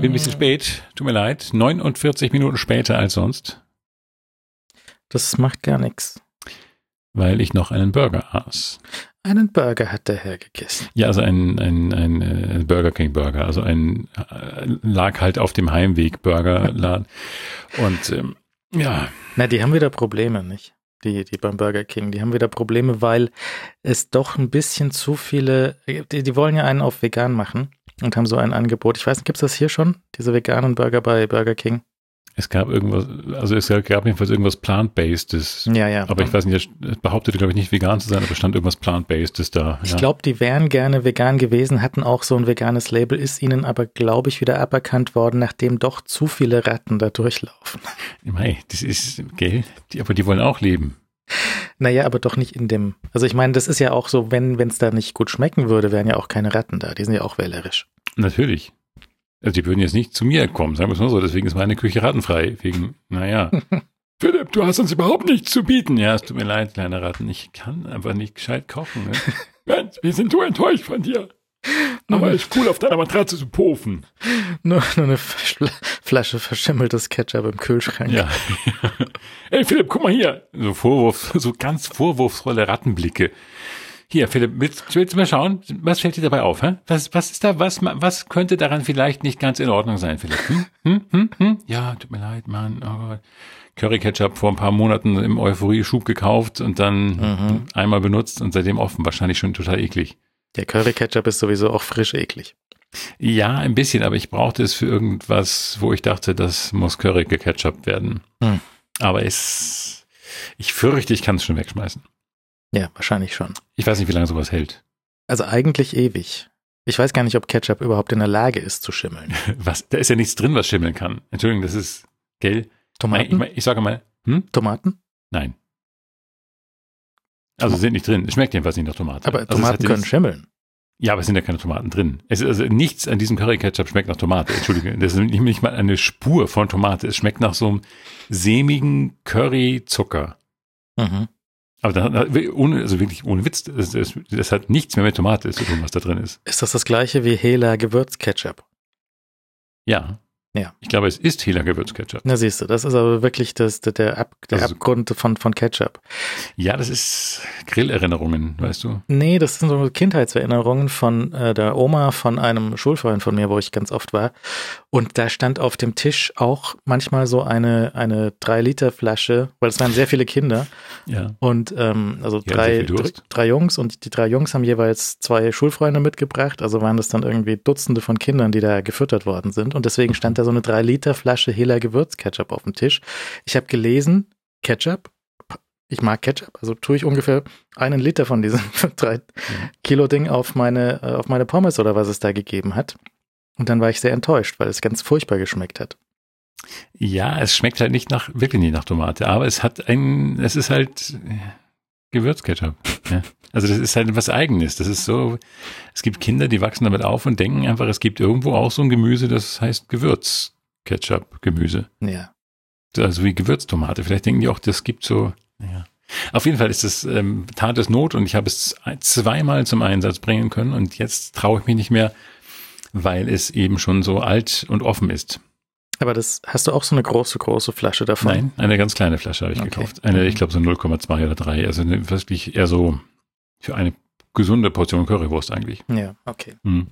Bin ein bisschen spät, tut mir leid. 49 Minuten später als sonst. Das macht gar nichts. Weil ich noch einen Burger aß. Einen Burger hat der Herr gegessen. Ja, also ein, ein, ein äh, Burger King Burger. Also ein äh, lag halt auf dem Heimweg Burgerladen. Und ähm, ja. Na, die haben wieder Probleme, nicht? Die, die beim Burger King, die haben wieder Probleme, weil es doch ein bisschen zu viele, die, die wollen ja einen auf vegan machen und haben so ein Angebot. Ich weiß nicht, gibt es das hier schon? Diese veganen Burger bei Burger King? Es gab irgendwas, also es gab jedenfalls irgendwas Plant-Basedes. Ja, ja. Aber ich weiß nicht, er behauptete, glaube ich, nicht vegan zu sein, aber stand irgendwas Plant-Basedes da. Ich glaube, die wären gerne vegan gewesen, hatten auch so ein veganes Label, ist ihnen aber, glaube ich, wieder aberkannt worden, nachdem doch zu viele Ratten da durchlaufen. Mei, das ist, gell, die, aber die wollen auch leben. Naja, aber doch nicht in dem, also ich meine, das ist ja auch so, wenn es da nicht gut schmecken würde, wären ja auch keine Ratten da, die sind ja auch wählerisch. Natürlich. Also die würden jetzt nicht zu mir kommen, sagen wir es mal so. Deswegen ist meine Küche rattenfrei. Wegen, naja. Philipp, du hast uns überhaupt nichts zu bieten. Ja, es tut mir leid, kleine Ratten. Ich kann einfach nicht gescheit kochen. Ne? Mensch, wir sind so enttäuscht von dir. Aber ist cool, auf deiner Matratze zu pofen. Nur, nur eine Flasche verschimmeltes Ketchup im Kühlschrank. Ja. Ey, Philipp, guck mal hier. So Vorwurf, so ganz vorwurfsvolle Rattenblicke. Hier, Philipp, willst, willst, du mal schauen? Was fällt dir dabei auf? Hä? Was, was ist da, was, was könnte daran vielleicht nicht ganz in Ordnung sein, Philipp? Hm? Hm? Hm? Hm? Ja, tut mir leid, Mann. Oh Gott. Curry Ketchup vor ein paar Monaten im Euphorie-Schub gekauft und dann mhm. einmal benutzt und seitdem offen. Wahrscheinlich schon total eklig. Der Curry Ketchup ist sowieso auch frisch eklig. Ja, ein bisschen, aber ich brauchte es für irgendwas, wo ich dachte, das muss Curry Ketchup werden. Hm. Aber es, ich fürchte, ich kann es schon wegschmeißen. Ja, wahrscheinlich schon. Ich weiß nicht, wie lange sowas hält. Also eigentlich ewig. Ich weiß gar nicht, ob Ketchup überhaupt in der Lage ist zu schimmeln. Was? Da ist ja nichts drin, was schimmeln kann. Entschuldigung, das ist, gell? Tomaten? Ich, ich sage mal, hm? Tomaten? Nein. Also sind nicht drin. Es schmeckt jedenfalls nicht nach Tomate. Aber also Tomaten können schimmeln. Ja, aber es sind ja keine Tomaten drin. Es ist also nichts an diesem Curry Ketchup schmeckt nach Tomate. Entschuldige, das ist nicht mal eine Spur von Tomate. Es schmeckt nach so einem sämigen Curryzucker. Mhm. Aber dann, ohne, also wirklich ohne Witz, das, das, das, hat nichts mehr mit Tomate zu tun, was da drin ist. Ist das das gleiche wie Hela Gewürzketchup? Ja. Ja. Ich glaube, es ist Hela Gewürzketchup. Na siehst du, das ist aber wirklich das, der, Ab, der also, Abgrund von, von Ketchup. Ja, das ist Grillerinnerungen, weißt du? Nee, das sind so Kindheitserinnerungen von äh, der Oma von einem Schulfreund von mir, wo ich ganz oft war. Und da stand auf dem Tisch auch manchmal so eine, eine drei Liter Flasche, weil es waren sehr viele Kinder. Ja. Und ähm, also ja, drei, drei Jungs und die drei Jungs haben jeweils zwei Schulfreunde mitgebracht. Also waren das dann irgendwie Dutzende von Kindern, die da gefüttert worden sind. Und deswegen stand da so eine 3 Liter Flasche Hela Gewürzketchup auf dem Tisch. Ich habe gelesen, Ketchup, ich mag Ketchup, also tue ich ungefähr einen Liter von diesem 3 Kilo Ding auf meine, äh, auf meine Pommes oder was es da gegeben hat. Und dann war ich sehr enttäuscht, weil es ganz furchtbar geschmeckt hat. Ja, es schmeckt halt nicht nach, wirklich nicht nach Tomate, aber es hat ein, es ist halt Gewürzketchup. Ja. Also das ist halt was Eigenes. Das ist so, es gibt Kinder, die wachsen damit auf und denken einfach, es gibt irgendwo auch so ein Gemüse, das heißt Gewürzketchup-Gemüse. Ja. Also wie Gewürztomate. Vielleicht denken die auch, das gibt so, ja. Auf jeden Fall ist es ähm, Tat es Not und ich habe es zweimal zum Einsatz bringen können und jetzt traue ich mich nicht mehr, weil es eben schon so alt und offen ist. Aber das hast du auch so eine große, große Flasche davon? Nein, eine ganz kleine Flasche habe ich okay. gekauft. Eine, ich glaube so 0,2 oder 3. Also eine, wirklich eher so für eine gesunde Portion Currywurst eigentlich. Ja, okay. Hm.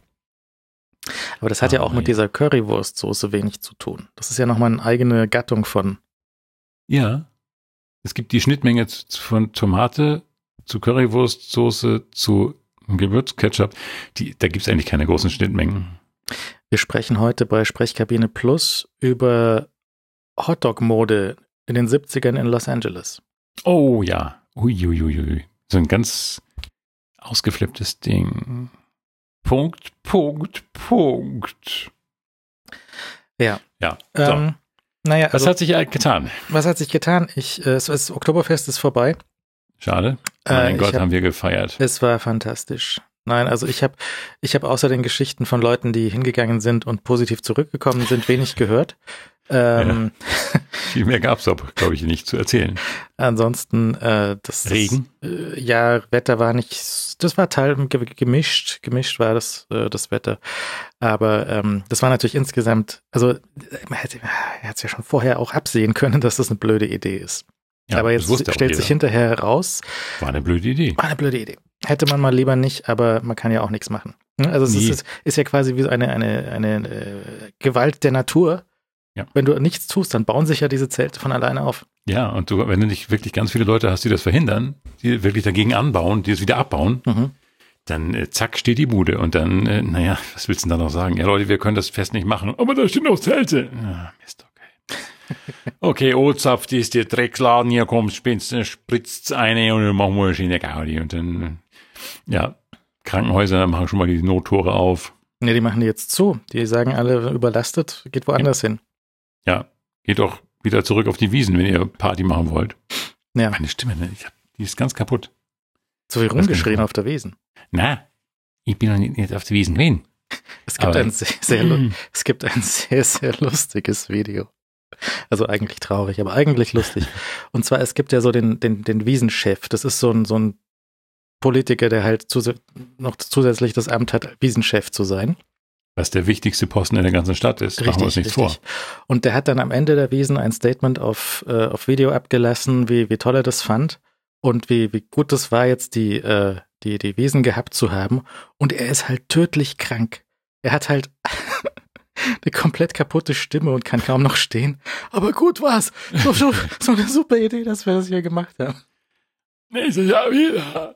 Aber das hat ah, ja auch mit dieser Currywurstsoße wenig zu tun. Das ist ja nochmal eine eigene Gattung von. Ja. Es gibt die Schnittmenge von Tomate zu Currywurstsoße zu Gewürzketchup. Die, da gibt es eigentlich keine großen Schnittmengen. Wir sprechen heute bei Sprechkabine Plus über Hotdog-Mode in den 70ern in Los Angeles. Oh ja. Uiuiui. So ein ganz ausgeflipptes Ding. Punkt, Punkt, Punkt. Ja. Ja. So. Ähm, naja, was also, hat sich getan? Was hat sich getan? Ich, äh, das Oktoberfest ist vorbei. Schade. Mein äh, Gott, hab, haben wir gefeiert. Es war fantastisch. Nein, also ich habe ich hab außer den Geschichten von Leuten, die hingegangen sind und positiv zurückgekommen sind, wenig gehört. Ähm, ja. Viel mehr gab es aber, glaube ich, nicht zu erzählen. Ansonsten, äh, das Regen? Das, äh, ja, Wetter war nicht, das war teil gemischt, gemischt war das, äh, das Wetter. Aber ähm, das war natürlich insgesamt, also man hätte es ja schon vorher auch absehen können, dass das eine blöde Idee ist. Ja, aber jetzt stellt sich hinterher heraus. War eine blöde Idee. War eine blöde Idee. Hätte man mal lieber nicht, aber man kann ja auch nichts machen. Also es ist, ist, ist, ja quasi wie eine, eine, eine äh, Gewalt der Natur. Ja. Wenn du nichts tust, dann bauen sich ja diese Zelte von alleine auf. Ja, und du, wenn du nicht wirklich ganz viele Leute hast, die das verhindern, die wirklich dagegen anbauen, die es wieder abbauen, mhm. dann äh, zack steht die Bude und dann, äh, naja, was willst du denn da noch sagen? Ja, Leute, wir können das Fest nicht machen, aber da stehen noch Zelte. Ja, Mist, okay, Ozapf, die ist der Drecksladen, hier kommt, spritzt eine und dann machen wir eine schöne Gaudi. Und dann, ja, Krankenhäuser machen schon mal die Nottore auf. Ja, die machen die jetzt zu. Die sagen alle überlastet, geht woanders ja. hin. Ja, geht doch wieder zurück auf die Wiesen, wenn ihr Party machen wollt. Ja. Meine Stimme, ne? hab, die ist ganz kaputt. So wie rumgeschrien auf der Wiesen. Na, ich bin noch nicht auf der Wiesen gewesen. Es gibt, ein sehr, sehr, es gibt ein sehr, sehr lustiges Video. Also eigentlich traurig, aber eigentlich lustig. Und zwar, es gibt ja so den, den, den Wiesenchef. Das ist so ein, so ein Politiker, der halt zus noch zusätzlich das Amt hat, Wiesenchef zu sein. Was der wichtigste Posten in der ganzen Stadt ist. Richtig, Machen wir uns nichts richtig. vor. Und der hat dann am Ende der Wiesen ein Statement auf, äh, auf Video abgelassen, wie, wie toll er das fand und wie, wie gut das war, jetzt die, äh, die, die Wiesen gehabt zu haben. Und er ist halt tödlich krank. Er hat halt eine komplett kaputte Stimme und kann kaum noch stehen. Aber gut war's. So, so, so eine super Idee, dass wir das hier gemacht haben. Nächstes Jahr wieder.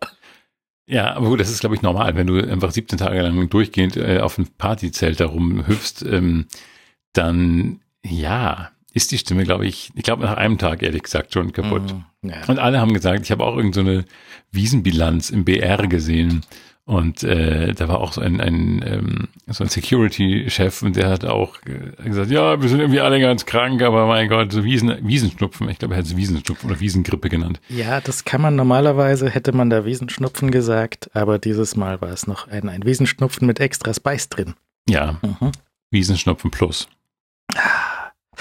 Ja, aber gut, das ist, glaube ich, normal, wenn du einfach 17 Tage lang durchgehend äh, auf ein Partyzelt darum hüpfst, ähm, dann ja, ist die Stimme, glaube ich, ich glaube nach einem Tag ehrlich gesagt schon kaputt. Mm, ja. Und alle haben gesagt, ich habe auch irgendeine so Wiesenbilanz im BR gesehen und äh, da war auch so ein, ein, ähm, so ein Security-Chef und der hat auch gesagt, ja, wir sind irgendwie alle ganz krank, aber mein Gott, so Wiesen, Wiesenschnupfen. Ich glaube, er hat es Wiesenschnupfen oder Wiesengrippe genannt. Ja, das kann man normalerweise, hätte man da Wiesenschnupfen gesagt, aber dieses Mal war es noch ein, ein Wiesenschnupfen mit extra Spice drin. Ja, mhm. Wiesenschnupfen plus.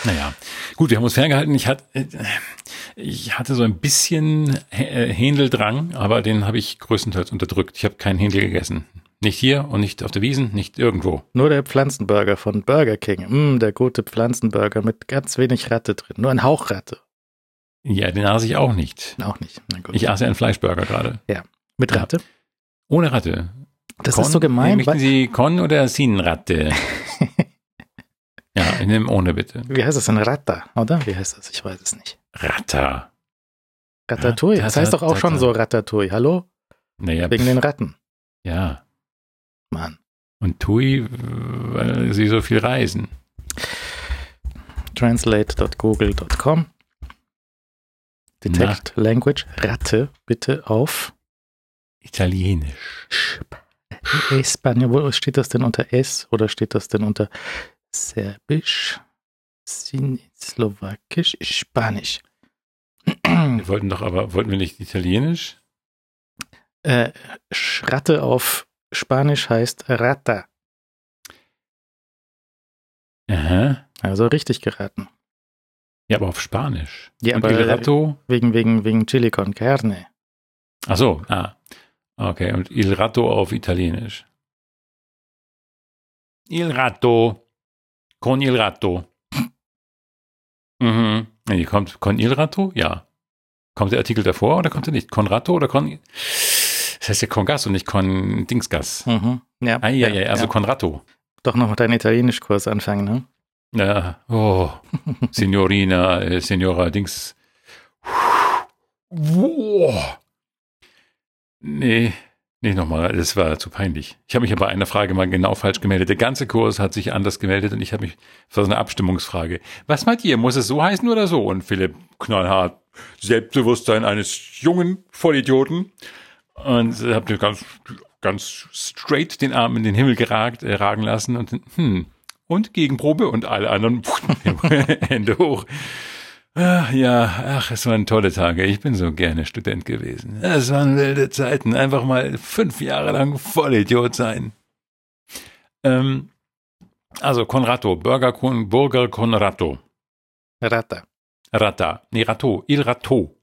Naja, gut, wir haben uns ferngehalten. Ich hatte, äh, ich hatte so ein bisschen äh, Händeldrang, aber den habe ich größtenteils unterdrückt. Ich habe keinen Händel gegessen. Nicht hier und nicht auf der Wiesen, nicht irgendwo. Nur der Pflanzenburger von Burger King. Mm, der gute Pflanzenburger mit ganz wenig Ratte drin. Nur ein Hauch Ratte. Ja, den aß ich auch nicht. Auch nicht. Ich aß ja einen Fleischburger gerade. Ja. Mit Ratte? Ja. Ohne Ratte. Das Con, ist so gemein. Möchten Sie Con oder Sinenratte? ja, ich nehme ohne bitte. Wie heißt das denn? Ratta, oder? Wie heißt das? Ich weiß es nicht. Ratter. Ratatouille. Das heißt doch auch schon so Ratatouille. Hallo? Naja, Wegen den Ratten. Ja. Mann. Und Tui, weil sie so viel reisen. Translate.google.com Detect Na. Language. Ratte bitte auf Italienisch. Espanisch. Wo steht das denn unter S oder steht das denn unter Serbisch? Slowakisch, Spanisch. Wir wollten doch aber, wollten wir nicht Italienisch? Äh, Schratte auf Spanisch heißt Rata. Aha. Also richtig geraten. Ja, aber auf Spanisch. Ja, Und aber Il Ratto? Wegen, wegen, wegen Chili con Carne. Ach so, ah. Okay, und Il Ratto auf Italienisch. Il Ratto. Con il Ratto. Mhm. Nee, kommt Con il Ratto? Ja. Kommt der Artikel davor oder kommt er nicht? Con Ratto oder Con. Das heißt ja Con Gas und nicht Con Dingsgas. Mhm. Ja. Ah, ja, ja, also ja. Con Ratto. Doch noch deinen Italienischkurs anfangen, ne? Ja, oh, Signorina, äh, Signora Dings. Wow. Nee, nicht nochmal, das war zu peinlich. Ich habe mich aber einer Frage mal genau falsch gemeldet. Der ganze Kurs hat sich anders gemeldet und ich habe mich, das war so eine Abstimmungsfrage. Was meint ihr? Muss es so heißen oder so? Und Philipp knallhart, Selbstbewusstsein eines jungen Vollidioten. Und habe ganz, ganz straight den Arm in den Himmel geragt, äh, ragen lassen und hm, und Gegenprobe und alle anderen Hände hoch. Ach, ja, ach, es waren tolle Tage. Ich bin so gerne Student gewesen. Es waren wilde Zeiten. Einfach mal fünf Jahre lang Vollidiot sein. Ähm, also Conrato, Burger, Burger Conrato. Rata. Rata. Nee, Rato. Il Rato.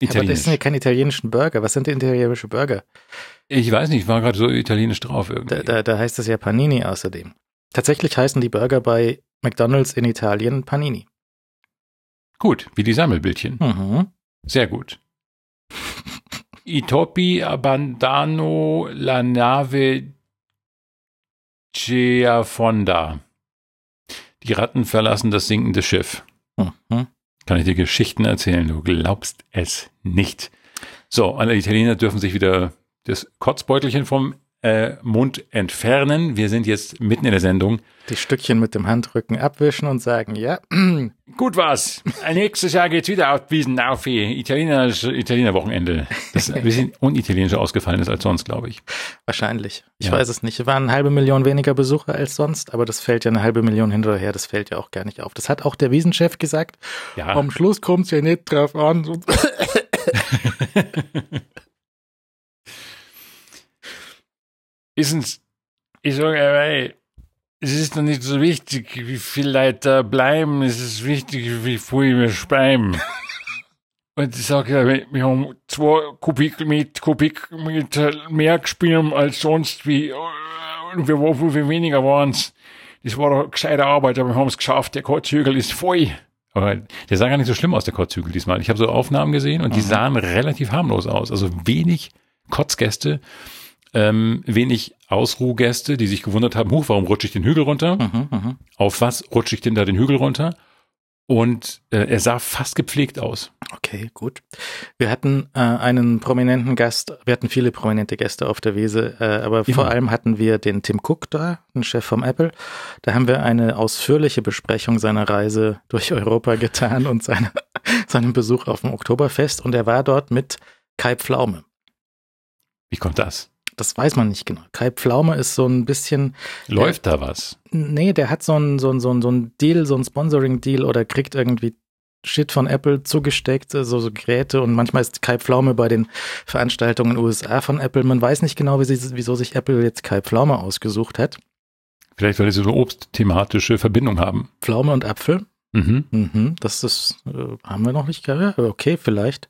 Italienisch. Aber das sind ja keine italienischen Burger. Was sind denn italienische Burger? Ich weiß nicht, ich war gerade so italienisch drauf irgendwie. Da, da, da heißt es ja Panini außerdem. Tatsächlich heißen die Burger bei McDonalds in Italien Panini. Gut, wie die Sammelbildchen. Mhm. Sehr gut. I abbandano la nave Geafonda. Die Ratten verlassen das sinkende Schiff. Mhm. Kann ich dir Geschichten erzählen? Du glaubst es nicht. So, alle Italiener dürfen sich wieder das Kotzbeutelchen vom äh, Mund entfernen. Wir sind jetzt mitten in der Sendung. Die Stückchen mit dem Handrücken abwischen und sagen, ja. Gut was. Nächstes Jahr geht's wieder auf Wiesen auf Italiener, Italiener Wochenende. Das ein bisschen unitalienischer ausgefallen ist als sonst, glaube ich. Wahrscheinlich. Ich ja. weiß es nicht. Es waren eine halbe Million weniger Besucher als sonst, aber das fällt ja eine halbe Million hinterher. Das fällt ja auch gar nicht auf. Das hat auch der Wiesenchef gesagt. Ja. Am Schluss kommt's ja nicht drauf an. ist es, ich sage, ey, es ist doch nicht so wichtig, wie viele Leute da bleiben, es ist wichtig, wie viel wir bleiben. Und ich sage ja, wir haben zwei Kubikmeter, Kubikmeter mehr gespielt als sonst, wie, und wir, wo viel weniger waren es. Das war doch gescheite Arbeit, aber wir haben es geschafft, der Kotzhügel ist voll. Aber der sah gar nicht so schlimm aus, der Kotzhügel diesmal. Ich habe so Aufnahmen gesehen und die mhm. sahen relativ harmlos aus. Also wenig Kotzgäste ähm, wenig Ausruhgäste, die sich gewundert haben, huch, warum rutsche ich den Hügel runter? Mhm, mh. Auf was rutsche ich denn da den Hügel runter? Und äh, er sah fast gepflegt aus. Okay, gut. Wir hatten äh, einen prominenten Gast, wir hatten viele prominente Gäste auf der Wiese, äh, aber Immer. vor allem hatten wir den Tim Cook da, den Chef vom Apple. Da haben wir eine ausführliche Besprechung seiner Reise durch Europa getan und seine, seinen Besuch auf dem Oktoberfest. Und er war dort mit Kai Pflaume. Wie kommt das? Das weiß man nicht genau. Kai Pflaume ist so ein bisschen. Läuft der, da was? Nee, der hat so ein, so ein, so ein, so ein Deal, so ein Sponsoring-Deal oder kriegt irgendwie Shit von Apple zugesteckt, so, so Geräte und manchmal ist Kai Pflaume bei den Veranstaltungen in den USA von Apple. Man weiß nicht genau, wieso sich Apple jetzt Kai Pflaume ausgesucht hat. Vielleicht, weil sie so eine obstthematische Verbindung haben. Pflaume und Apfel. Mhm. Mhm, das ist, äh, haben wir noch nicht gehört. Okay, vielleicht.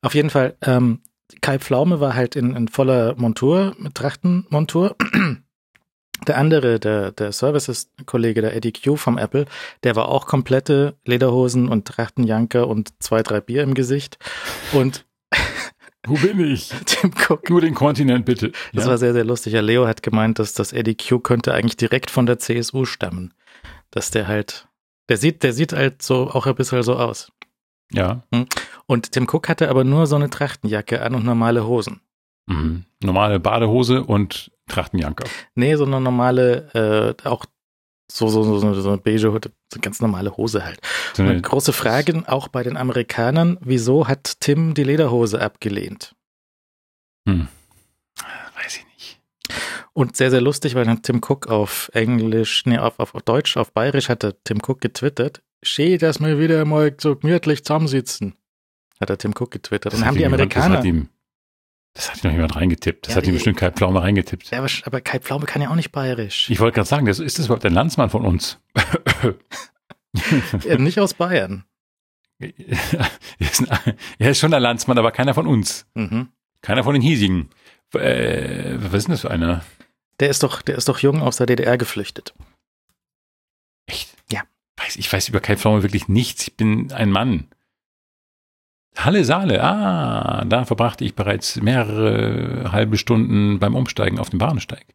Auf jeden Fall, ähm, Kai Pflaume war halt in, in voller Montur, mit Trachtenmontur. Der andere, der, der Services-Kollege, der Eddie Q vom Apple, der war auch komplette Lederhosen und Trachtenjanker und zwei, drei Bier im Gesicht. Und Wo bin ich? Tim Cook. Nur den Kontinent, bitte. Das ja? war sehr, sehr lustig. Ja, Leo hat gemeint, dass das Eddie Q könnte eigentlich direkt von der CSU stammen. Dass der halt, der sieht, der sieht halt so auch ein bisschen so aus. Ja. Hm. Und Tim Cook hatte aber nur so eine Trachtenjacke an und normale Hosen. Mhm. Normale Badehose und Trachtenjacke. Nee, so eine normale, äh, auch so, so, so, so eine beige, so eine ganz normale Hose halt. So eine große Frage auch bei den Amerikanern, wieso hat Tim die Lederhose abgelehnt? Hm. Weiß ich nicht. Und sehr, sehr lustig, weil dann Tim Cook auf Englisch, nee, auf, auf Deutsch, auf Bayerisch hatte Tim Cook getwittert. Schön, dass wir wieder mal so gemütlich zusammensitzen hat der Tim Cook getwittert. Und haben die Amerikaner. das, hat ihm, das hat ihm noch jemand reingetippt. Das ja, hat ihm bestimmt Kai Pflaume reingetippt. Ja, aber, aber Kai Pflaume kann ja auch nicht bayerisch. Ich wollte gerade sagen, das, ist das überhaupt ein Landsmann von uns? ja, nicht aus Bayern. er ist schon ein Landsmann, aber keiner von uns. Mhm. Keiner von den hiesigen. Äh, was ist denn das für einer? Der ist doch, der ist doch jung aus der DDR geflüchtet. Ja. Ich weiß über Kai Pflaume wirklich nichts. Ich bin ein Mann. Halle Saale, ah, da verbrachte ich bereits mehrere halbe Stunden beim Umsteigen auf dem Bahnsteig.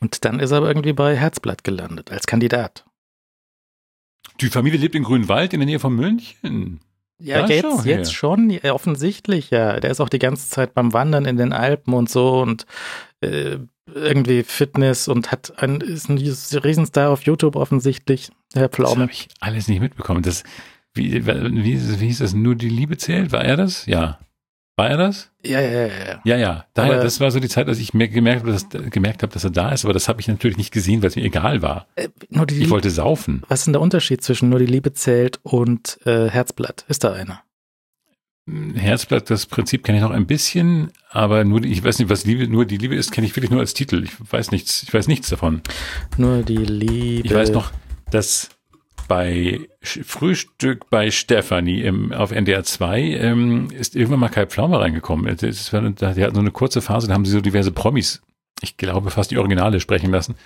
Und dann ist er aber irgendwie bei Herzblatt gelandet, als Kandidat. Die Familie lebt in Grünwald in der Nähe von München. Ja, jetzt, schon, jetzt schon, ja, offensichtlich, ja. Der ist auch die ganze Zeit beim Wandern in den Alpen und so und äh, irgendwie Fitness und hat ein, ist ein Riesenstar auf YouTube offensichtlich, Herr Pflaume. Das habe ich alles nicht mitbekommen. Das, wie, wie, wie hieß das? Nur die Liebe zählt? War er das? Ja. War er das? Ja, ja, ja. Ja, ja. ja. Daher, das war so die Zeit, als ich gemerkt habe, dass, gemerkt habe, dass er da ist, aber das habe ich natürlich nicht gesehen, weil es mir egal war. Äh, ich wollte saufen. Was ist denn der Unterschied zwischen Nur die Liebe zählt und äh, Herzblatt? Ist da einer? Herzblatt, das Prinzip kenne ich noch ein bisschen, aber nur ich weiß nicht, was Liebe, nur die Liebe ist, kenne ich wirklich nur als Titel. Ich weiß nichts, ich weiß nichts davon. Nur die Liebe. Ich weiß noch, dass bei Frühstück bei Stefanie im, auf NDR 2 ähm, ist irgendwann mal Kai Pflaume reingekommen. Das war, die hatten so eine kurze Phase, da haben sie so diverse Promis, ich glaube fast die Originale sprechen lassen.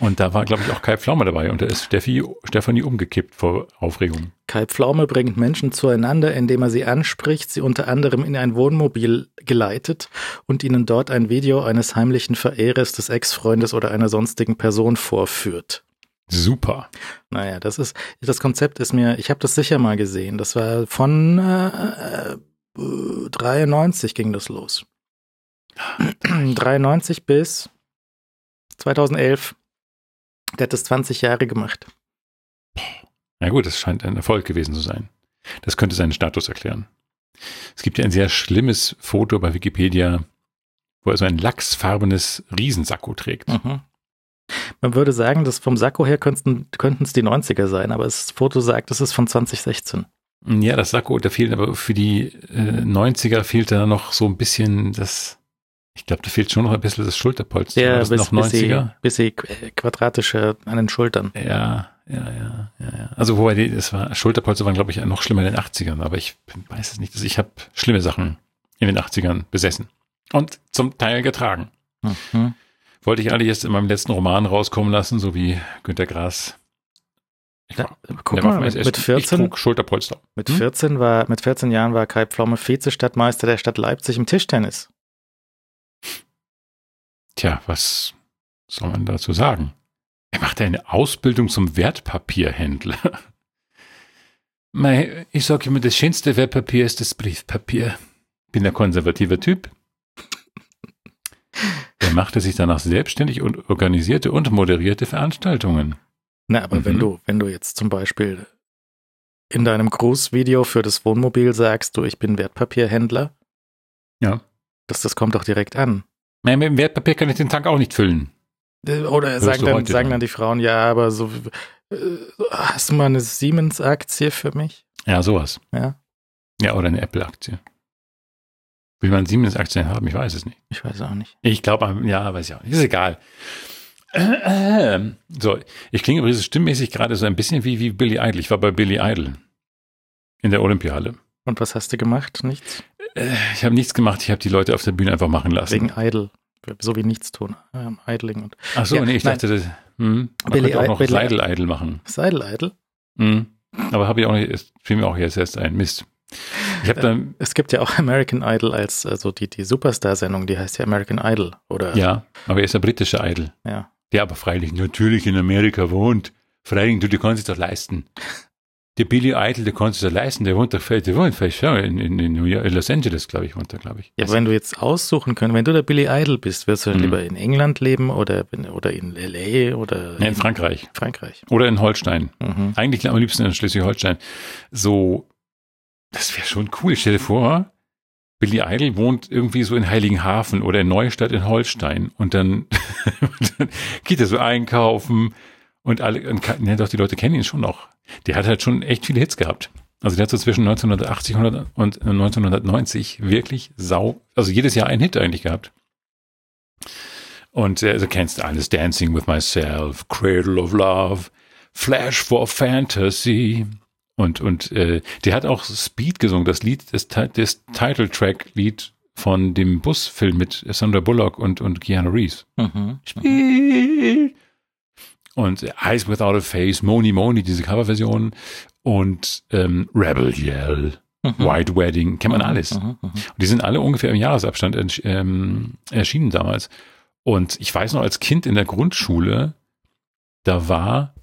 Und da war, glaube ich, auch Kai Pflaume dabei und da ist Steffi, Stefanie umgekippt vor Aufregung. Kai Pflaume bringt Menschen zueinander, indem er sie anspricht, sie unter anderem in ein Wohnmobil geleitet und ihnen dort ein Video eines heimlichen Verehrers des Ex-Freundes oder einer sonstigen Person vorführt. Super. Naja, das ist, das Konzept ist mir, ich habe das sicher mal gesehen. Das war von äh, 93 ging das los. 93 bis 2011. Der hat das 20 Jahre gemacht. Na gut, das scheint ein Erfolg gewesen zu sein. Das könnte seinen Status erklären. Es gibt ja ein sehr schlimmes Foto bei Wikipedia, wo er so ein lachsfarbenes Riesensacko trägt. Mhm. Man würde sagen, dass vom Sakko her könnten es die 90er sein, aber das Foto sagt, es ist von 2016. Ja, das Sakko, da fehlt aber für die äh, 90er fehlt da noch so ein bisschen das, ich glaube, da fehlt schon noch ein bisschen das Schulterpolster. Ja, bis, noch 90er. Bisschen, bisschen quadratische an den Schultern. Ja, ja, ja, ja, ja. Also wobei, die, das war, Schulterpolster waren, glaube ich, noch schlimmer in den 80ern, aber ich weiß es nicht. Also ich habe schlimme Sachen in den 80ern besessen und zum Teil getragen. Mhm. Wollte ich eigentlich erst in meinem letzten Roman rauskommen lassen, so wie Günter Grass. Ja, guck mal, mit, mit 14, Schulterpolster. Mit 14 hm? war, mit 14 Jahren war Kai Pflaume Vizestadtmeister der Stadt Leipzig im Tischtennis. Tja, was soll man dazu sagen? Er macht eine Ausbildung zum Wertpapierhändler. ich sage immer, das schönste Wertpapier ist das Briefpapier. Bin ein konservativer Typ. Er machte sich danach selbstständig und organisierte und moderierte Veranstaltungen. Na, aber mhm. wenn du, wenn du jetzt zum Beispiel in deinem Grußvideo für das Wohnmobil sagst, du, ich bin Wertpapierhändler. Ja. Das, das kommt doch direkt an. Nein, mit dem Wertpapier kann ich den Tank auch nicht füllen. Äh, oder sagen dann, sagen dann die Frauen, ja, aber so, äh, hast du mal eine Siemens-Aktie für mich? Ja, sowas. Ja. Ja, oder eine Apple-Aktie. Will man Siemens-Aktien haben? Ich weiß es nicht. Ich weiß auch nicht. Ich glaube, ja, weiß ich auch nicht. Ist egal. Ähm, so, ich klinge übrigens stimmmäßig gerade so ein bisschen wie, wie Billy Idol. Ich war bei Billy Idol in der Olympiahalle. Und was hast du gemacht? Nichts? Äh, ich habe nichts gemacht. Ich habe die Leute auf der Bühne einfach machen lassen. Wegen Idol. So wie nichts tun. Ähm, Idling und. Ach so, ja, nee, ich nein. dachte, das, hm, man Billy könnte auch noch Billy Seidel Idol machen. Seidel Idol? Hm. Aber habe ich auch nicht, fiel mir auch jetzt erst ein. Mist. Ich habe dann. Es gibt ja auch American Idol als, also die, die Superstar-Sendung, die heißt ja American Idol, oder? Ja, aber er ist der britische Idol. Ja. Der aber freilich natürlich in Amerika wohnt. Freilich, du, die kannst es doch leisten. Der Billy Idol, der kannst es doch leisten, der wohnt doch, der wohnt vielleicht ja, in, in, in Los Angeles, glaube ich, wohnt er, glaube ich. Ja, aber wenn du jetzt aussuchen könntest, wenn du der Billy Idol bist, wirst du mhm. lieber in England leben oder, oder in L.A. oder ja, in, in Frankreich. Frankreich. Oder in Holstein. Mhm. Eigentlich am liebsten in Schleswig-Holstein. So das wäre schon cool. Stell dir vor, Billy Idol wohnt irgendwie so in Heiligenhafen oder in Neustadt in Holstein und dann geht er so einkaufen und alle, und ja, doch, die Leute kennen ihn schon noch. Der hat halt schon echt viele Hits gehabt. Also der hat so zwischen 1980 und 1990 wirklich sau, also jedes Jahr einen Hit eigentlich gehabt. Und äh, also kennst du alles, Dancing with Myself, Cradle of Love, Flash for Fantasy, und, und äh, der hat auch Speed gesungen, das Lied, das, das Title-Track-Lied von dem Busfilm mit Sandra Bullock und, und Keanu Reeves. Mhm. Speed. Und Eyes Without a Face, Moni Moni, diese Coverversion und ähm, Rebel Yell, mhm. White Wedding, kennt man mhm. alles. Mhm. mhm. Und die sind alle ungefähr im Jahresabstand ähm, erschienen damals. Und ich weiß noch, als Kind in der Grundschule, da war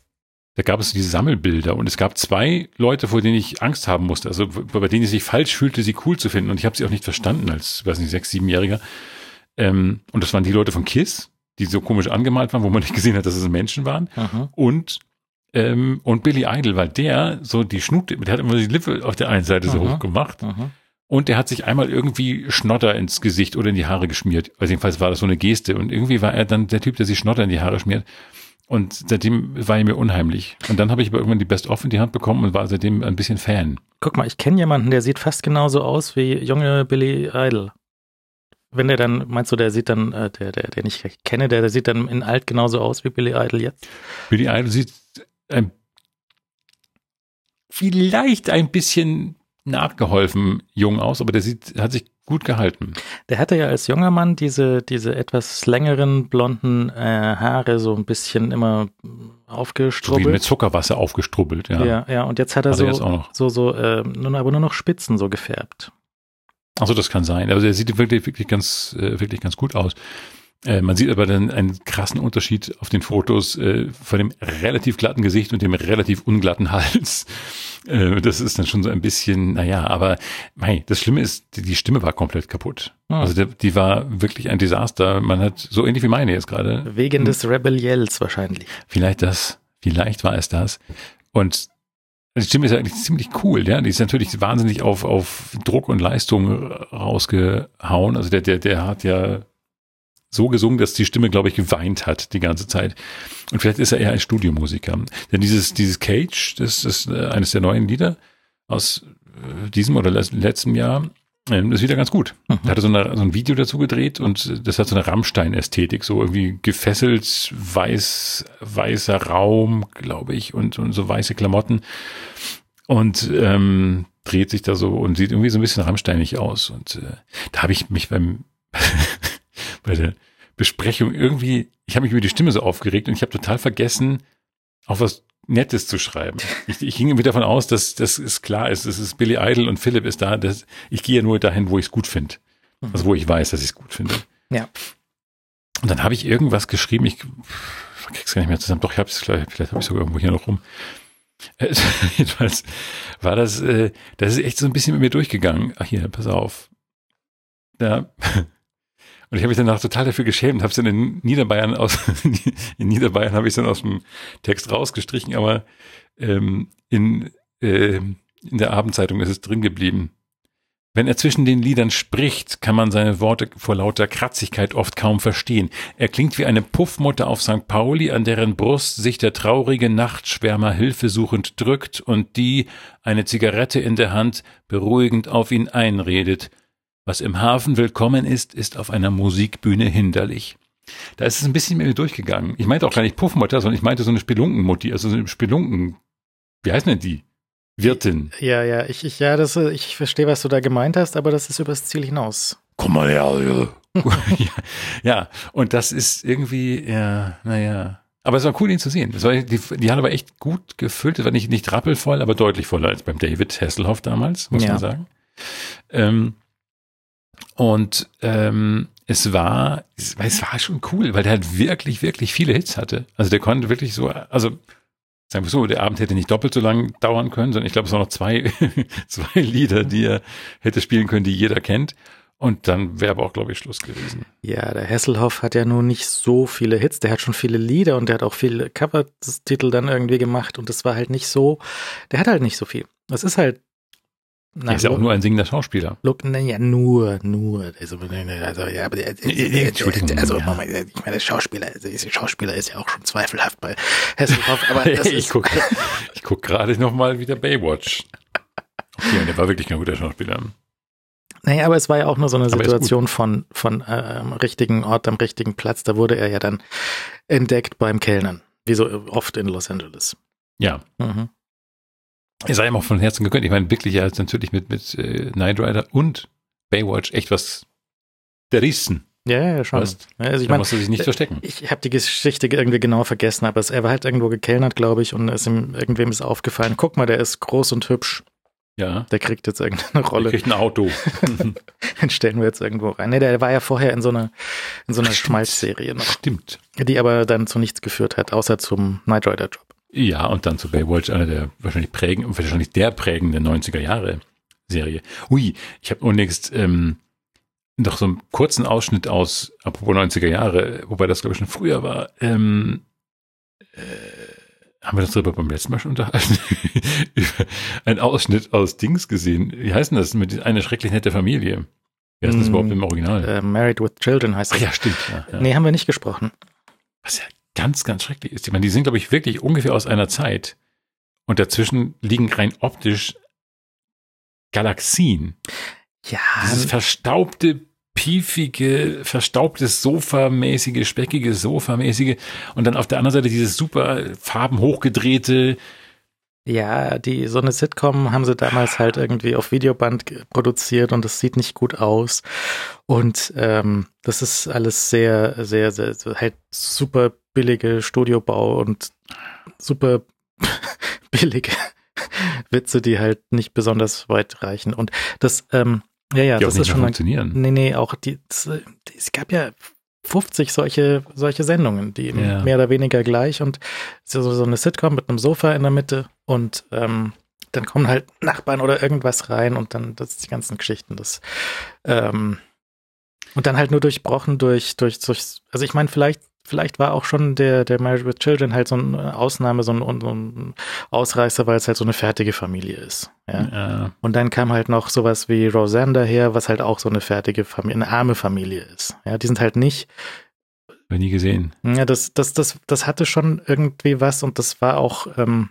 da gab es diese Sammelbilder und es gab zwei Leute, vor denen ich Angst haben musste, also bei denen ich sich falsch fühlte, sie cool zu finden und ich habe sie auch nicht verstanden als, weiß nicht, sechs, siebenjähriger. Ähm, und das waren die Leute von KISS, die so komisch angemalt waren, wo man nicht gesehen hat, dass es Menschen waren. Aha. Und ähm, und Billy Idol, weil der so die Schnute, der hat immer die Lippe auf der einen Seite so hoch gemacht. Aha. Und der hat sich einmal irgendwie Schnotter ins Gesicht oder in die Haare geschmiert. Also jedenfalls war das so eine Geste. Und irgendwie war er dann der Typ, der sich Schnotter in die Haare schmiert. Und seitdem war er mir unheimlich. Und dann habe ich aber irgendwann die Best-of in die Hand bekommen und war seitdem ein bisschen Fan. Guck mal, ich kenne jemanden, der sieht fast genauso aus wie junge Billy Idol. Wenn der dann, meinst du, der sieht dann, äh, der, der, den ich kenne, der, der sieht dann in alt genauso aus wie Billy Idol jetzt? Billy Idol sieht ein vielleicht ein bisschen nachgeholfen jung aus, aber der sieht, hat sich gut gehalten. Der hatte ja als junger Mann diese, diese etwas längeren blonden äh, Haare so ein bisschen immer aufgestrubbelt. So wie mit Zuckerwasser aufgestrubbelt, ja. Ja, ja, und jetzt hat er also so, so, so, äh, nur, aber nur noch Spitzen so gefärbt. Also das kann sein. Also er sieht wirklich, wirklich ganz, äh, wirklich ganz gut aus. Äh, man sieht aber dann einen krassen Unterschied auf den Fotos äh, von dem relativ glatten Gesicht und dem relativ unglatten Hals. Äh, das ist dann schon so ein bisschen, naja, aber mei, das Schlimme ist, die, die Stimme war komplett kaputt. Ah. Also der, die war wirklich ein Desaster. Man hat so ähnlich wie meine jetzt gerade. Wegen hm. des Rebelliels wahrscheinlich. Vielleicht das, vielleicht war es das. Und die Stimme ist ja eigentlich ziemlich cool, ja. Die ist natürlich wahnsinnig auf, auf Druck und Leistung rausgehauen. Also der, der, der hat ja so gesungen, dass die Stimme, glaube ich, geweint hat die ganze Zeit. Und vielleicht ist er eher ein Studiomusiker. Denn dieses, dieses Cage, das ist äh, eines der neuen Lieder aus äh, diesem oder letztem Jahr, ist wieder ganz gut. Mhm. Er so, eine, so ein Video dazu gedreht und das hat so eine Rammstein-Ästhetik, so irgendwie gefesselt, weiß, weißer Raum, glaube ich, und, und so weiße Klamotten. Und ähm, dreht sich da so und sieht irgendwie so ein bisschen rammsteinig aus. Und äh, da habe ich mich beim bei der Besprechung irgendwie, ich habe mich über die Stimme so aufgeregt und ich habe total vergessen, auch was Nettes zu schreiben. Ich, ich ging irgendwie davon aus, dass das ist klar ist, es ist Billy Idol und Philipp ist da. Dass, ich gehe ja nur dahin, wo ich es gut finde. Also wo ich weiß, dass ich es gut finde. Ja. Und dann habe ich irgendwas geschrieben, ich krieg's gar nicht mehr zusammen. Doch, ich habe es vielleicht, vielleicht habe ich sogar irgendwo hier noch rum. Äh, jedenfalls war das, äh, das ist echt so ein bisschen mit mir durchgegangen. Ach hier, pass auf. Ja, und ich habe mich danach total dafür geschämt, habe es dann in Niederbayern aus, in Niederbayern habe ich dann aus dem Text rausgestrichen, aber ähm, in, äh, in der Abendzeitung ist es drin geblieben. Wenn er zwischen den Liedern spricht, kann man seine Worte vor lauter Kratzigkeit oft kaum verstehen. Er klingt wie eine Puffmutter auf St. Pauli, an deren Brust sich der traurige Nachtschwärmer hilfesuchend drückt und die, eine Zigarette in der Hand, beruhigend auf ihn einredet – was im Hafen willkommen ist, ist auf einer Musikbühne hinderlich. Da ist es ein bisschen mit mir durchgegangen. Ich meinte auch gar nicht Puffmutter, sondern ich meinte so eine Spelunkenmutti, also so eine Spelunken, wie heißt denn die? Wirtin. Ja, ja, ich, ich, ja, das, ich verstehe, was du da gemeint hast, aber das ist übers Ziel hinaus. Komm mal her, ja, ja, und das ist irgendwie, ja, naja. Aber es war cool, ihn zu sehen. Das war, die, die Halle war echt gut gefüllt. Es war nicht, nicht rappelvoll, aber deutlich voller als beim David Hasselhoff damals, muss ja. man sagen. Ähm, und ähm, es war, es, es war schon cool, weil der halt wirklich, wirklich viele Hits hatte. Also der konnte wirklich so, also sagen wir so, der Abend hätte nicht doppelt so lang dauern können, sondern ich glaube, es waren noch zwei, zwei Lieder, die er hätte spielen können, die jeder kennt. Und dann wäre aber auch, glaube ich, Schluss gewesen. Ja, der Hesselhoff hat ja nun nicht so viele Hits. Der hat schon viele Lieder und der hat auch viele Cover-Titel dann irgendwie gemacht. Und das war halt nicht so, der hat halt nicht so viel. Das ist halt na, er ist ja auch nur ein singender Schauspieler. Look, na, ja, nur, nur. Also, also ja, aber der, Entschuldigung, also, ja. ich meine, Schauspieler, also, Schauspieler ist ja auch schon zweifelhaft bei Hasselhoff, aber das ich gucke ich guck gerade nochmal wieder Baywatch. Okay, und der war wirklich kein guter Schauspieler. Naja, aber es war ja auch nur so eine Situation von, von äh, am richtigen Ort, am richtigen Platz. Da wurde er ja dann entdeckt beim Kellnern, wie so oft in Los Angeles. Ja. Mhm. Er sei ihm auch von Herzen gegönnt. Ich meine, wirklich, er hat natürlich mit, mit äh, Knight Rider und Baywatch echt was gerissen. Ja, ja, schon. Weißt, also ich da musste sich nicht verstecken. Ich habe die Geschichte irgendwie genau vergessen, aber er war halt irgendwo gekellnert, glaube ich, und ist ihm, irgendwem ist aufgefallen, guck mal, der ist groß und hübsch. Ja. Der kriegt jetzt irgendeine Rolle. Der kriegt ein Auto. Den stellen wir jetzt irgendwo rein. Nee, der war ja vorher in so einer, in so einer Schmalzserie noch. Stimmt. Die aber dann zu nichts geführt hat, außer zum Knight Rider Job. Ja, und dann zu Baywatch, einer der wahrscheinlich prägen, wahrscheinlich der prägende 90er Jahre Serie. Ui, ich habe unlängst ähm, noch so einen kurzen Ausschnitt aus, apropos 90er Jahre, wobei das glaube ich schon früher war, ähm, äh, haben wir das darüber beim letzten Mal schon unterhalten? Einen Ausschnitt aus Dings gesehen. Wie heißt denn das? Mit einer schrecklich nette Familie. Wie heißt das mm, überhaupt im Original? Uh, Married with Children heißt das. Ach ja, stimmt. Ja, ja. Nee, haben wir nicht gesprochen. Was ja ganz, ganz schrecklich ist. Ich meine, die sind, glaube ich, wirklich ungefähr aus einer Zeit. Und dazwischen liegen rein optisch Galaxien. Ja. Dieses verstaubte, piefige, verstaubtes Sofamäßige, speckige Sofamäßige. Und dann auf der anderen Seite dieses super Farben hochgedrehte, Ja, die so eine Sitcom haben sie damals halt irgendwie auf Videoband produziert und das sieht nicht gut aus. Und ähm, das ist alles sehr, sehr, sehr, halt super billige Studiobau und super billige Witze, die halt nicht besonders weit reichen. Und das, ähm, ja, ja, die das ist schon. Funktionieren. Nee, nee, auch die, das, es gab ja 50 solche, solche Sendungen, die ja. mehr oder weniger gleich und so, so eine Sitcom mit einem Sofa in der Mitte und ähm, dann kommen halt Nachbarn oder irgendwas rein und dann das die ganzen Geschichten, das ähm, und dann halt nur durchbrochen durch, durch, durch also ich meine, vielleicht vielleicht war auch schon der, der Marriage with Children halt so eine Ausnahme, so ein, so ein Ausreißer, weil es halt so eine fertige Familie ist. Ja? ja? Und dann kam halt noch sowas wie Roseanne daher, was halt auch so eine fertige Familie, eine arme Familie ist. Ja, die sind halt nicht. Hab nie gesehen. Ja, das, das, das, das hatte schon irgendwie was und das war auch, ähm,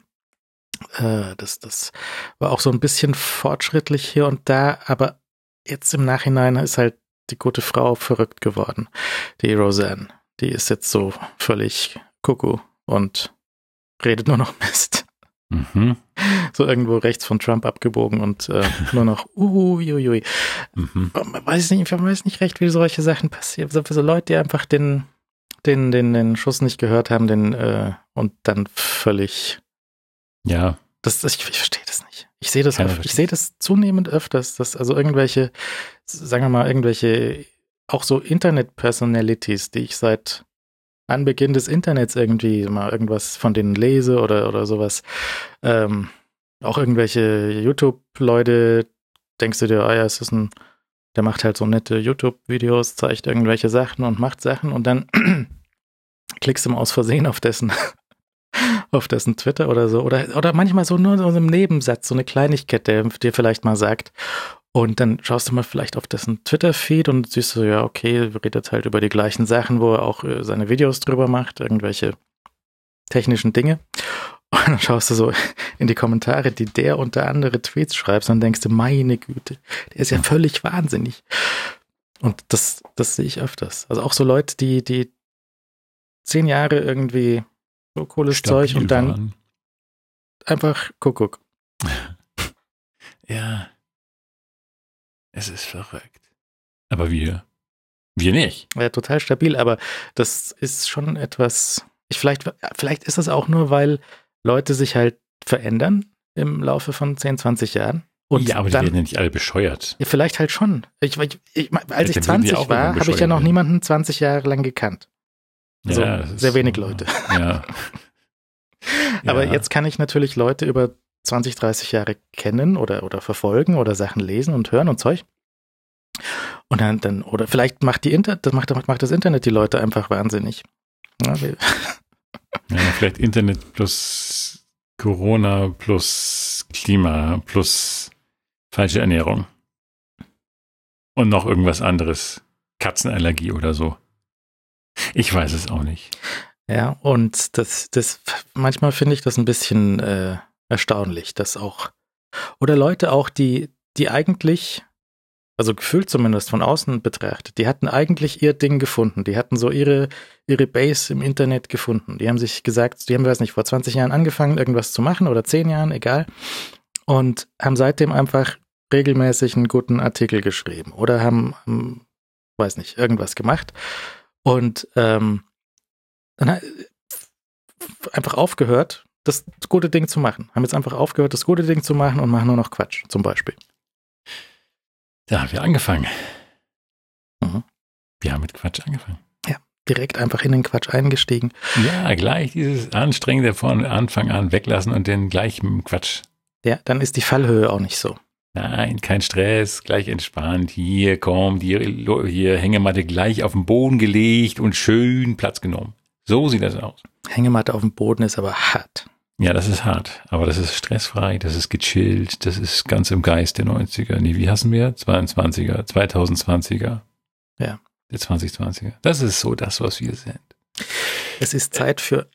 äh, das, das war auch so ein bisschen fortschrittlich hier und da, aber jetzt im Nachhinein ist halt die gute Frau verrückt geworden, die Roseanne die ist jetzt so völlig Kuckuck und redet nur noch Mist. Mhm. So irgendwo rechts von Trump abgebogen und äh, nur noch uiuiui. Mhm. Man weiß nicht, man weiß nicht recht, wie solche Sachen passieren. So, so Leute, die einfach den, den, den, den Schuss nicht gehört haben, den äh, und dann völlig. Ja. Das, das ich, ich verstehe das nicht. Ich sehe das, oft, ich sehe das zunehmend öfters, dass also irgendwelche, sagen wir mal, irgendwelche auch so Internet-Personalities, die ich seit Anbeginn des Internets irgendwie mal irgendwas von denen lese oder, oder sowas. Ähm, auch irgendwelche YouTube-Leute, denkst du dir, ah ja, es ist ein, der macht halt so nette YouTube-Videos, zeigt irgendwelche Sachen und macht Sachen und dann klickst du mal aus Versehen auf dessen, auf dessen Twitter oder so. Oder, oder manchmal so nur so einem Nebensatz, so eine Kleinigkeit, der dir vielleicht mal sagt. Und dann schaust du mal vielleicht auf dessen Twitter-Feed und siehst du, ja, okay, redet halt über die gleichen Sachen, wo er auch äh, seine Videos drüber macht, irgendwelche technischen Dinge. Und dann schaust du so in die Kommentare, die der unter andere Tweets schreibt, und denkst du, meine Güte, der ist ja völlig wahnsinnig. Und das, das sehe ich öfters. Also auch so Leute, die, die zehn Jahre irgendwie so cooles Stabil Zeug und dann waren. einfach Kuckuck. Ja, es ist verrückt. Aber wir, wir nicht. Ja, total stabil, aber das ist schon etwas, ich vielleicht, vielleicht ist es auch nur, weil Leute sich halt verändern im Laufe von 10, 20 Jahren. Und ja, aber dann, die werden ja nicht alle bescheuert. Ja, vielleicht halt schon. Ich, ich, ich, als ich 20 war, habe ich ja noch niemanden 20 Jahre lang gekannt. Also ja, sehr wenig Leute. Ja. aber ja. jetzt kann ich natürlich Leute über 20, 30 Jahre kennen oder, oder verfolgen oder Sachen lesen und hören und Zeug. Und dann, dann oder vielleicht macht die Inter das macht, macht das Internet die Leute einfach wahnsinnig. Ja, vielleicht Internet plus Corona plus Klima plus falsche Ernährung. Und noch irgendwas anderes. Katzenallergie oder so. Ich weiß es auch nicht. Ja, und das, das manchmal finde ich das ein bisschen äh, erstaunlich, dass auch, oder Leute auch, die, die eigentlich, also gefühlt zumindest von außen betrachtet, die hatten eigentlich ihr Ding gefunden. Die hatten so ihre, ihre Base im Internet gefunden. Die haben sich gesagt, die haben, weiß nicht, vor 20 Jahren angefangen, irgendwas zu machen oder 10 Jahren, egal. Und haben seitdem einfach regelmäßig einen guten Artikel geschrieben oder haben, haben weiß nicht, irgendwas gemacht. Und ähm, dann einfach aufgehört, das gute Ding zu machen. Haben jetzt einfach aufgehört, das gute Ding zu machen und machen nur noch Quatsch, zum Beispiel. Da haben wir angefangen. Mhm. Wir haben mit Quatsch angefangen. Ja, direkt einfach in den Quatsch eingestiegen. Ja, gleich dieses Anstrengende von Anfang an weglassen und den gleich mit dem Quatsch. Ja, dann ist die Fallhöhe auch nicht so. Nein, kein Stress, gleich entspannt. Hier kommt, hier, hier Hängematte gleich auf den Boden gelegt und schön Platz genommen. So sieht das aus. Hängematte auf dem Boden ist aber hart. Ja, das ist hart, aber das ist stressfrei, das ist gechillt, das ist ganz im Geist der 90er. Nee, wie hassen wir? 22er, 2020er. Ja. Der 2020er. Das ist so das, was wir sind. Es ist Zeit für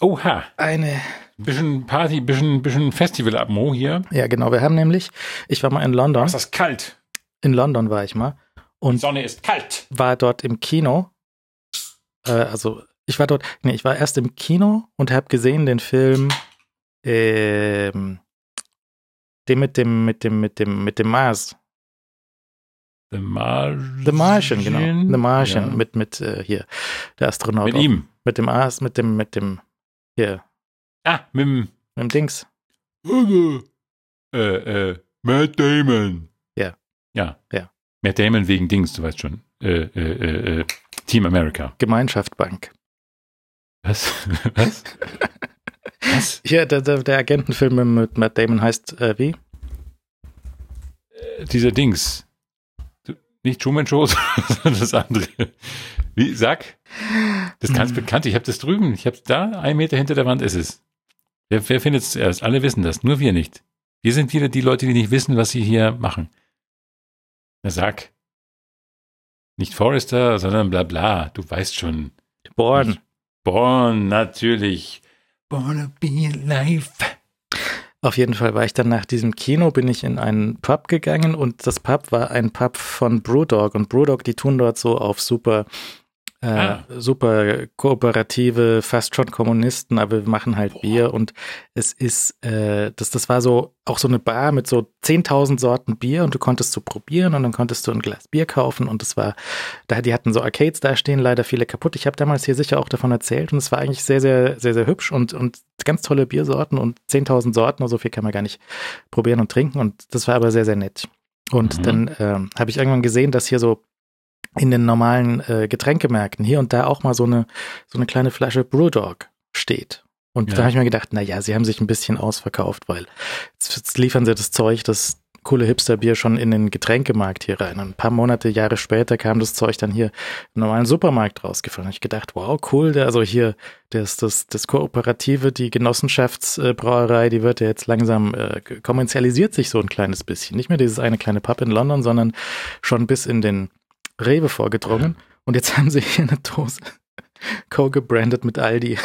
Oha. Eine bisschen Party, bisschen, bisschen Festival-Atmo hier. Ja, genau. Wir haben nämlich, ich war mal in London. ist das kalt. In London war ich mal. Und Die Sonne ist kalt. War dort im Kino. Äh, also ich war dort, nee, ich war erst im Kino und habe gesehen den Film Ähm, dem mit dem, mit dem, mit dem, mit dem Mars. The Martian. The Martian, genau. The Martian, ja. mit, mit, äh, hier, der Astronaut. Mit ihm. Mit dem Mars, mit dem, mit dem, hier. Ah, mit dem. Mit dem Dings. Äh, äh, Matt Damon. Ja. Ja. Ja. Matt Damon wegen Dings, du weißt schon. Äh, äh, äh, äh Team America. Gemeinschaft Bank. Was? Was? Was? Hier, der, der, der Agentenfilm mit Matt Damon heißt äh, wie? Äh, dieser Dings. Nicht Truman Show, sondern das andere. Wie, sag? Das ist ganz hm. bekannt. Ich habe das drüben. Ich habe da, ein Meter hinter der Wand ist es. Wer, wer findet es zuerst? Alle wissen das, nur wir nicht. Wir sind wieder die Leute, die nicht wissen, was sie hier machen. Na sag. Nicht Forrester, sondern bla bla. Du weißt schon. Born. Born, natürlich. Born to be alive. Auf jeden Fall war ich dann nach diesem Kino, bin ich in einen Pub gegangen und das Pub war ein Pub von Brewdog und Brewdog, die tun dort so auf super äh, ah. super kooperative, fast schon Kommunisten, aber wir machen halt Boah. Bier und es ist, äh, das, das war so auch so eine Bar mit so 10.000 Sorten Bier und du konntest so probieren und dann konntest du ein Glas Bier kaufen und es war, da die hatten so Arcades da stehen, leider viele kaputt. Ich habe damals hier sicher auch davon erzählt und es war eigentlich sehr, sehr, sehr, sehr hübsch und, und ganz tolle Biersorten und 10.000 Sorten, so viel kann man gar nicht probieren und trinken und das war aber sehr, sehr nett. Und mhm. dann ähm, habe ich irgendwann gesehen, dass hier so in den normalen äh, Getränkemärkten hier und da auch mal so eine, so eine kleine Flasche Brewdog steht. Und ja. da habe ich mir gedacht, na ja, sie haben sich ein bisschen ausverkauft, weil jetzt, jetzt liefern sie das Zeug, das coole Hipsterbier schon in den Getränkemarkt hier rein. Und ein paar Monate, Jahre später kam das Zeug dann hier im normalen Supermarkt rausgefallen. Ich gedacht, wow, cool, der, also hier, das, das, das Kooperative, die Genossenschaftsbrauerei, die wird ja jetzt langsam äh, kommerzialisiert sich so ein kleines bisschen. Nicht mehr dieses eine kleine Pub in London, sondern schon bis in den Rewe vorgedrungen und jetzt haben sie hier eine Dose co-gebrandet mit Aldi.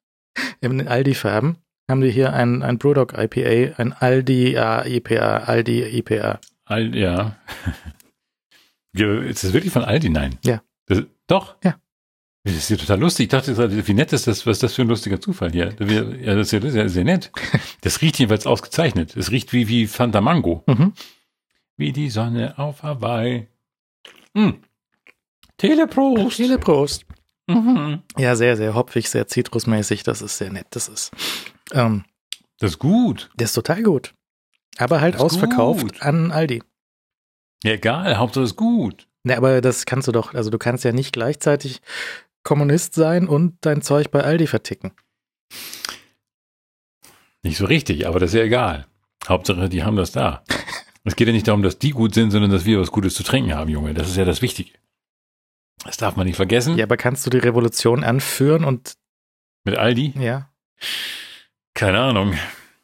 In den Aldi-Farben haben die hier ein, ein Brewdog IPA, ein Aldi IPA, Aldi IPA. Aldi, ja. Ist das wirklich von Aldi? Nein. Ja. Das, doch? Ja. Das ist ja total lustig. Ich dachte, wie nett ist das, was ist das für ein lustiger Zufall hier? Ja, das ist ja sehr nett. Das riecht jedenfalls ausgezeichnet. Es riecht wie, wie Fanta Mango. Mhm. Wie die Sonne auf Hawaii. Mm. Teleprost. Teleprost. Mhm. Ja, sehr, sehr hopfig, sehr zitrusmäßig. Das ist sehr nett. Das ist. Ähm, das ist gut. Das ist total gut. Aber halt ausverkauft gut. an Aldi. Ja, egal. Hauptsache ist gut. Ne, aber das kannst du doch. Also, du kannst ja nicht gleichzeitig Kommunist sein und dein Zeug bei Aldi verticken. Nicht so richtig, aber das ist ja egal. Hauptsache, die haben das da. Es geht ja nicht darum, dass die gut sind, sondern dass wir was Gutes zu trinken haben, Junge. Das ist ja das Wichtige. Das darf man nicht vergessen. Ja, aber kannst du die Revolution anführen und. Mit Aldi? Ja. Keine Ahnung.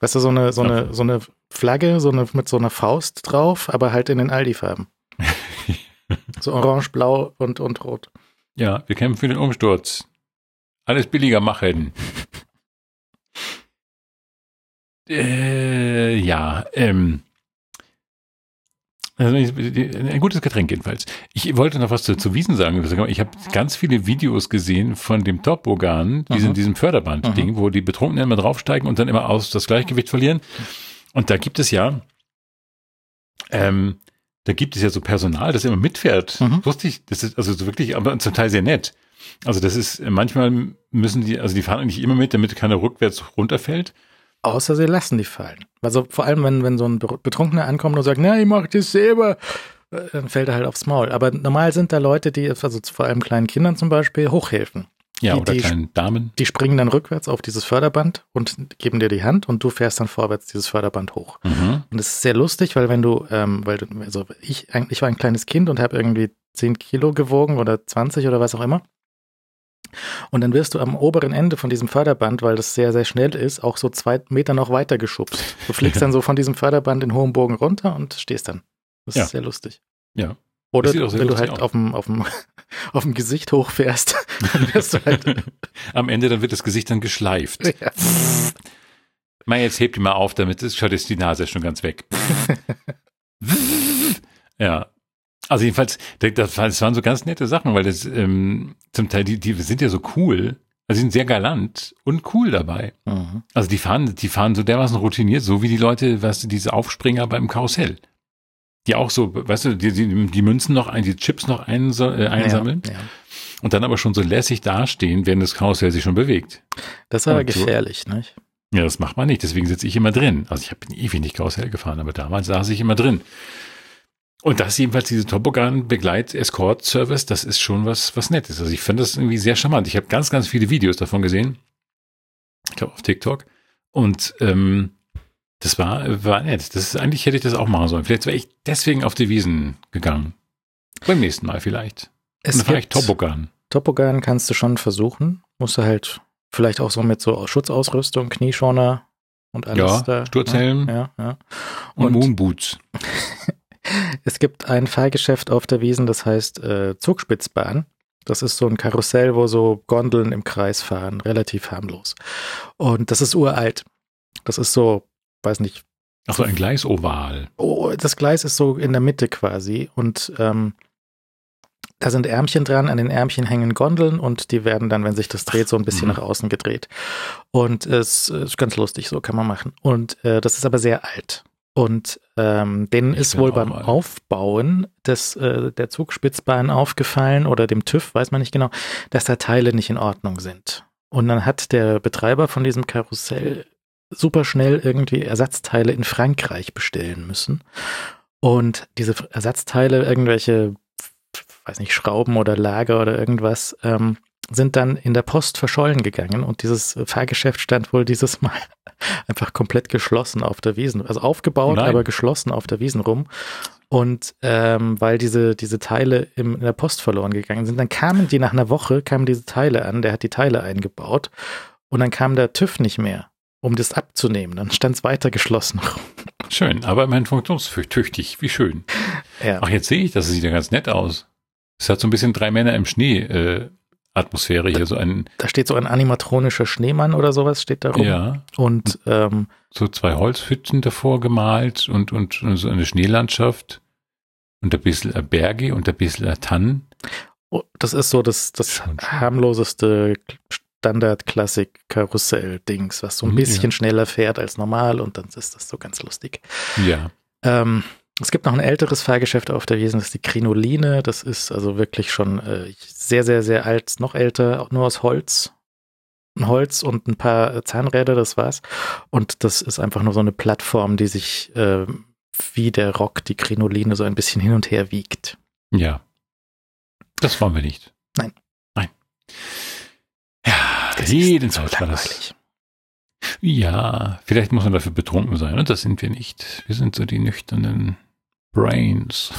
Weißt du, so eine, so eine, so eine Flagge, so eine, mit so einer Faust drauf, aber halt in den Aldi-Farben. so orange, blau und, und rot. Ja, wir kämpfen für den Umsturz. Alles billiger machen. äh, ja, ähm, also ein gutes Getränk jedenfalls. Ich wollte noch was zu, zu Wiesen sagen. Ich habe ganz viele Videos gesehen von dem Top-Organ, diesem, diesem Förderband-Ding, wo die Betrunkenen immer draufsteigen und dann immer aus das Gleichgewicht verlieren. Und da gibt es ja, ähm, da gibt es ja so Personal, das immer mitfährt. Mhm. Wusste ich, das ist also wirklich, aber zum Teil sehr nett. Also das ist, manchmal müssen die, also die fahren eigentlich immer mit, damit keiner rückwärts runterfällt. Außer sie lassen die fallen. Also vor allem, wenn, wenn so ein Betrunkener ankommt und sagt, na, ich mach das selber, äh, dann fällt er halt aufs Maul. Aber normal sind da Leute, die, also vor allem kleinen Kindern zum Beispiel, hochhelfen. Ja, die, oder die, kleinen Damen. Die springen dann rückwärts auf dieses Förderband und geben dir die Hand und du fährst dann vorwärts dieses Förderband hoch. Mhm. Und es ist sehr lustig, weil wenn du, ähm, weil du, also ich, ich war ein kleines Kind und habe irgendwie 10 Kilo gewogen oder 20 oder was auch immer. Und dann wirst du am oberen Ende von diesem Förderband, weil das sehr, sehr schnell ist, auch so zwei Meter noch weiter geschubst. Du fliegst dann so von diesem Förderband in hohem Bogen runter und stehst dann. Das ja. ist sehr lustig. Ja. Oder wenn du halt auf dem, auf, dem, auf dem Gesicht hochfährst, dann wirst du halt. Am Ende dann wird das Gesicht dann geschleift. Ja. Mal jetzt hebt die mal auf, damit ist, schaut jetzt die Nase schon ganz weg. ja. Also jedenfalls, das waren so ganz nette Sachen, weil das ähm, zum Teil, die, die sind ja so cool. Also sie sind sehr galant und cool dabei. Mhm. Also die fahren, die fahren so dermaßen routiniert, so wie die Leute, weißt du, diese Aufspringer beim Karussell. Die auch so, weißt du, die, die, die Münzen noch ein, die Chips noch ein, äh, einsammeln. Ja, ja. Und dann aber schon so lässig dastehen, während das Karussell sich schon bewegt. Das ist aber und gefährlich, so, nicht? Ja, das macht man nicht. Deswegen sitze ich immer drin. Also ich bin ewig nicht Karussell gefahren, aber damals saß ich immer drin. Und das jedenfalls, diese Topogan-Begleit-Escort-Service, das ist schon was, was Nettes. Also ich finde das irgendwie sehr charmant. Ich habe ganz, ganz viele Videos davon gesehen. Ich glaube auf TikTok. Und ähm, das war, war nett. Das ist, eigentlich hätte ich das auch machen sollen. Vielleicht wäre ich deswegen auf die Wiesen gegangen. Beim nächsten Mal vielleicht. Es Und dann fahre ich Topogan. Topogan kannst du schon versuchen. Musst du halt vielleicht auch so mit so Schutzausrüstung, Knieschoner und alles ja, da. Sturzhelm. Ja, ja. Und, und Moonboots. Es gibt ein Fahrgeschäft auf der Wiesen, das heißt äh, Zugspitzbahn. Das ist so ein Karussell, wo so Gondeln im Kreis fahren, relativ harmlos. Und das ist uralt. Das ist so, weiß nicht. Ach so, ein Gleisoval. Oh, das Gleis ist so in der Mitte quasi. Und ähm, da sind Ärmchen dran, an den Ärmchen hängen Gondeln und die werden dann, wenn sich das dreht, so ein bisschen mhm. nach außen gedreht. Und es ist ganz lustig, so kann man machen. Und äh, das ist aber sehr alt. Und ähm, denen ich ist wohl beim mal. Aufbauen des, äh, der Zugspitzbahn aufgefallen oder dem TÜV, weiß man nicht genau, dass da Teile nicht in Ordnung sind. Und dann hat der Betreiber von diesem Karussell super schnell irgendwie Ersatzteile in Frankreich bestellen müssen. Und diese Ersatzteile, irgendwelche, weiß nicht, Schrauben oder Lager oder irgendwas, ähm, sind dann in der Post verschollen gegangen und dieses Fahrgeschäft stand wohl dieses Mal einfach komplett geschlossen auf der Wiesen. Also aufgebaut, Nein. aber geschlossen auf der Wiesen rum. Und ähm, weil diese, diese Teile im, in der Post verloren gegangen sind, dann kamen die nach einer Woche, kamen diese Teile an, der hat die Teile eingebaut und dann kam der TÜV nicht mehr, um das abzunehmen. Dann stand es weiter geschlossen rum. Schön, aber immerhin funktionstüchtig, wie schön. Ja. Ach, jetzt sehe ich, das sieht ja ganz nett aus. Es hat so ein bisschen drei Männer im Schnee äh, Atmosphäre hier, so ein. Da steht so ein animatronischer Schneemann oder sowas, steht da rum. Ja. Und ähm, so zwei Holzhütten davor gemalt und, und, und so eine Schneelandschaft und ein bisschen Berge und ein bisschen Tannen. Oh, das ist so das, das harmloseste Standard-Klassik-Karussell-Dings, was so ein mhm, bisschen ja. schneller fährt als normal und dann ist das so ganz lustig. Ja. Ähm, es gibt noch ein älteres Fahrgeschäft auf der Wiesen, das ist die Krinoline. Das ist also wirklich schon äh, sehr, sehr, sehr alt, noch älter, nur aus Holz. Ein Holz und ein paar Zahnräder, das war's. Und das ist einfach nur so eine Plattform, die sich äh, wie der Rock, die Krinoline, so ein bisschen hin und her wiegt. Ja. Das wollen wir nicht. Nein. Nein. Ja, das jedenfalls so war das. Ja, vielleicht muss man dafür betrunken sein. Und das sind wir nicht. Wir sind so die nüchternen Brains.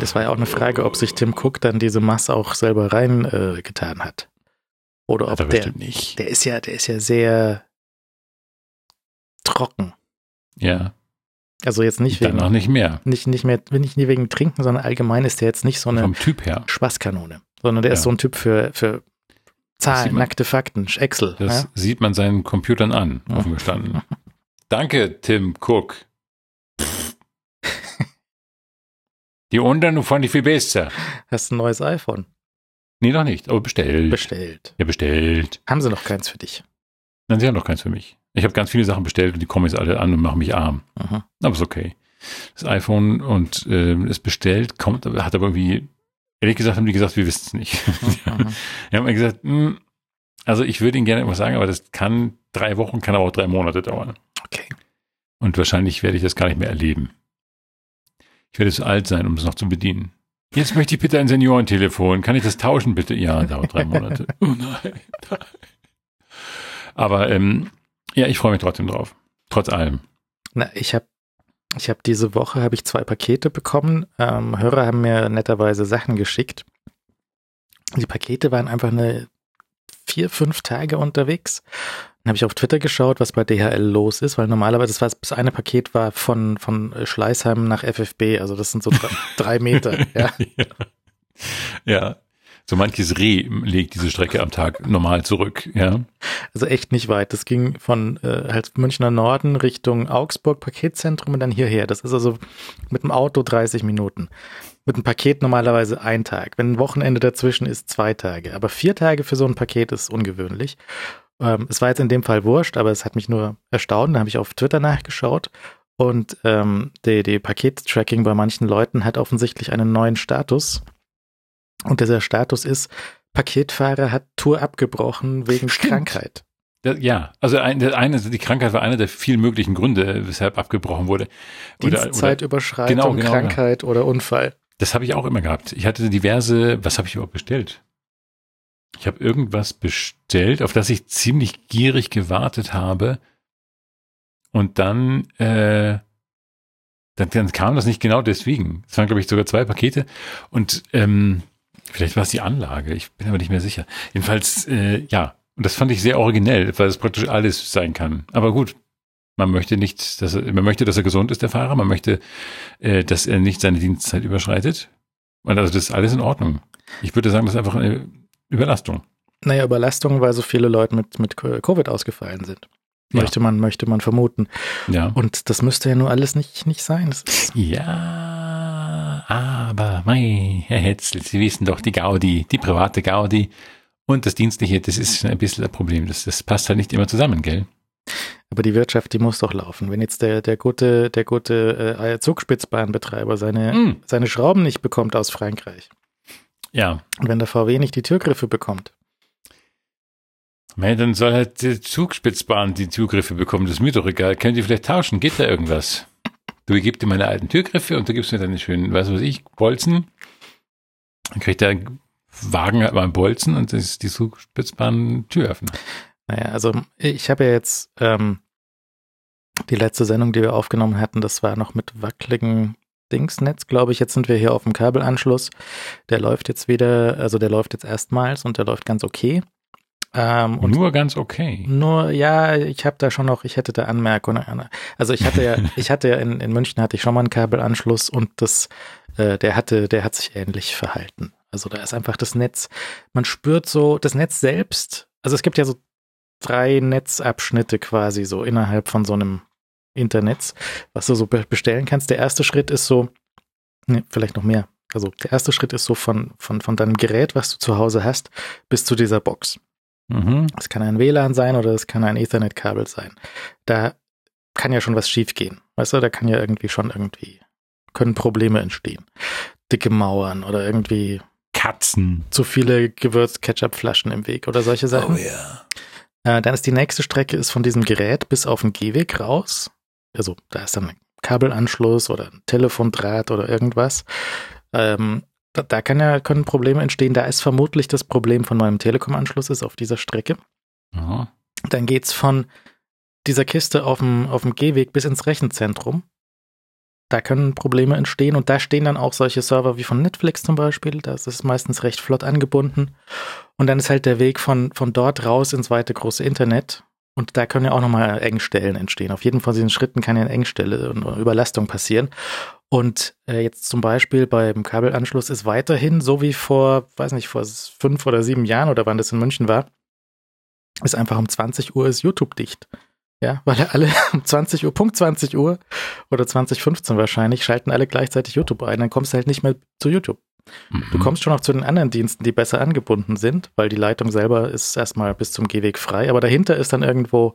Das war ja auch eine Frage, ob sich Tim Cook dann diese Masse auch selber reingetan äh, hat. Oder ob der, nicht. der ist ja, der ist ja sehr trocken. Ja. Also jetzt nicht wegen. Dann noch nicht mehr. Nicht, nicht mehr, nicht wegen Trinken, sondern allgemein ist der jetzt nicht so eine Vom typ her. Spaßkanone. Sondern der ja. ist so ein Typ für, für Zahlen, nackte Fakten, Excel. Das ja? sieht man seinen Computern an, offen gestanden. Danke, Tim Cook. Die unteren fand ich viel besser. Hast du ein neues iPhone? Nee, noch nicht, aber bestellt. Bestellt. Ja, bestellt. Haben sie noch keins für dich? Nein, sie haben noch keins für mich. Ich habe ganz viele Sachen bestellt und die kommen jetzt alle an und machen mich arm. Aha. Aber ist okay. Das iPhone und äh, ist bestellt, kommt, hat aber irgendwie, ehrlich gesagt, haben die gesagt, wir wissen es nicht. Mhm. die haben mir gesagt, mh, hm, also ich würde Ihnen gerne etwas sagen, aber das kann drei Wochen, kann aber auch drei Monate dauern. Okay. Und wahrscheinlich werde ich das gar nicht mehr erleben. Ich werde zu alt sein, um es noch zu bedienen. Jetzt möchte ich bitte ein Seniorentelefon. Kann ich das tauschen, bitte? Ja, dauert drei Monate. oh nein, nein. Aber ähm, ja, ich freue mich trotzdem drauf. Trotz allem. Na, ich habe ich hab diese Woche habe ich zwei Pakete bekommen. Ähm, Hörer haben mir netterweise Sachen geschickt. Die Pakete waren einfach eine vier, fünf Tage unterwegs. Dann habe ich auf Twitter geschaut, was bei DHL los ist, weil normalerweise das, war, das eine Paket war von, von Schleißheim nach FFB, also das sind so drei, drei Meter. Ja. ja. ja. So manches Reh legt diese Strecke am Tag normal zurück, ja. Also echt nicht weit. Das ging von äh, halt Münchner Norden Richtung Augsburg Paketzentrum und dann hierher. Das ist also mit dem Auto 30 Minuten. Mit einem Paket normalerweise ein Tag. Wenn ein Wochenende dazwischen ist, zwei Tage. Aber vier Tage für so ein Paket ist ungewöhnlich. Ähm, es war jetzt in dem Fall wurscht, aber es hat mich nur erstaunt. Da habe ich auf Twitter nachgeschaut und ähm, die, die Paket-Tracking bei manchen Leuten hat offensichtlich einen neuen Status. Und dieser Status ist, Paketfahrer hat Tour abgebrochen wegen Stimmt. Krankheit. Ja, also ein, eine, die Krankheit war einer der vielen möglichen Gründe, weshalb abgebrochen wurde. Dienstzeitüberschreitung, genau, genau, Krankheit genau. oder Unfall. Das habe ich auch immer gehabt. Ich hatte diverse, was habe ich überhaupt bestellt? Ich habe irgendwas bestellt, auf das ich ziemlich gierig gewartet habe. Und dann, äh, dann, dann kam das nicht genau deswegen. Es waren, glaube ich, sogar zwei Pakete. Und ähm, vielleicht war es die Anlage, ich bin aber nicht mehr sicher. Jedenfalls, äh, ja, und das fand ich sehr originell, weil es praktisch alles sein kann. Aber gut, man möchte nicht, dass er, man möchte, dass er gesund ist, der Fahrer. Man möchte, äh, dass er nicht seine Dienstzeit überschreitet. Und also das ist alles in Ordnung. Ich würde sagen, das ist einfach eine Überlastung. Naja, Überlastung, weil so viele Leute mit, mit Covid ausgefallen sind. Ja. Möchte man, möchte man vermuten. Ja. Und das müsste ja nur alles nicht, nicht sein. ja, aber, mei, Herr Hetzel, Sie wissen doch, die Gaudi, die private Gaudi und das Dienstliche, das ist ein bisschen ein Problem. Das, das passt halt nicht immer zusammen, gell? Aber die Wirtschaft, die muss doch laufen. Wenn jetzt der, der gute, der gute äh, Zugspitzbahnbetreiber seine, mm. seine Schrauben nicht bekommt aus Frankreich. Ja. Und wenn der VW nicht die Türgriffe bekommt. Mei, dann soll halt die Zugspitzbahn die Türgriffe bekommen. Das ist mir doch egal. Können die vielleicht tauschen? Geht da irgendwas? Du gibst dir meine alten Türgriffe und du gibst mir deine schönen, was weiß ich, Bolzen. Dann kriegt der Wagen halt mal einen Bolzen und das ist die Zugspitzbahn Türöffner. Naja, also ich habe ja jetzt ähm, die letzte Sendung, die wir aufgenommen hatten, das war noch mit wackeligen Dingsnetz, glaube ich. Jetzt sind wir hier auf dem Kabelanschluss. Der läuft jetzt wieder, also der läuft jetzt erstmals und der läuft ganz okay. Ähm, nur ganz okay. Nur, ja, ich habe da schon noch, ich hätte da Anmerkungen. Also ich hatte ja, ich hatte ja in, in München hatte ich schon mal einen Kabelanschluss und das, äh, der hatte, der hat sich ähnlich verhalten. Also da ist einfach das Netz, man spürt so, das Netz selbst, also es gibt ja so drei Netzabschnitte quasi so innerhalb von so einem Internet, was du so bestellen kannst. Der erste Schritt ist so, ne, vielleicht noch mehr. Also der erste Schritt ist so von, von, von deinem Gerät, was du zu Hause hast, bis zu dieser Box. Mhm. Das kann ein WLAN sein oder es kann ein Ethernet-Kabel sein. Da kann ja schon was schiefgehen. Weißt du, da kann ja irgendwie schon irgendwie, können Probleme entstehen. Dicke Mauern oder irgendwie Katzen. Zu viele Gewürz-Ketchup-Flaschen im Weg oder solche Sachen. Oh ja. Äh, dann ist die nächste Strecke ist von diesem Gerät bis auf den Gehweg raus. Also da ist dann ein Kabelanschluss oder ein Telefondraht oder irgendwas. Ähm, da, da kann ja, können Probleme entstehen. Da ist vermutlich das Problem von meinem Telekom-Anschluss ist auf dieser Strecke. Aha. Dann geht's von dieser Kiste auf dem, auf dem Gehweg bis ins Rechenzentrum. Da können Probleme entstehen und da stehen dann auch solche Server wie von Netflix zum Beispiel. Das ist meistens recht flott angebunden. Und dann ist halt der Weg von, von dort raus ins weite große Internet. Und da können ja auch nochmal Engstellen entstehen. Auf jeden Fall diesen Schritten kann ja eine Engstelle und Überlastung passieren. Und äh, jetzt zum Beispiel beim Kabelanschluss ist weiterhin, so wie vor, weiß nicht, vor fünf oder sieben Jahren oder wann das in München war, ist einfach um 20 Uhr ist YouTube dicht. Ja, weil alle um 20 Uhr, Punkt 20 Uhr oder 2015 wahrscheinlich, schalten alle gleichzeitig YouTube ein. Dann kommst du halt nicht mehr zu YouTube. Mhm. Du kommst schon noch zu den anderen Diensten, die besser angebunden sind, weil die Leitung selber ist erstmal bis zum Gehweg frei. Aber dahinter ist dann irgendwo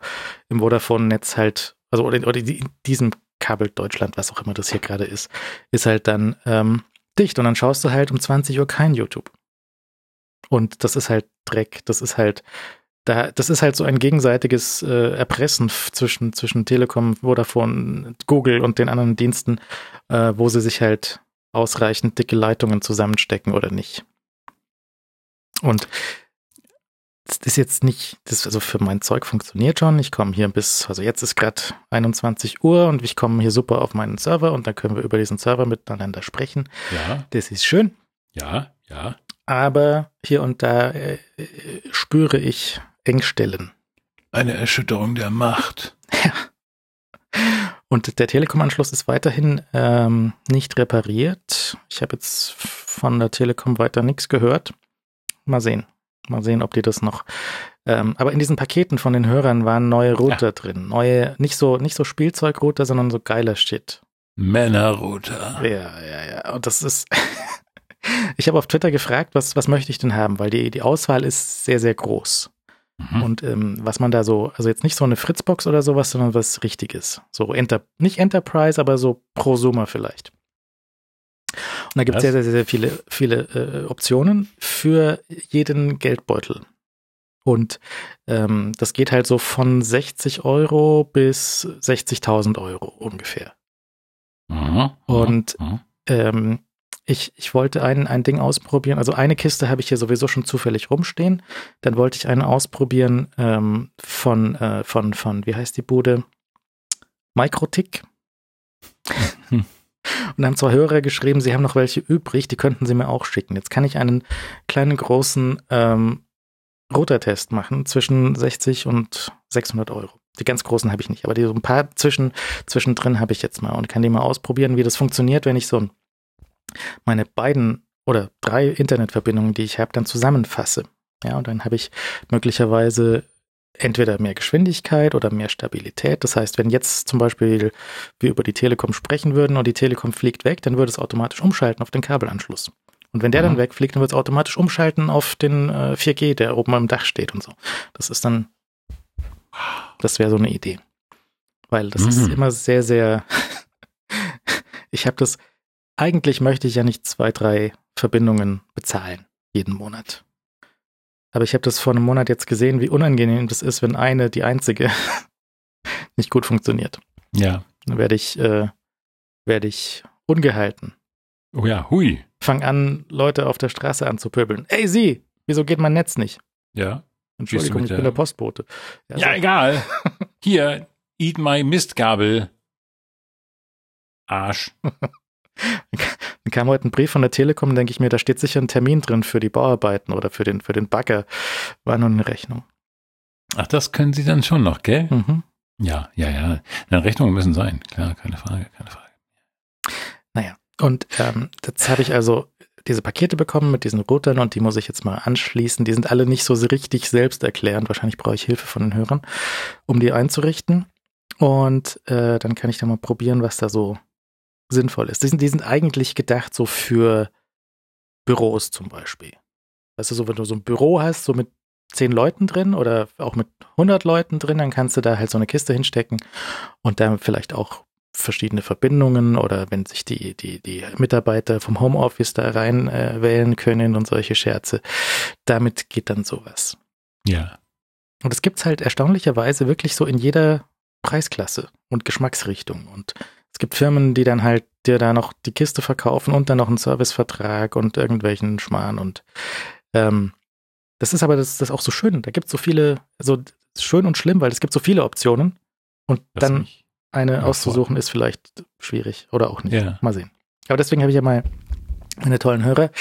im Vodafone-Netz halt, also oder, in diesem Kabel Deutschland, was auch immer das hier gerade ist, ist halt dann ähm, dicht. Und dann schaust du halt um 20 Uhr kein YouTube. Und das ist halt Dreck. Das ist halt, da, das ist halt so ein gegenseitiges äh, Erpressen zwischen, zwischen Telekom, Vodafone, Google und den anderen Diensten, äh, wo sie sich halt ausreichend dicke Leitungen zusammenstecken oder nicht. Und das ist jetzt nicht, das also für mein Zeug funktioniert schon. Ich komme hier bis, also jetzt ist gerade 21 Uhr und ich komme hier super auf meinen Server und dann können wir über diesen Server miteinander sprechen. Ja. Das ist schön. Ja, ja. Aber hier und da äh, äh spüre ich Engstellen. Eine Erschütterung der Macht. Ja. Und der Telekom-Anschluss ist weiterhin ähm, nicht repariert. Ich habe jetzt von der Telekom weiter nichts gehört. Mal sehen. Mal sehen, ob die das noch. Ähm, aber in diesen Paketen von den Hörern waren neue Router ja. drin. Neue, nicht so, nicht so Spielzeugrouter, sondern so geiler Shit. Männerrouter. Ja, ja, ja. Und das ist. ich habe auf Twitter gefragt, was, was möchte ich denn haben, weil die, die Auswahl ist sehr, sehr groß. Mhm. Und ähm, was man da so, also jetzt nicht so eine Fritzbox oder sowas, sondern was Richtiges. So Enter, nicht Enterprise, aber so Prosumer vielleicht. Und da gibt es sehr, sehr, sehr viele, viele äh, Optionen für jeden Geldbeutel. Und ähm, das geht halt so von 60 Euro bis 60.000 Euro ungefähr. Mhm. Und mhm. Ähm, ich, ich wollte ein, ein Ding ausprobieren. Also eine Kiste habe ich hier sowieso schon zufällig rumstehen. Dann wollte ich eine ausprobieren ähm, von, äh, von, von, wie heißt die Bude? Microtick. Hm. Und haben zwei Hörer geschrieben, sie haben noch welche übrig, die könnten sie mir auch schicken. Jetzt kann ich einen kleinen, großen ähm, Router-Test machen zwischen 60 und 600 Euro. Die ganz großen habe ich nicht, aber die so ein paar zwischen, zwischendrin habe ich jetzt mal und kann die mal ausprobieren, wie das funktioniert, wenn ich so meine beiden oder drei Internetverbindungen, die ich habe, dann zusammenfasse. Ja, und dann habe ich möglicherweise entweder mehr Geschwindigkeit oder mehr Stabilität. Das heißt, wenn jetzt zum Beispiel wir über die Telekom sprechen würden und die Telekom fliegt weg, dann würde es automatisch umschalten auf den Kabelanschluss. Und wenn der mhm. dann wegfliegt, dann wird es automatisch umschalten auf den äh, 4G, der oben am Dach steht und so. Das ist dann, das wäre so eine Idee. Weil das mhm. ist immer sehr, sehr, ich habe das, eigentlich möchte ich ja nicht zwei, drei Verbindungen bezahlen jeden Monat. Aber ich habe das vor einem Monat jetzt gesehen, wie unangenehm das ist, wenn eine, die einzige, nicht gut funktioniert. Ja. Dann werde ich, äh, werde ich ungehalten. Oh ja, hui. Fang an, Leute auf der Straße anzupöbeln. Ey, Sie, wieso geht mein Netz nicht? Ja. Entschuldigung, ich bin der Postbote. Ja, ja so. egal. Hier, eat my Mistgabel. Arsch. Dann kam heute ein Brief von der Telekom, denke ich mir, da steht sicher ein Termin drin für die Bauarbeiten oder für den, für den Bagger. War nur eine Rechnung. Ach, das können Sie dann schon noch, gell? Mhm. Ja, ja, ja. Na, Rechnungen müssen sein, klar, keine Frage, keine Frage. Naja, und ähm, jetzt habe ich also diese Pakete bekommen mit diesen Routern und die muss ich jetzt mal anschließen. Die sind alle nicht so richtig selbsterklärend. Wahrscheinlich brauche ich Hilfe von den Hörern, um die einzurichten. Und äh, dann kann ich da mal probieren, was da so sinnvoll ist. Die sind, die sind eigentlich gedacht so für Büros zum Beispiel. Weißt du, so wenn du so ein Büro hast, so mit zehn Leuten drin oder auch mit 100 Leuten drin, dann kannst du da halt so eine Kiste hinstecken und dann vielleicht auch verschiedene Verbindungen oder wenn sich die, die, die Mitarbeiter vom Homeoffice da rein äh, wählen können und solche Scherze. Damit geht dann sowas. Ja. Und es gibt's halt erstaunlicherweise wirklich so in jeder Preisklasse und Geschmacksrichtung. Und es gibt Firmen, die dann halt dir da noch die Kiste verkaufen und dann noch einen Servicevertrag und irgendwelchen Schmarrn und ähm, das ist aber das, das ist auch so schön. Da gibt es so viele, so schön und schlimm, weil es gibt so viele Optionen und das dann eine auszusuchen ist vielleicht schwierig oder auch nicht. Ja. Mal sehen. Aber deswegen habe ich ja mal meine tollen Hörer,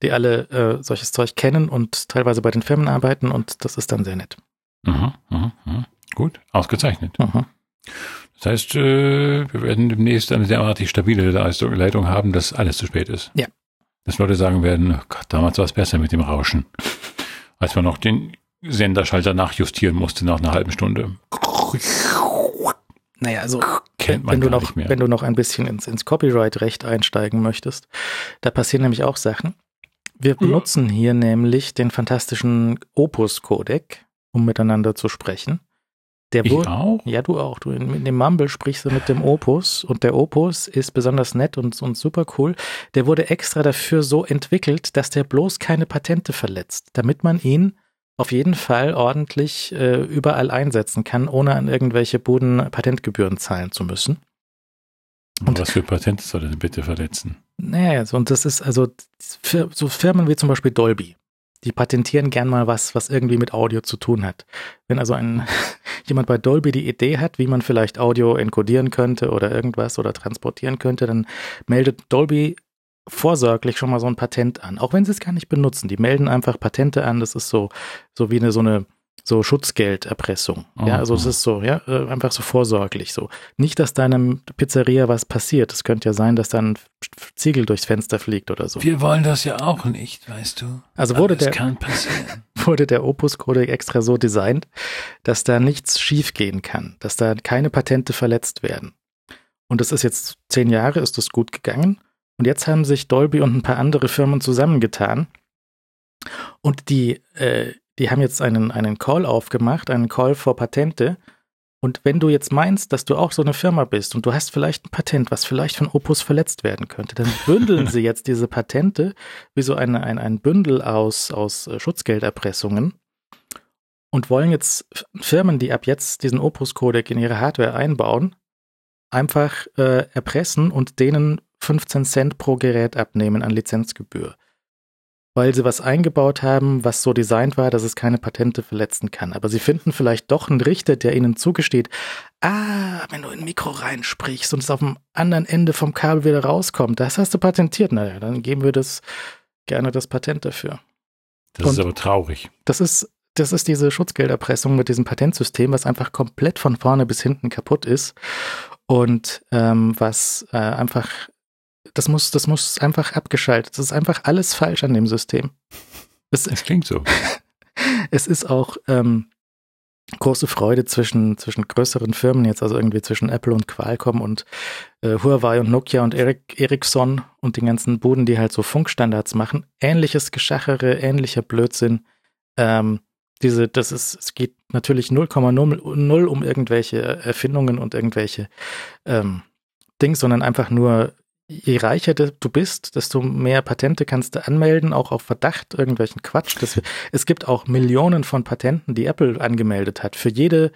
die alle äh, solches Zeug kennen und teilweise bei den Firmen arbeiten und das ist dann sehr nett. Mhm, mh, mh. Gut, ausgezeichnet. Mhm. Das heißt, äh, wir werden demnächst eine derartig stabile Leitung haben, dass alles zu spät ist. Ja. Dass Leute sagen werden, oh Gott, damals war es besser mit dem Rauschen. Als man noch den Senderschalter nachjustieren musste nach einer halben Stunde. Naja, also Kennt wenn, du noch, wenn du noch ein bisschen ins, ins Copyright-Recht einsteigen möchtest, da passieren nämlich auch Sachen. Wir benutzen hier nämlich den fantastischen Opus-Codec, um miteinander zu sprechen. Der ich wurde, auch? Ja, du auch. Du in, dem Mumble sprichst du mit dem Opus und der Opus ist besonders nett und, und super cool. Der wurde extra dafür so entwickelt, dass der bloß keine Patente verletzt, damit man ihn auf jeden Fall ordentlich äh, überall einsetzen kann, ohne an irgendwelche Buden Patentgebühren zahlen zu müssen. Und was für Patente soll er denn bitte verletzen? Naja, und das ist also für so Firmen wie zum Beispiel Dolby die patentieren gern mal was, was irgendwie mit Audio zu tun hat. Wenn also ein jemand bei Dolby die Idee hat, wie man vielleicht Audio enkodieren könnte oder irgendwas oder transportieren könnte, dann meldet Dolby vorsorglich schon mal so ein Patent an, auch wenn sie es gar nicht benutzen. Die melden einfach Patente an. Das ist so so wie eine so eine so Schutzgelderpressung. Oh, ja, also es ist so, ja, äh, einfach so vorsorglich so. Nicht, dass deinem Pizzeria was passiert. Es könnte ja sein, dass dann Ziegel durchs Fenster fliegt oder so. Wir wollen das ja auch nicht, weißt du. Also wurde der, wurde der Opus Code extra so designt, dass da nichts schiefgehen kann, dass da keine Patente verletzt werden. Und das ist jetzt zehn Jahre, ist das gut gegangen. Und jetzt haben sich Dolby und ein paar andere Firmen zusammengetan. Und die äh, die haben jetzt einen, einen Call aufgemacht, einen Call for Patente. Und wenn du jetzt meinst, dass du auch so eine Firma bist und du hast vielleicht ein Patent, was vielleicht von Opus verletzt werden könnte, dann bündeln sie jetzt diese Patente wie so eine, ein, ein Bündel aus, aus äh, Schutzgelderpressungen und wollen jetzt Firmen, die ab jetzt diesen Opus-Codec in ihre Hardware einbauen, einfach äh, erpressen und denen 15 Cent pro Gerät abnehmen an Lizenzgebühr weil sie was eingebaut haben, was so designt war, dass es keine Patente verletzen kann. Aber sie finden vielleicht doch einen Richter, der ihnen zugesteht, ah, wenn du in ein Mikro reinsprichst und es auf dem anderen Ende vom Kabel wieder rauskommt, das hast du patentiert. Naja, dann geben wir das gerne das Patent dafür. Das und ist aber traurig. Das ist, das ist diese Schutzgelderpressung mit diesem Patentsystem, was einfach komplett von vorne bis hinten kaputt ist und ähm, was äh, einfach das muss, das muss einfach abgeschaltet. Das ist einfach alles falsch an dem System. Es, das klingt so. es ist auch ähm, große Freude zwischen, zwischen größeren Firmen jetzt, also irgendwie zwischen Apple und Qualcomm und äh, Huawei und Nokia und Eric, Ericsson und den ganzen Buden, die halt so Funkstandards machen. Ähnliches Geschachere, ähnlicher Blödsinn. Ähm, diese, das ist, es geht natürlich 0,0 um irgendwelche Erfindungen und irgendwelche ähm, Dings, sondern einfach nur je reicher du bist, desto mehr Patente kannst du anmelden, auch auf Verdacht, irgendwelchen Quatsch. Das, es gibt auch Millionen von Patenten, die Apple angemeldet hat, für jede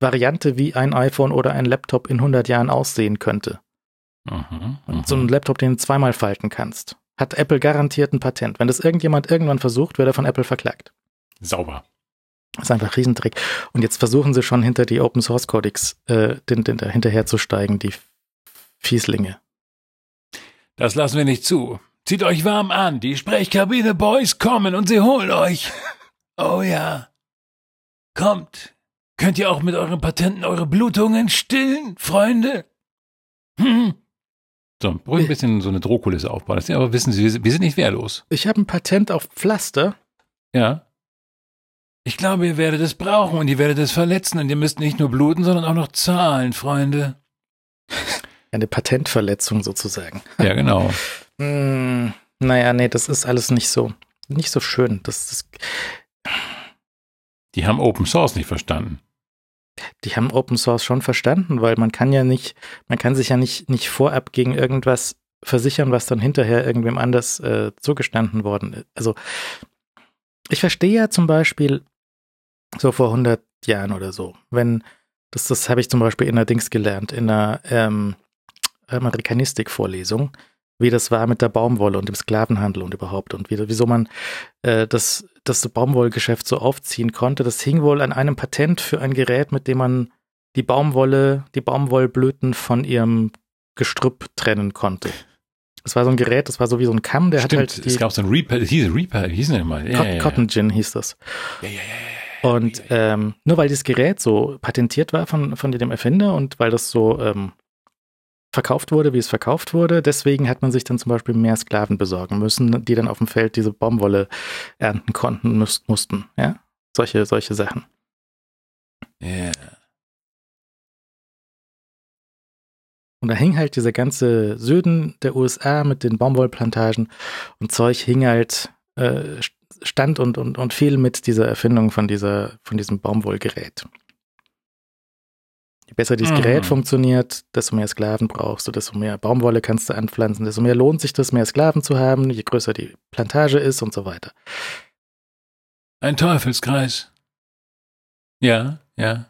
Variante, wie ein iPhone oder ein Laptop in 100 Jahren aussehen könnte. Aha, aha. So ein Laptop, den du zweimal falten kannst. Hat Apple garantiert ein Patent. Wenn das irgendjemand irgendwann versucht, wird er von Apple verklagt. Sauber. Das ist einfach ein Riesentrick. Und jetzt versuchen sie schon hinter die Open Source Codecs äh, den, den, hinterherzusteigen, die Fieslinge. Das lassen wir nicht zu. Zieht euch warm an, die Sprechkabine Boys kommen und sie holen euch. Oh ja. Kommt. Könnt ihr auch mit euren Patenten eure Blutungen stillen, Freunde? Hm. So, ruhig ein bisschen so eine Drohkulisse aufbauen. Aber wissen Sie, wir sind nicht wehrlos. Ich habe ein Patent auf Pflaster. Ja. Ich glaube, ihr werdet es brauchen und ihr werdet es verletzen und ihr müsst nicht nur bluten, sondern auch noch zahlen, Freunde. Eine Patentverletzung sozusagen. Ja, genau. hm, naja, nee, das ist alles nicht so, nicht so schön. Das, das die haben Open Source nicht verstanden. Die haben Open Source schon verstanden, weil man kann ja nicht, man kann sich ja nicht, nicht vorab gegen irgendwas versichern, was dann hinterher irgendwem anders äh, zugestanden worden ist. Also ich verstehe ja zum Beispiel so vor 100 Jahren oder so, wenn das, das habe ich zum Beispiel in der Dings gelernt, in einer ähm, Amerikanistik-Vorlesung, wie das war mit der Baumwolle und dem Sklavenhandel und überhaupt und wie, wieso man äh, das, das Baumwollgeschäft so aufziehen konnte. Das hing wohl an einem Patent für ein Gerät, mit dem man die Baumwolle, die Baumwollblüten von ihrem Gestrüpp trennen konnte. Es war so ein Gerät, das war so wie so ein Kamm, der Stimmt, hat halt. Die, es gab so ein Reaper, hieß Reaper, hieß nicht mal. Ja, Co ja, ja, Cotton Gin hieß das. Ja, ja, ja. Und ähm, nur weil dieses Gerät so patentiert war von, von dem Erfinder und weil das so ähm, verkauft wurde, wie es verkauft wurde. Deswegen hat man sich dann zum Beispiel mehr Sklaven besorgen müssen, die dann auf dem Feld diese Baumwolle ernten konnten, müß, mussten. Ja, solche, solche Sachen. Ja. Yeah. Und da hing halt dieser ganze Süden der USA mit den Baumwollplantagen und Zeug hing halt, äh, stand und, und, und fiel mit dieser Erfindung von dieser, von diesem Baumwollgerät. Je besser dieses mhm. Gerät funktioniert, desto mehr Sklaven brauchst du, desto mehr Baumwolle kannst du anpflanzen, desto mehr lohnt sich das, mehr Sklaven zu haben, je größer die Plantage ist und so weiter. Ein Teufelskreis. Ja, ja.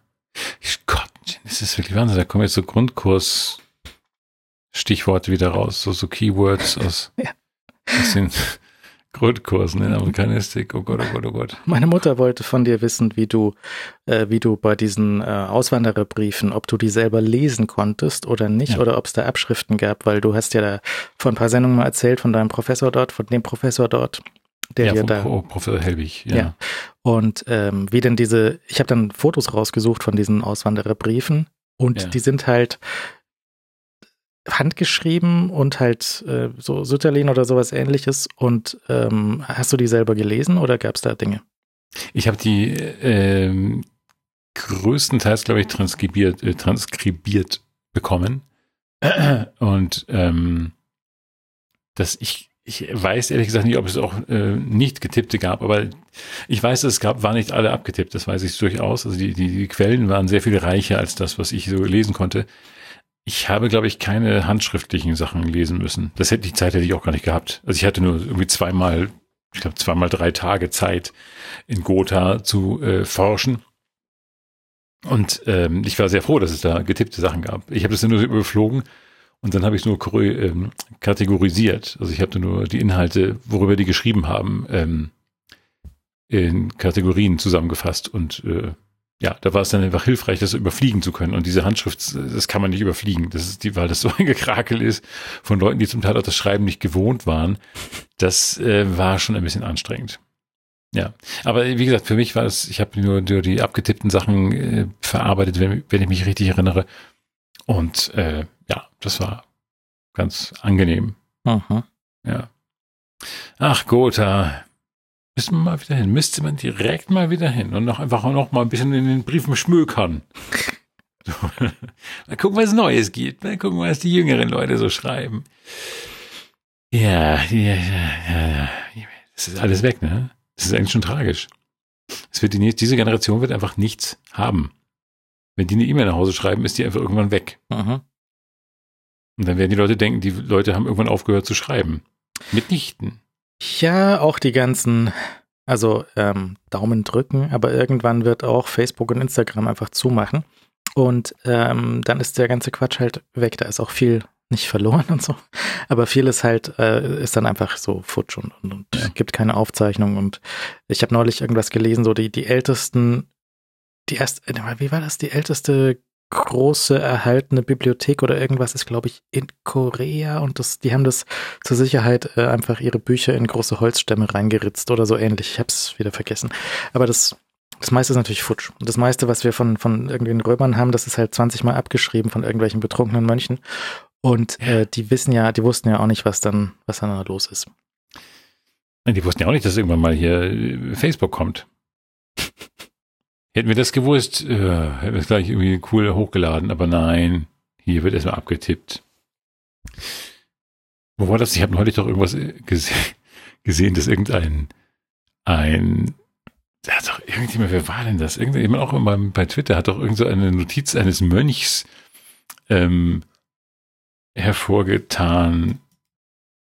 Gott, das ist wirklich Wahnsinn. Da kommen jetzt so Grundkurs Stichworte wieder raus, so, so Keywords aus, ja. aus den Grundkursen in Amerikanistik. Oh Gott, oh Gott, oh Gott. Meine Mutter wollte von dir wissen, wie du, äh, wie du bei diesen äh, Auswandererbriefen, ob du die selber lesen konntest oder nicht, ja. oder ob es da Abschriften gab, weil du hast ja da vor ein paar Sendungen mal erzählt von deinem Professor dort, von dem Professor dort, der ja, dir da. Pro, Professor Helwig, ja. ja. Und ähm, wie denn diese, ich habe dann Fotos rausgesucht von diesen Auswandererbriefen und ja. die sind halt handgeschrieben und halt äh, so Sütterlin oder sowas ähnliches. Und ähm, hast du die selber gelesen oder gab es da Dinge? Ich habe die ähm, größtenteils, glaube ich, transkribiert, äh, transkribiert bekommen. Und ähm, dass ich, ich weiß ehrlich gesagt nicht, ob es auch äh, nicht getippte gab, aber ich weiß, es gab, war nicht alle abgetippt, das weiß ich durchaus. Also die, die, die Quellen waren sehr viel reicher als das, was ich so lesen konnte. Ich habe, glaube ich, keine handschriftlichen Sachen lesen müssen. Das hätte die Zeit hätte ich auch gar nicht gehabt. Also ich hatte nur irgendwie zweimal, ich glaube zweimal drei Tage Zeit in Gotha zu äh, forschen. Und ähm, ich war sehr froh, dass es da getippte Sachen gab. Ich habe das nur überflogen und dann habe ich nur ähm, kategorisiert. Also ich habe nur die Inhalte, worüber die geschrieben haben, ähm, in Kategorien zusammengefasst und äh, ja, da war es dann einfach hilfreich, das überfliegen zu können. Und diese Handschrift, das kann man nicht überfliegen. Das ist die, weil das so ein Gekrakel ist von Leuten, die zum Teil auch das Schreiben nicht gewohnt waren. Das äh, war schon ein bisschen anstrengend. Ja, aber wie gesagt, für mich war es, ich habe nur, nur die abgetippten Sachen äh, verarbeitet, wenn, wenn ich mich richtig erinnere. Und äh, ja, das war ganz angenehm. Aha. Ja. Ach, Gotha. Müssen wir mal wieder hin. Müsste man direkt mal wieder hin und noch einfach noch mal ein bisschen in den Briefen schmökern. So. mal gucken, was Neues gibt. Mal gucken, was die jüngeren Leute so schreiben. Ja, ja, ja, ja. Das ist alles weg, ne? Das ist eigentlich schon tragisch. Es wird die nächste, diese Generation wird einfach nichts haben. Wenn die eine E-Mail nach Hause schreiben, ist die einfach irgendwann weg. Aha. Und dann werden die Leute denken, die Leute haben irgendwann aufgehört zu schreiben. Mitnichten. Ja, auch die ganzen, also ähm, Daumen drücken, aber irgendwann wird auch Facebook und Instagram einfach zumachen. Und ähm, dann ist der ganze Quatsch halt weg. Da ist auch viel nicht verloren und so. Aber vieles halt äh, ist dann einfach so futsch und, und, und ja. gibt keine Aufzeichnung. Und ich habe neulich irgendwas gelesen, so die, die ältesten, die erste, wie war das, die älteste große erhaltene Bibliothek oder irgendwas ist, glaube ich, in Korea und das, die haben das zur Sicherheit äh, einfach ihre Bücher in große Holzstämme reingeritzt oder so ähnlich. Ich habe es wieder vergessen. Aber das, das meiste ist natürlich futsch. Und das meiste, was wir von, von irgendwelchen Römern haben, das ist halt 20 Mal abgeschrieben von irgendwelchen betrunkenen Mönchen. Und äh, die wissen ja, die wussten ja auch nicht, was dann, was dann da los ist. Die wussten ja auch nicht, dass irgendwann mal hier äh, Facebook kommt. Hätten wir das gewusst, äh, hätten wir es gleich irgendwie cool hochgeladen, aber nein, hier wird erstmal abgetippt. Wo war das? Ich habe neulich doch irgendwas äh, gese gesehen, dass irgendein ein da hat doch irgendjemand, wer war denn das? Irgendjemand auch immer bei Twitter hat doch irgend so eine Notiz eines Mönchs ähm, hervorgetan.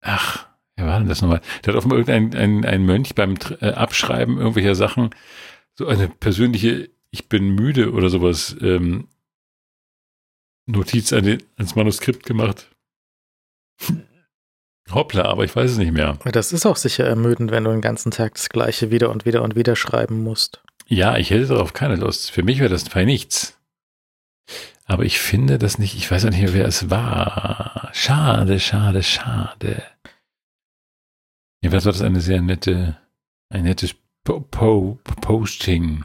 Ach, wer war denn das nochmal? Der hat offenbar irgendein ein, ein Mönch beim äh, Abschreiben irgendwelcher Sachen so eine persönliche Ich bin müde oder sowas ähm, Notiz an den, ans Manuskript gemacht. Hoppla, aber ich weiß es nicht mehr. Das ist auch sicher ermüdend, wenn du den ganzen Tag das Gleiche wieder und wieder und wieder schreiben musst. Ja, ich hätte darauf keine Lust. Für mich wäre das bei nichts. Aber ich finde das nicht, ich weiß auch nicht mehr, wer es war. Schade, schade, schade. Jedenfalls war das eine sehr nette, ein nettes po po Posting.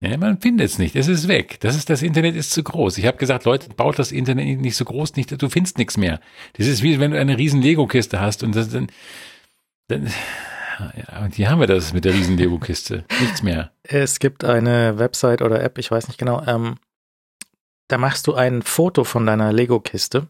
Ja, man findet es nicht. Es ist weg. Das ist, das Internet ist zu groß. Ich habe gesagt, Leute, baut das Internet nicht so groß, nicht, du findest nichts mehr. Das ist wie wenn du eine riesen Lego-Kiste hast und das dann, dann ja, und hier haben wir das mit der riesen Lego-Kiste. Nichts mehr. Es gibt eine Website oder App, ich weiß nicht genau, ähm, da machst du ein Foto von deiner Lego-Kiste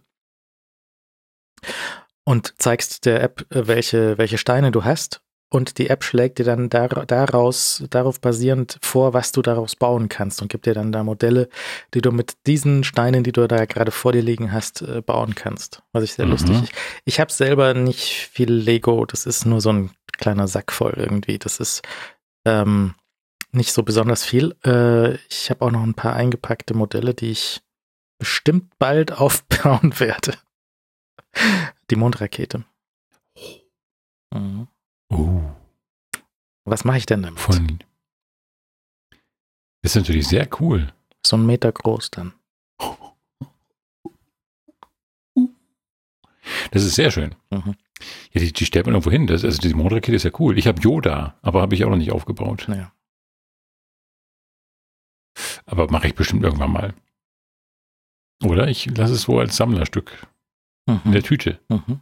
und zeigst der App, äh, welche, welche Steine du hast und die App schlägt dir dann dar daraus, darauf basierend vor, was du daraus bauen kannst und gibt dir dann da Modelle, die du mit diesen Steinen, die du da gerade vor dir liegen hast, äh, bauen kannst. Was ich sehr mhm. lustig. Ich, ich habe selber nicht viel Lego, das ist nur so ein kleiner Sack voll irgendwie. Das ist ähm, nicht so besonders viel. Äh, ich habe auch noch ein paar eingepackte Modelle, die ich bestimmt bald aufbauen werde. Die Mondrakete. Mhm. Oh. Was mache ich denn damit? Von. Das ist natürlich sehr cool. So ein Meter groß dann. Das ist sehr schön. Mhm. Ja, die, die stellt man irgendwo hin. Das, also die Mondrakete ist ja cool. Ich habe Yoda, aber habe ich auch noch nicht aufgebaut. Naja. Aber mache ich bestimmt irgendwann mal. Oder ich lasse es so als Sammlerstück mhm. in der Tüte. Mhm.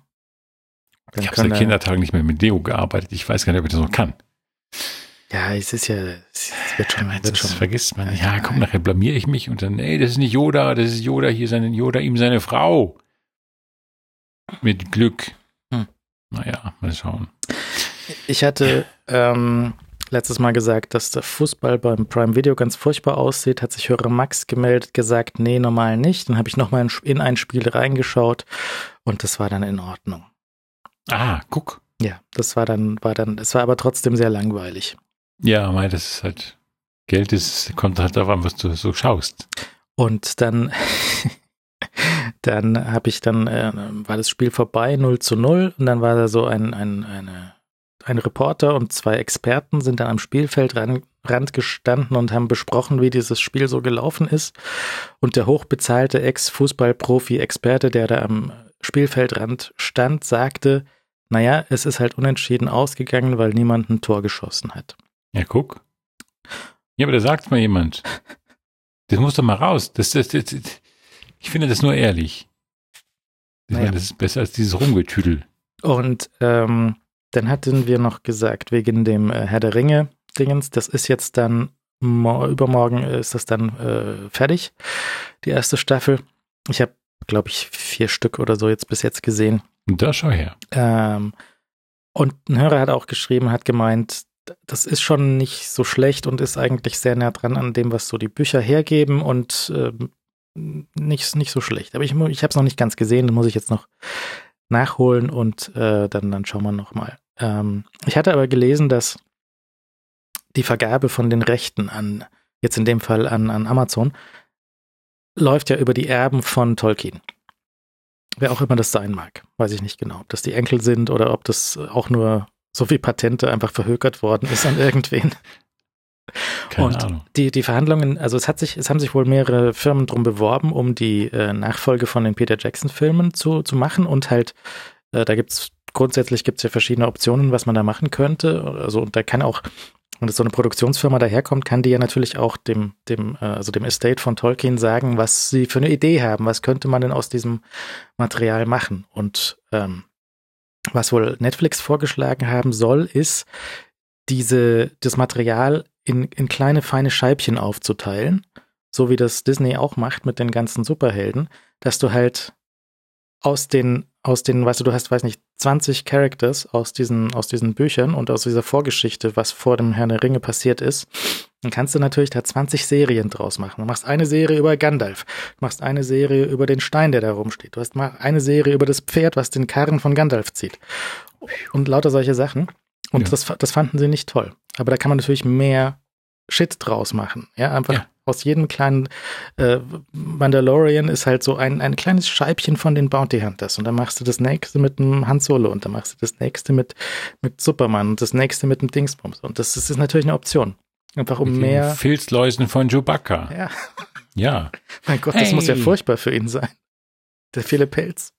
Ich habe seit Kindertagen nicht mehr mit Deo gearbeitet. Ich weiß gar nicht, ob ich das noch kann. Ja, es ist ja, es wird schon, wird das schon. vergisst man. Ja, komm, nachher blamier ich mich und dann, ey, das ist nicht Yoda, das ist Yoda, hier seine Yoda, ihm seine Frau. Mit Glück. Hm. Naja, mal schauen. Ich hatte ähm, letztes Mal gesagt, dass der Fußball beim Prime Video ganz furchtbar aussieht, hat sich Hörer Max gemeldet, gesagt, nee, normal nicht. Dann habe ich nochmal in ein Spiel reingeschaut und das war dann in Ordnung. Ah, guck. Ja, das war dann, war dann, es war aber trotzdem sehr langweilig. Ja, weil das ist halt, Geld ist, kommt halt darauf an, was du so schaust. Und dann, dann habe ich dann, äh, war das Spiel vorbei, 0 zu 0, und dann war da so ein, ein, eine, ein Reporter und zwei Experten sind dann am Spielfeldrand gestanden und haben besprochen, wie dieses Spiel so gelaufen ist. Und der hochbezahlte Ex-Fußball-Profi-Experte, der da am Spielfeldrand stand, sagte, naja, es ist halt unentschieden ausgegangen, weil niemand ein Tor geschossen hat. Ja, guck. Ja, aber da sagt mal jemand. Das muss doch mal raus. Das, das, das, ich finde das nur ehrlich. Ich naja. meine, das ist besser als dieses Rumgetüdel. Und ähm, dann hatten wir noch gesagt, wegen dem äh, Herr der Ringe-Dingens, das ist jetzt dann, übermorgen ist das dann äh, fertig, die erste Staffel. Ich habe, glaube ich, vier Stück oder so jetzt bis jetzt gesehen. Da schau her. Ähm, und ein Hörer hat auch geschrieben, hat gemeint, das ist schon nicht so schlecht und ist eigentlich sehr nah dran an dem, was so die Bücher hergeben und äh, nicht, nicht so schlecht. Aber ich, ich habe es noch nicht ganz gesehen, das muss ich jetzt noch nachholen und äh, dann, dann schauen wir nochmal. Ähm, ich hatte aber gelesen, dass die Vergabe von den Rechten an, jetzt in dem Fall an, an Amazon, läuft ja über die Erben von Tolkien. Wer auch immer das sein mag, weiß ich nicht genau, ob das die Enkel sind oder ob das auch nur so wie Patente einfach verhökert worden ist an irgendwen. Keine und Ahnung. Die, die Verhandlungen, also es hat sich, es haben sich wohl mehrere Firmen drum beworben, um die äh, Nachfolge von den Peter Jackson-Filmen zu, zu machen und halt, äh, da gibt's grundsätzlich gibt's ja verschiedene Optionen, was man da machen könnte. Also und da kann auch, es so eine Produktionsfirma daherkommt, kann die ja natürlich auch dem, dem, äh, also dem Estate von Tolkien sagen, was sie für eine Idee haben, was könnte man denn aus diesem Material machen. Und ähm, was wohl Netflix vorgeschlagen haben soll, ist, diese, das Material in, in kleine, feine Scheibchen aufzuteilen, so wie das Disney auch macht mit den ganzen Superhelden, dass du halt aus den, aus den, weißt du, du hast, weiß nicht, 20 Characters aus diesen, aus diesen Büchern und aus dieser Vorgeschichte, was vor dem Herrn der Ringe passiert ist, dann kannst du natürlich da 20 Serien draus machen. Du machst eine Serie über Gandalf, du machst eine Serie über den Stein, der da rumsteht, du hast mal eine Serie über das Pferd, was den Karren von Gandalf zieht. Und lauter solche Sachen. Und ja. das, das fanden sie nicht toll. Aber da kann man natürlich mehr Shit draus machen. Ja, einfach ja. Aus jedem kleinen äh, Mandalorian ist halt so ein, ein kleines Scheibchen von den Bounty Hunters. Und dann machst du das nächste mit dem Han Solo und dann machst du das nächste mit, mit Superman und das nächste mit dem Dingsbums. Und das, das ist natürlich eine Option. Einfach um mehr. Filzläusen von Chewbacca. Ja. Ja. mein Gott, das hey. muss ja furchtbar für ihn sein. Der viele Pelz.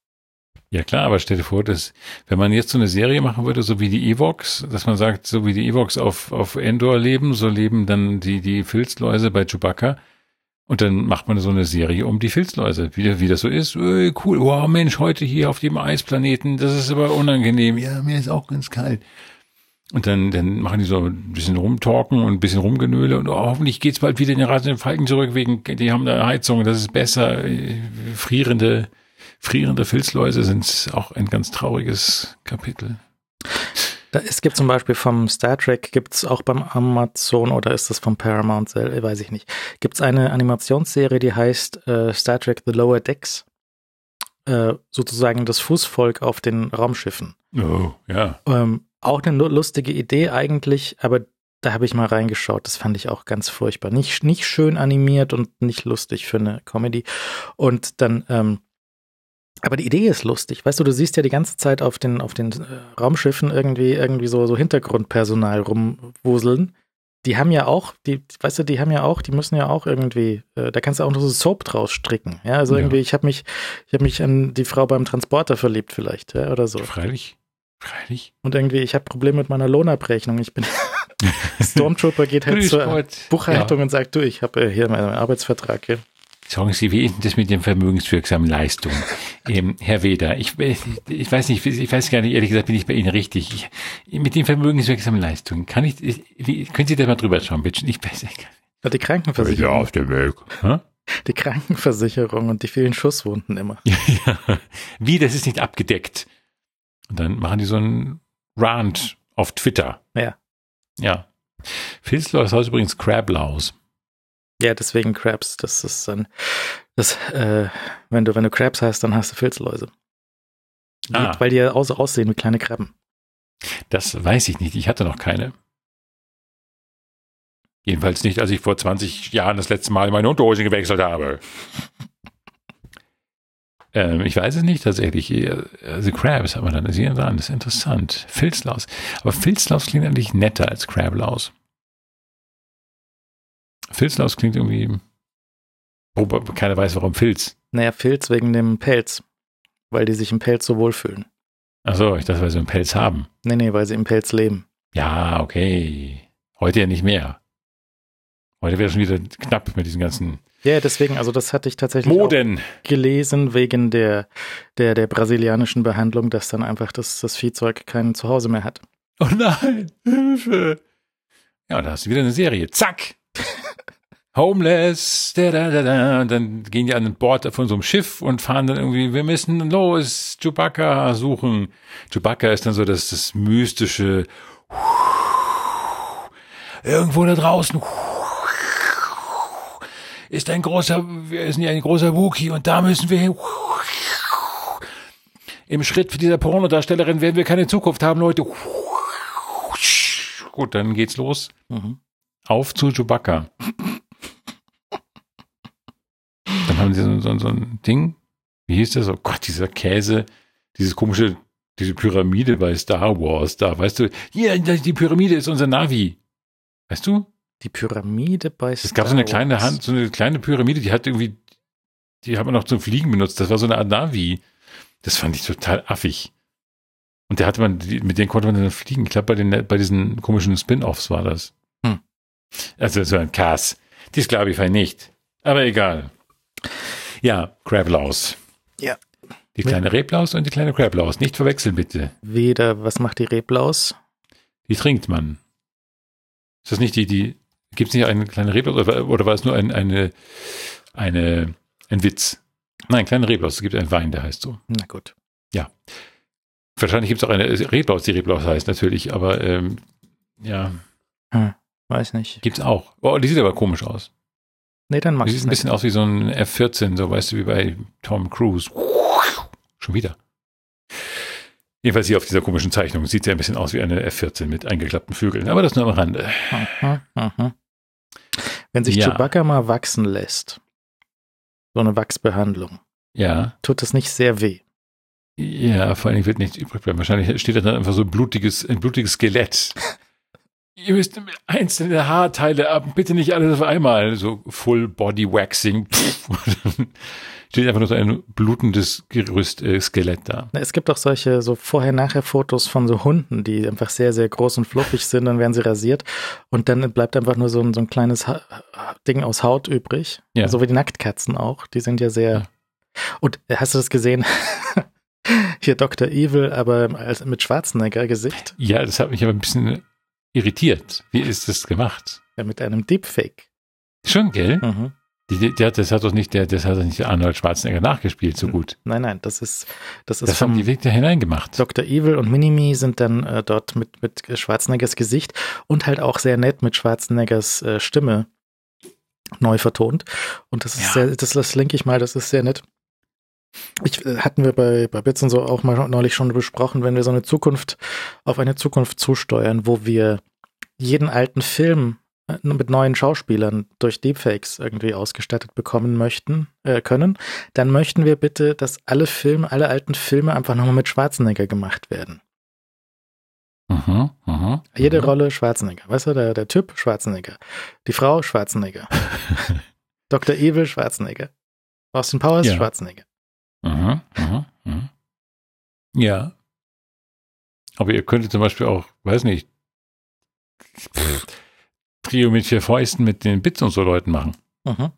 Ja klar, aber stell dir vor, dass wenn man jetzt so eine Serie machen würde, so wie die Evox, dass man sagt, so wie die Evox auf, auf Endor leben, so leben dann die, die Filzläuse bei Chewbacca. Und dann macht man so eine Serie um die Filzläuse, wie, wie das so ist. Öh, cool, wow, Mensch, heute hier auf dem Eisplaneten, das ist aber unangenehm. Ja, mir ist auch ganz kalt. Und dann, dann machen die so ein bisschen rumtalken und ein bisschen rumgenöle und oh, hoffentlich geht's bald wieder in den rasenden Falken zurück, wegen, die haben da Heizung, das ist besser, frierende, frierende Filzläuse sind auch ein ganz trauriges Kapitel. Es gibt zum Beispiel vom Star Trek, gibt es auch beim Amazon oder ist das vom Paramount, weiß ich nicht, gibt es eine Animationsserie, die heißt äh, Star Trek The Lower Decks. Äh, sozusagen das Fußvolk auf den Raumschiffen. Oh, ja. Ähm, auch eine lustige Idee eigentlich, aber da habe ich mal reingeschaut. Das fand ich auch ganz furchtbar. Nicht, nicht schön animiert und nicht lustig für eine Comedy. Und dann, ähm, aber die Idee ist lustig. Weißt du, du siehst ja die ganze Zeit auf den, auf den äh, Raumschiffen irgendwie, irgendwie so, so Hintergrundpersonal rumwuseln. Die haben ja auch, die, weißt du, die haben ja auch, die müssen ja auch irgendwie, äh, da kannst du auch noch so Soap draus stricken. Ja, also ja. irgendwie, ich habe mich, ich habe mich an die Frau beim Transporter verliebt vielleicht, ja, oder so. Freilich. Freilich. Und irgendwie, ich habe Probleme mit meiner Lohnabrechnung. Ich bin Stormtrooper geht halt zur. Buchhaltung ja. und sagt, du, ich habe äh, hier meinen Arbeitsvertrag hier. Sagen Sie, wie ist denn das mit den vermögenswirksamen Leistungen? ähm, Herr Weder, ich, ich weiß nicht, ich weiß gar nicht, ehrlich gesagt, bin ich bei Ihnen richtig. Ich, mit den vermögenswirksamen Leistungen, kann ich, wie, können Sie da mal drüber schauen, bitte? Ich weiß nicht. Die Krankenversicherung. auf dem Weg. Hm? Die Krankenversicherung und die vielen Schusswunden immer. ja. Wie, das ist nicht abgedeckt. Und dann machen die so einen Rant auf Twitter. Ja. Ja. Filzlaus heißt übrigens Crablaus. Ja, deswegen Crabs. Das ist dann, das, äh, wenn du, wenn du Crabs hast, dann hast du Filzläuse. Ah. Weil die ja aus, aussehen wie kleine Krabben. Das weiß ich nicht. Ich hatte noch keine. Jedenfalls nicht, als ich vor 20 Jahren das letzte Mal meine Unterhose gewechselt habe. ähm, ich weiß es nicht tatsächlich. Also Crabs haben wir dann. Sie dran. Das ist interessant. Filzlaus. Aber Filzlaus klingt eigentlich netter als Crablaus. Filzlaus klingt irgendwie. Oh, keiner weiß, warum Filz. Naja, Filz wegen dem Pelz. Weil die sich im Pelz so wohlfühlen. Ach so, ich dachte, weil sie einen Pelz haben. Nee, nee, weil sie im Pelz leben. Ja, okay. Heute ja nicht mehr. Heute wäre schon wieder knapp mit diesen ganzen. Ja, deswegen, also das hatte ich tatsächlich Moden. gelesen wegen der, der, der brasilianischen Behandlung, dass dann einfach das, das Viehzeug kein Zuhause mehr hat. Oh nein, Hilfe. Ja, da hast du wieder eine Serie. Zack. Homeless, da, da, da, da. Dann gehen die an Bord von so einem Schiff und fahren dann irgendwie, wir müssen los, Chewbacca suchen. Chewbacca ist dann so das, das mystische, irgendwo da draußen, ist ein großer, wir sind ja ein großer Wookie und da müssen wir hin. Im Schritt für dieser Pornodarstellerin werden wir keine Zukunft haben, Leute. Gut, dann geht's los. Mhm. Auf zu Chewbacca. Dann haben sie so, so, so ein Ding. Wie hieß das? Oh Gott, dieser Käse, dieses komische, diese Pyramide bei Star Wars da. Weißt du, hier, die Pyramide ist unser Navi. Weißt du? Die Pyramide bei Star Es gab so eine kleine Hand, so eine kleine Pyramide, die hat irgendwie, die hat man noch zum Fliegen benutzt. Das war so eine Art Navi. Das fand ich total affig. Und der hatte man, mit denen konnte man dann fliegen. Ich glaube, bei, den, bei diesen komischen Spin-Offs war das. Also so ein Kass. Das glaube ich nicht. Aber egal. Ja, Crablaus. Ja. Die kleine Reblaus und die kleine Crablaus. Nicht verwechseln, bitte. Weder, was macht die Reblaus? Die trinkt man. Ist das nicht die, die Gibt es nicht eine kleine Reblaus oder, oder war es nur ein, eine, eine, ein Witz? Nein, kleine Reblaus. Es gibt einen Wein, der heißt so. Na gut. Ja. Wahrscheinlich gibt es auch eine Reblaus, die Reblaus heißt natürlich, aber ähm, ja. Hm, weiß nicht. Gibt's auch. Oh, die sieht aber komisch aus. Nee, dann mag Die sieht ein bisschen aus wie so ein F-14, so weißt du, wie bei Tom Cruise. Schon wieder. Jedenfalls hier auf dieser komischen Zeichnung sieht sie ein bisschen aus wie eine F-14 mit eingeklappten Vögeln, aber das nur am Rande. Aha, aha. Wenn sich ja. Chewbacca mal wachsen lässt, so eine Wachsbehandlung, ja. tut das nicht sehr weh. Ja, vor allen Dingen wird nichts übrig bleiben. Wahrscheinlich steht da dann einfach so ein blutiges, ein blutiges Skelett. Ihr müsst einzelne Haarteile ab, bitte nicht alles auf einmal. So Full Body Waxing. steht einfach nur so ein blutendes Gerüst, äh, Skelett da. Es gibt auch solche so Vorher-Nachher-Fotos von so Hunden, die einfach sehr, sehr groß und fluffig sind, dann werden sie rasiert und dann bleibt einfach nur so ein, so ein kleines ha Ding aus Haut übrig. Ja. So wie die Nacktkatzen auch. Die sind ja sehr. Ja. Und äh, hast du das gesehen? Hier Dr. Evil, aber mit Schwarzenegger-Gesicht. Ja, das hat mich aber ein bisschen irritiert. Wie ist das gemacht? Ja, mit einem Deepfake. Schon, gell? Mhm. Die, die, das hat doch nicht der, das hat doch nicht Arnold Schwarzenegger nachgespielt so gut. Nein, nein, das ist, das ist. Das haben die Weg da hineingemacht. Dr. Evil und Minimi sind dann äh, dort mit, mit Schwarzeneggers Gesicht und halt auch sehr nett mit Schwarzeneggers äh, Stimme neu vertont. Und das ist ja. sehr, das, das linke ich mal, das ist sehr nett. Ich, äh, hatten wir bei, bei Bits und so auch mal neulich schon besprochen, wenn wir so eine Zukunft auf eine Zukunft zusteuern, wo wir jeden alten Film äh, mit neuen Schauspielern durch Deepfakes irgendwie ausgestattet bekommen möchten, äh, können, dann möchten wir bitte, dass alle Filme, alle alten Filme einfach nochmal mit Schwarzenegger gemacht werden. Aha, aha, Jede aha. Rolle Schwarzenegger. Weißt du, der, der Typ Schwarzenegger. Die Frau Schwarzenegger. Dr. Evil Schwarzenegger. Austin Powers ja. Schwarzenegger. Aha, aha, aha. Ja. Aber ihr könntet zum Beispiel auch, weiß nicht, Trio mit vier Fäusten mit den Bits und so Leuten machen. Mhm.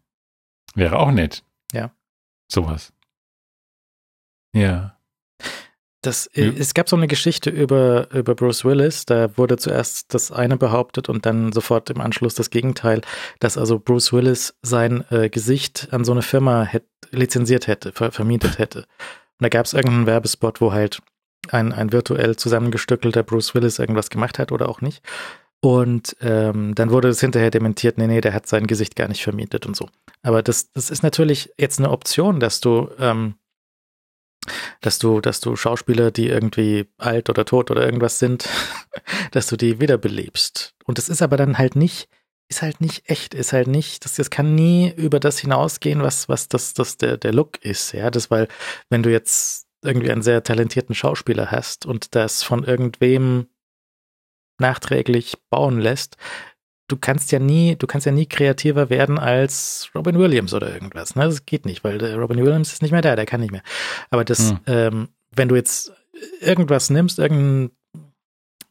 Wäre auch nett. Ja. Sowas. Ja. Das, ja. Es gab so eine Geschichte über, über Bruce Willis, da wurde zuerst das eine behauptet und dann sofort im Anschluss das Gegenteil, dass also Bruce Willis sein äh, Gesicht an so eine Firma hätte, lizenziert hätte, ver vermietet hätte. Und da gab es irgendeinen Werbespot, wo halt ein, ein virtuell zusammengestückelter Bruce Willis irgendwas gemacht hat oder auch nicht. Und ähm, dann wurde es hinterher dementiert, nee, nee, der hat sein Gesicht gar nicht vermietet und so. Aber das, das ist natürlich jetzt eine Option, dass du ähm, dass du, dass du Schauspieler, die irgendwie alt oder tot oder irgendwas sind, dass du die wiederbelebst. Und das ist aber dann halt nicht, ist halt nicht echt, ist halt nicht, das, das kann nie über das hinausgehen, was, was das, das der, der Look ist, ja. Das, weil, wenn du jetzt irgendwie einen sehr talentierten Schauspieler hast und das von irgendwem nachträglich bauen lässt, du kannst ja nie, du kannst ja nie kreativer werden als Robin Williams oder irgendwas. Ne? Das geht nicht, weil der Robin Williams ist nicht mehr da, der kann nicht mehr. Aber das, hm. ähm, wenn du jetzt irgendwas nimmst, irgendein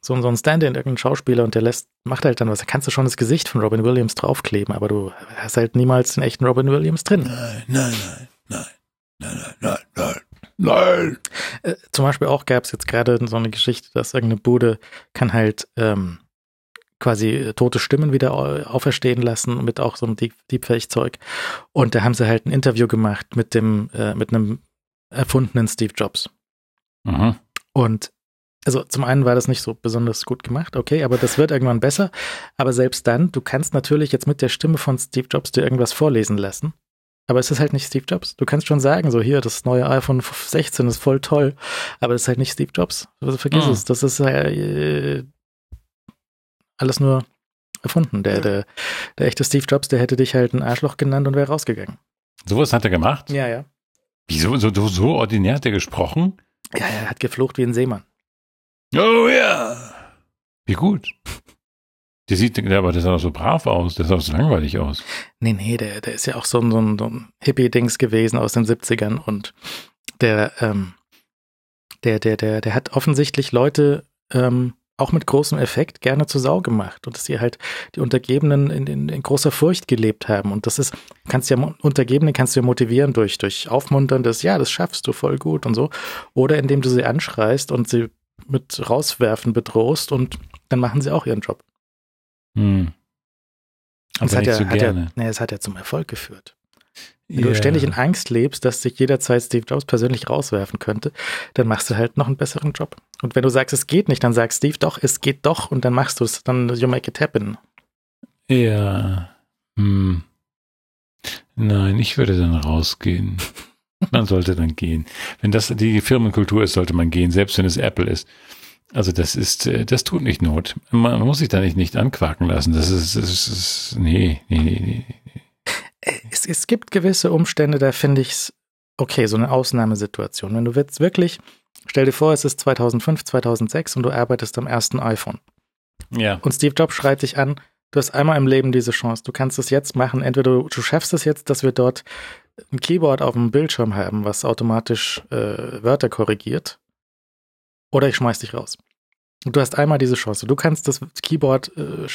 so, so ein Stand-in, irgendein Schauspieler und der lässt, macht halt dann was, da kannst du schon das Gesicht von Robin Williams draufkleben, aber du hast halt niemals den echten Robin Williams drin. Nein, nein, nein, nein, nein, nein, nein, nein. Äh, zum Beispiel auch gab es jetzt gerade so eine Geschichte, dass irgendeine Bude kann halt ähm, quasi äh, tote Stimmen wieder auferstehen lassen mit auch so einem Deep Deepfake-Zeug. Und da haben sie halt ein Interview gemacht mit dem, äh, mit einem erfundenen Steve Jobs. Mhm. Und also zum einen war das nicht so besonders gut gemacht, okay, aber das wird irgendwann besser. Aber selbst dann, du kannst natürlich jetzt mit der Stimme von Steve Jobs dir irgendwas vorlesen lassen. Aber es ist halt nicht Steve Jobs. Du kannst schon sagen, so hier, das neue iPhone 16 ist voll toll, aber es ist halt nicht Steve Jobs. Also vergiss mhm. es. Das ist äh, alles nur erfunden. Der, der, der echte Steve Jobs, der hätte dich halt ein Arschloch genannt und wäre rausgegangen. Sowas hat er gemacht? Ja, ja. Wieso? So, so, so ordinär hat er gesprochen? Ja, er hat geflucht wie ein Seemann. Oh ja. Wie gut. Der sieht aber der sah doch so brav aus, der sah doch so langweilig aus. Nee, nee, der, der ist ja auch so ein, so ein, so ein Hippie-Dings gewesen aus den 70ern und der, ähm, der, der, der, der hat offensichtlich Leute ähm, auch mit großem Effekt gerne zur Sau gemacht und dass sie halt die Untergebenen in, in, in großer Furcht gelebt haben. Und das ist, kannst ja Untergebene kannst du ja motivieren durch, durch aufmunterndes, ja, das schaffst du voll gut und so. Oder indem du sie anschreist und sie mit rauswerfen bedrohst und dann machen sie auch ihren Job. Hm. Aber das hat ja, so hat ja, nee, es hat ja zum Erfolg geführt. Wenn yeah. du ständig in Angst lebst, dass sich jederzeit Steve Jobs persönlich rauswerfen könnte, dann machst du halt noch einen besseren Job. Und wenn du sagst, es geht nicht, dann sagst Steve doch, es geht doch und dann machst du es, dann you make it happen. Ja. Hm. Nein, ich würde dann rausgehen. man sollte dann gehen. Wenn das die Firmenkultur ist, sollte man gehen, selbst wenn es Apple ist. Also das ist, äh, das tut nicht Not. Man muss sich da nicht, nicht anquaken lassen. Das ist, das ist nee, nee, nee, nee es, es gibt gewisse Umstände, da finde ich es okay, so eine Ausnahmesituation. Wenn du jetzt wirklich, stell dir vor, es ist 2005, 2006 und du arbeitest am ersten iPhone. Ja. Und Steve Jobs schreit dich an, du hast einmal im Leben diese Chance, du kannst es jetzt machen. Entweder du, du schaffst es jetzt, dass wir dort ein Keyboard auf dem Bildschirm haben, was automatisch äh, Wörter korrigiert, oder ich schmeiß dich raus. Du hast einmal diese Chance. Du kannst das Keyboard äh,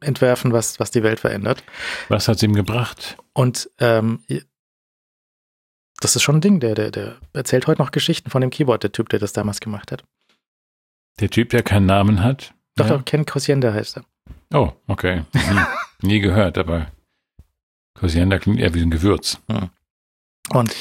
entwerfen, was, was die Welt verändert. Was hat es ihm gebracht? Und ähm, das ist schon ein Ding. Der, der, der erzählt heute noch Geschichten von dem Keyboard, der Typ, der das damals gemacht hat. Der Typ, der keinen Namen hat? Doch, ja. doch, Ken Cosienda heißt er. Oh, okay. Nie, nie gehört, aber Cosienda klingt eher wie ein Gewürz. Hm. Und,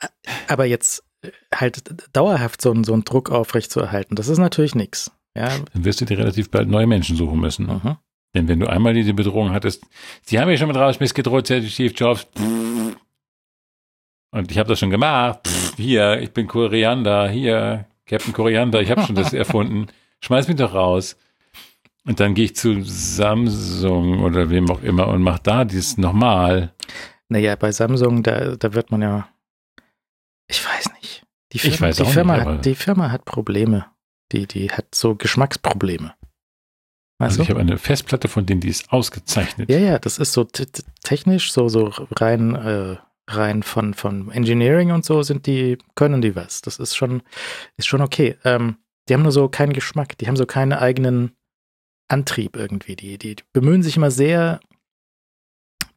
äh, aber jetzt äh, halt dauerhaft so, so einen Druck aufrechtzuerhalten, das ist natürlich nichts. Ja. Dann wirst du dir relativ bald neue Menschen suchen müssen. Mhm. Denn wenn du einmal diese Bedrohung hattest, sie haben ja schon mit rausschmiss gedroht, Steve Jobs. Und ich habe das schon gemacht. Hier, ich bin Koriander. Hier, Captain Koriander, ich habe schon das erfunden. Schmeiß mich doch raus. Und dann gehe ich zu Samsung oder wem auch immer und mach da dies nochmal. Naja, bei Samsung, da, da wird man ja, ich weiß nicht. Die Firma, die Firma, nicht, hat, die Firma hat Probleme. Die, die hat so Geschmacksprobleme. Weißt also ich habe eine Festplatte von denen, die ist ausgezeichnet. Ja, ja, das ist so technisch, so, so rein, äh, rein von, von Engineering und so sind die, können die was. Das ist schon, ist schon okay. Ähm, Die haben nur so keinen Geschmack, die haben so keinen eigenen Antrieb irgendwie. Die, die bemühen sich immer sehr,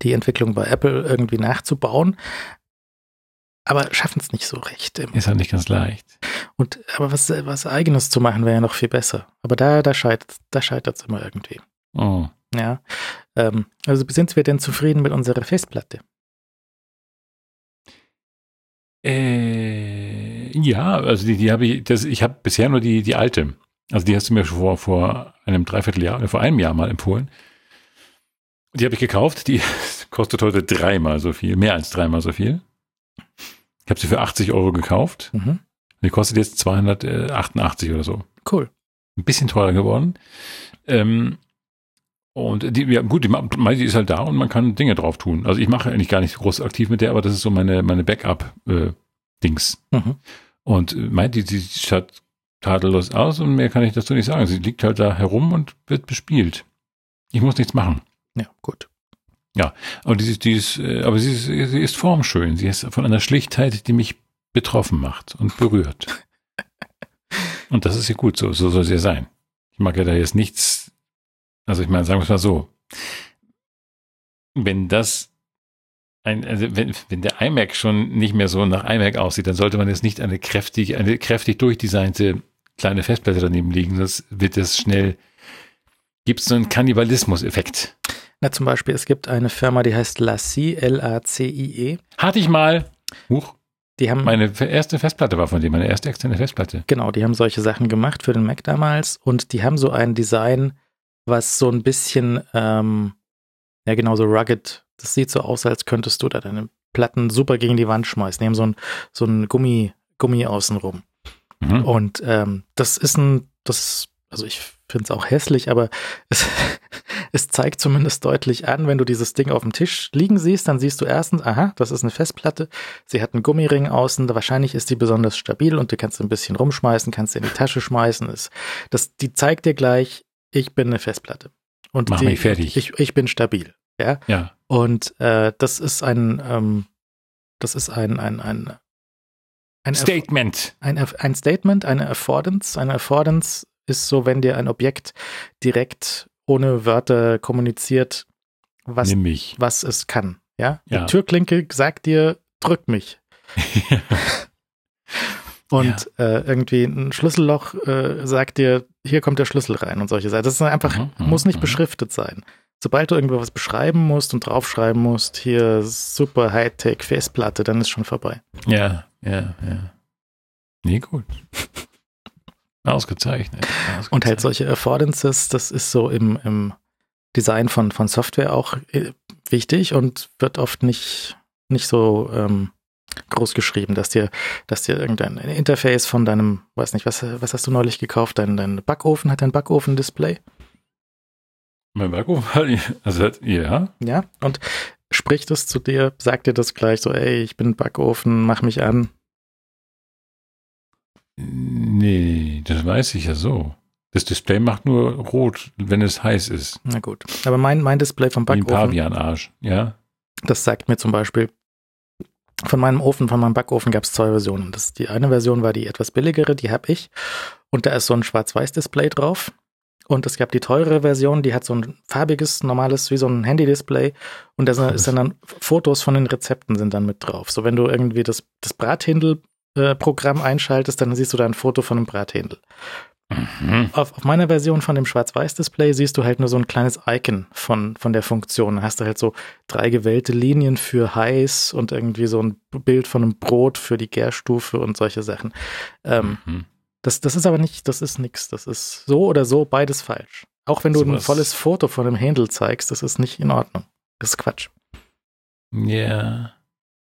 die Entwicklung bei Apple irgendwie nachzubauen, aber schaffen es nicht so recht. Ist halt nicht ganz leicht. Und aber was, was Eigenes zu machen wäre ja noch viel besser. Aber da, da scheitert da es immer irgendwie. Oh. Ja. Ähm, also sind wir denn zufrieden mit unserer Festplatte? Äh, ja, also die, die habe ich, das, ich habe bisher nur die, die alte. Also die hast du mir vor, vor einem Dreivierteljahr, vor einem Jahr mal empfohlen. Die habe ich gekauft, die kostet heute dreimal so viel, mehr als dreimal so viel. Ich habe sie für 80 Euro gekauft. Mhm. Die kostet jetzt 288 oder so. Cool. Ein bisschen teurer geworden. Ähm, und die, ja, gut, die, die ist halt da und man kann Dinge drauf tun. Also ich mache eigentlich gar nicht groß aktiv mit der, aber das ist so meine, meine Backup-Dings. Äh, mhm. Und meint die, die schaut tadellos aus und mehr kann ich dazu nicht sagen. Sie liegt halt da herum und wird bespielt. Ich muss nichts machen. Ja, gut. Ja, und die, die ist, äh, aber sie ist, sie ist formschön. Sie ist von einer Schlichtheit, die mich betroffen macht und berührt. und das ist ja gut, so, so soll sie ja sein. Ich mag ja da jetzt nichts, also ich meine, sagen wir es mal so. Wenn das ein, also wenn, wenn der iMac schon nicht mehr so nach iMac aussieht, dann sollte man jetzt nicht eine kräftig, eine kräftig durchdesignte kleine Festplatte daneben liegen. Das wird es schnell, gibt es so einen Kannibalismus-Effekt. Na, zum Beispiel, es gibt eine Firma, die heißt Lacie, L-A-C-I-E. Hatte ich mal. Huch. Die haben, meine erste Festplatte war von dem, meine erste externe Festplatte. Genau, die haben solche Sachen gemacht für den Mac damals und die haben so ein Design, was so ein bisschen, ähm, ja genau, so rugged, das sieht so aus, als könntest du da deine Platten super gegen die Wand schmeißen. Die haben so ein, so ein Gummi, Gummi außenrum. Mhm. Und ähm, das ist ein, das, also ich finde es auch hässlich, aber es, es zeigt zumindest deutlich an, wenn du dieses Ding auf dem Tisch liegen siehst, dann siehst du erstens, aha, das ist eine Festplatte, sie hat einen Gummiring außen, wahrscheinlich ist die besonders stabil und du kannst ein bisschen rumschmeißen, kannst sie in die Tasche schmeißen. Das, das, die zeigt dir gleich, ich bin eine Festplatte. Und Mach die, mich fertig. Ich, ich bin stabil. Ja. ja. Und äh, das ist ein, ähm, das ist ein, ein, ein, ein Statement. Ein, ein Statement, eine Affordance. Eine Affordance ist so, wenn dir ein Objekt direkt ohne Wörter kommuniziert, was, was es kann. Ja? ja. Die Türklinke sagt dir, drück mich. und ja. äh, irgendwie ein Schlüsselloch äh, sagt dir, hier kommt der Schlüssel rein und solche Sachen. Das ist einfach, mhm, mhm muss nicht mhm. beschriftet sein. Sobald du irgendwo was beschreiben musst und draufschreiben musst, hier super Hightech Festplatte, dann ist schon vorbei. Ja, ja, ja. Nee, gut. Ausgezeichnet. Ausgezeichnet. Und halt solche Affordances, das ist so im, im Design von, von Software auch äh, wichtig und wird oft nicht, nicht so ähm, groß geschrieben, dass dir, dass dir irgendein Interface von deinem, weiß nicht, was, was hast du neulich gekauft? Dein, dein Backofen hat ein Backofen-Display? Mein Backofen hat, also ja. Ja, und spricht es zu dir, sagt dir das gleich so, ey, ich bin Backofen, mach mich an. Nee, das weiß ich ja so. Das Display macht nur rot, wenn es heiß ist. Na gut. Aber mein, mein Display vom Backofen. Wie ein Pavian-Arsch, ja. Das sagt mir zum Beispiel, von meinem Ofen, von meinem Backofen gab es zwei Versionen. Das, die eine Version war die etwas billigere, die habe ich. Und da ist so ein Schwarz-Weiß-Display drauf. Und es gab die teurere Version, die hat so ein farbiges, normales, wie so ein Handy-Display. Und da sind, dann Fotos von den Rezepten sind dann mit drauf. So wenn du irgendwie das, das Brathändel äh, Programm einschaltest, dann siehst du da ein Foto von einem Brathändel. Mhm. Auf, auf, meiner Version von dem Schwarz-Weiß-Display siehst du halt nur so ein kleines Icon von, von der Funktion. Dann hast du halt so drei gewählte Linien für heiß und irgendwie so ein Bild von einem Brot für die Gärstufe und solche Sachen. Ähm, mhm. das, das ist aber nicht, das ist nix. Das ist so oder so beides falsch. Auch wenn du so ein volles Foto von einem Handle zeigst, das ist nicht in Ordnung. Das ist Quatsch. Ja. Yeah.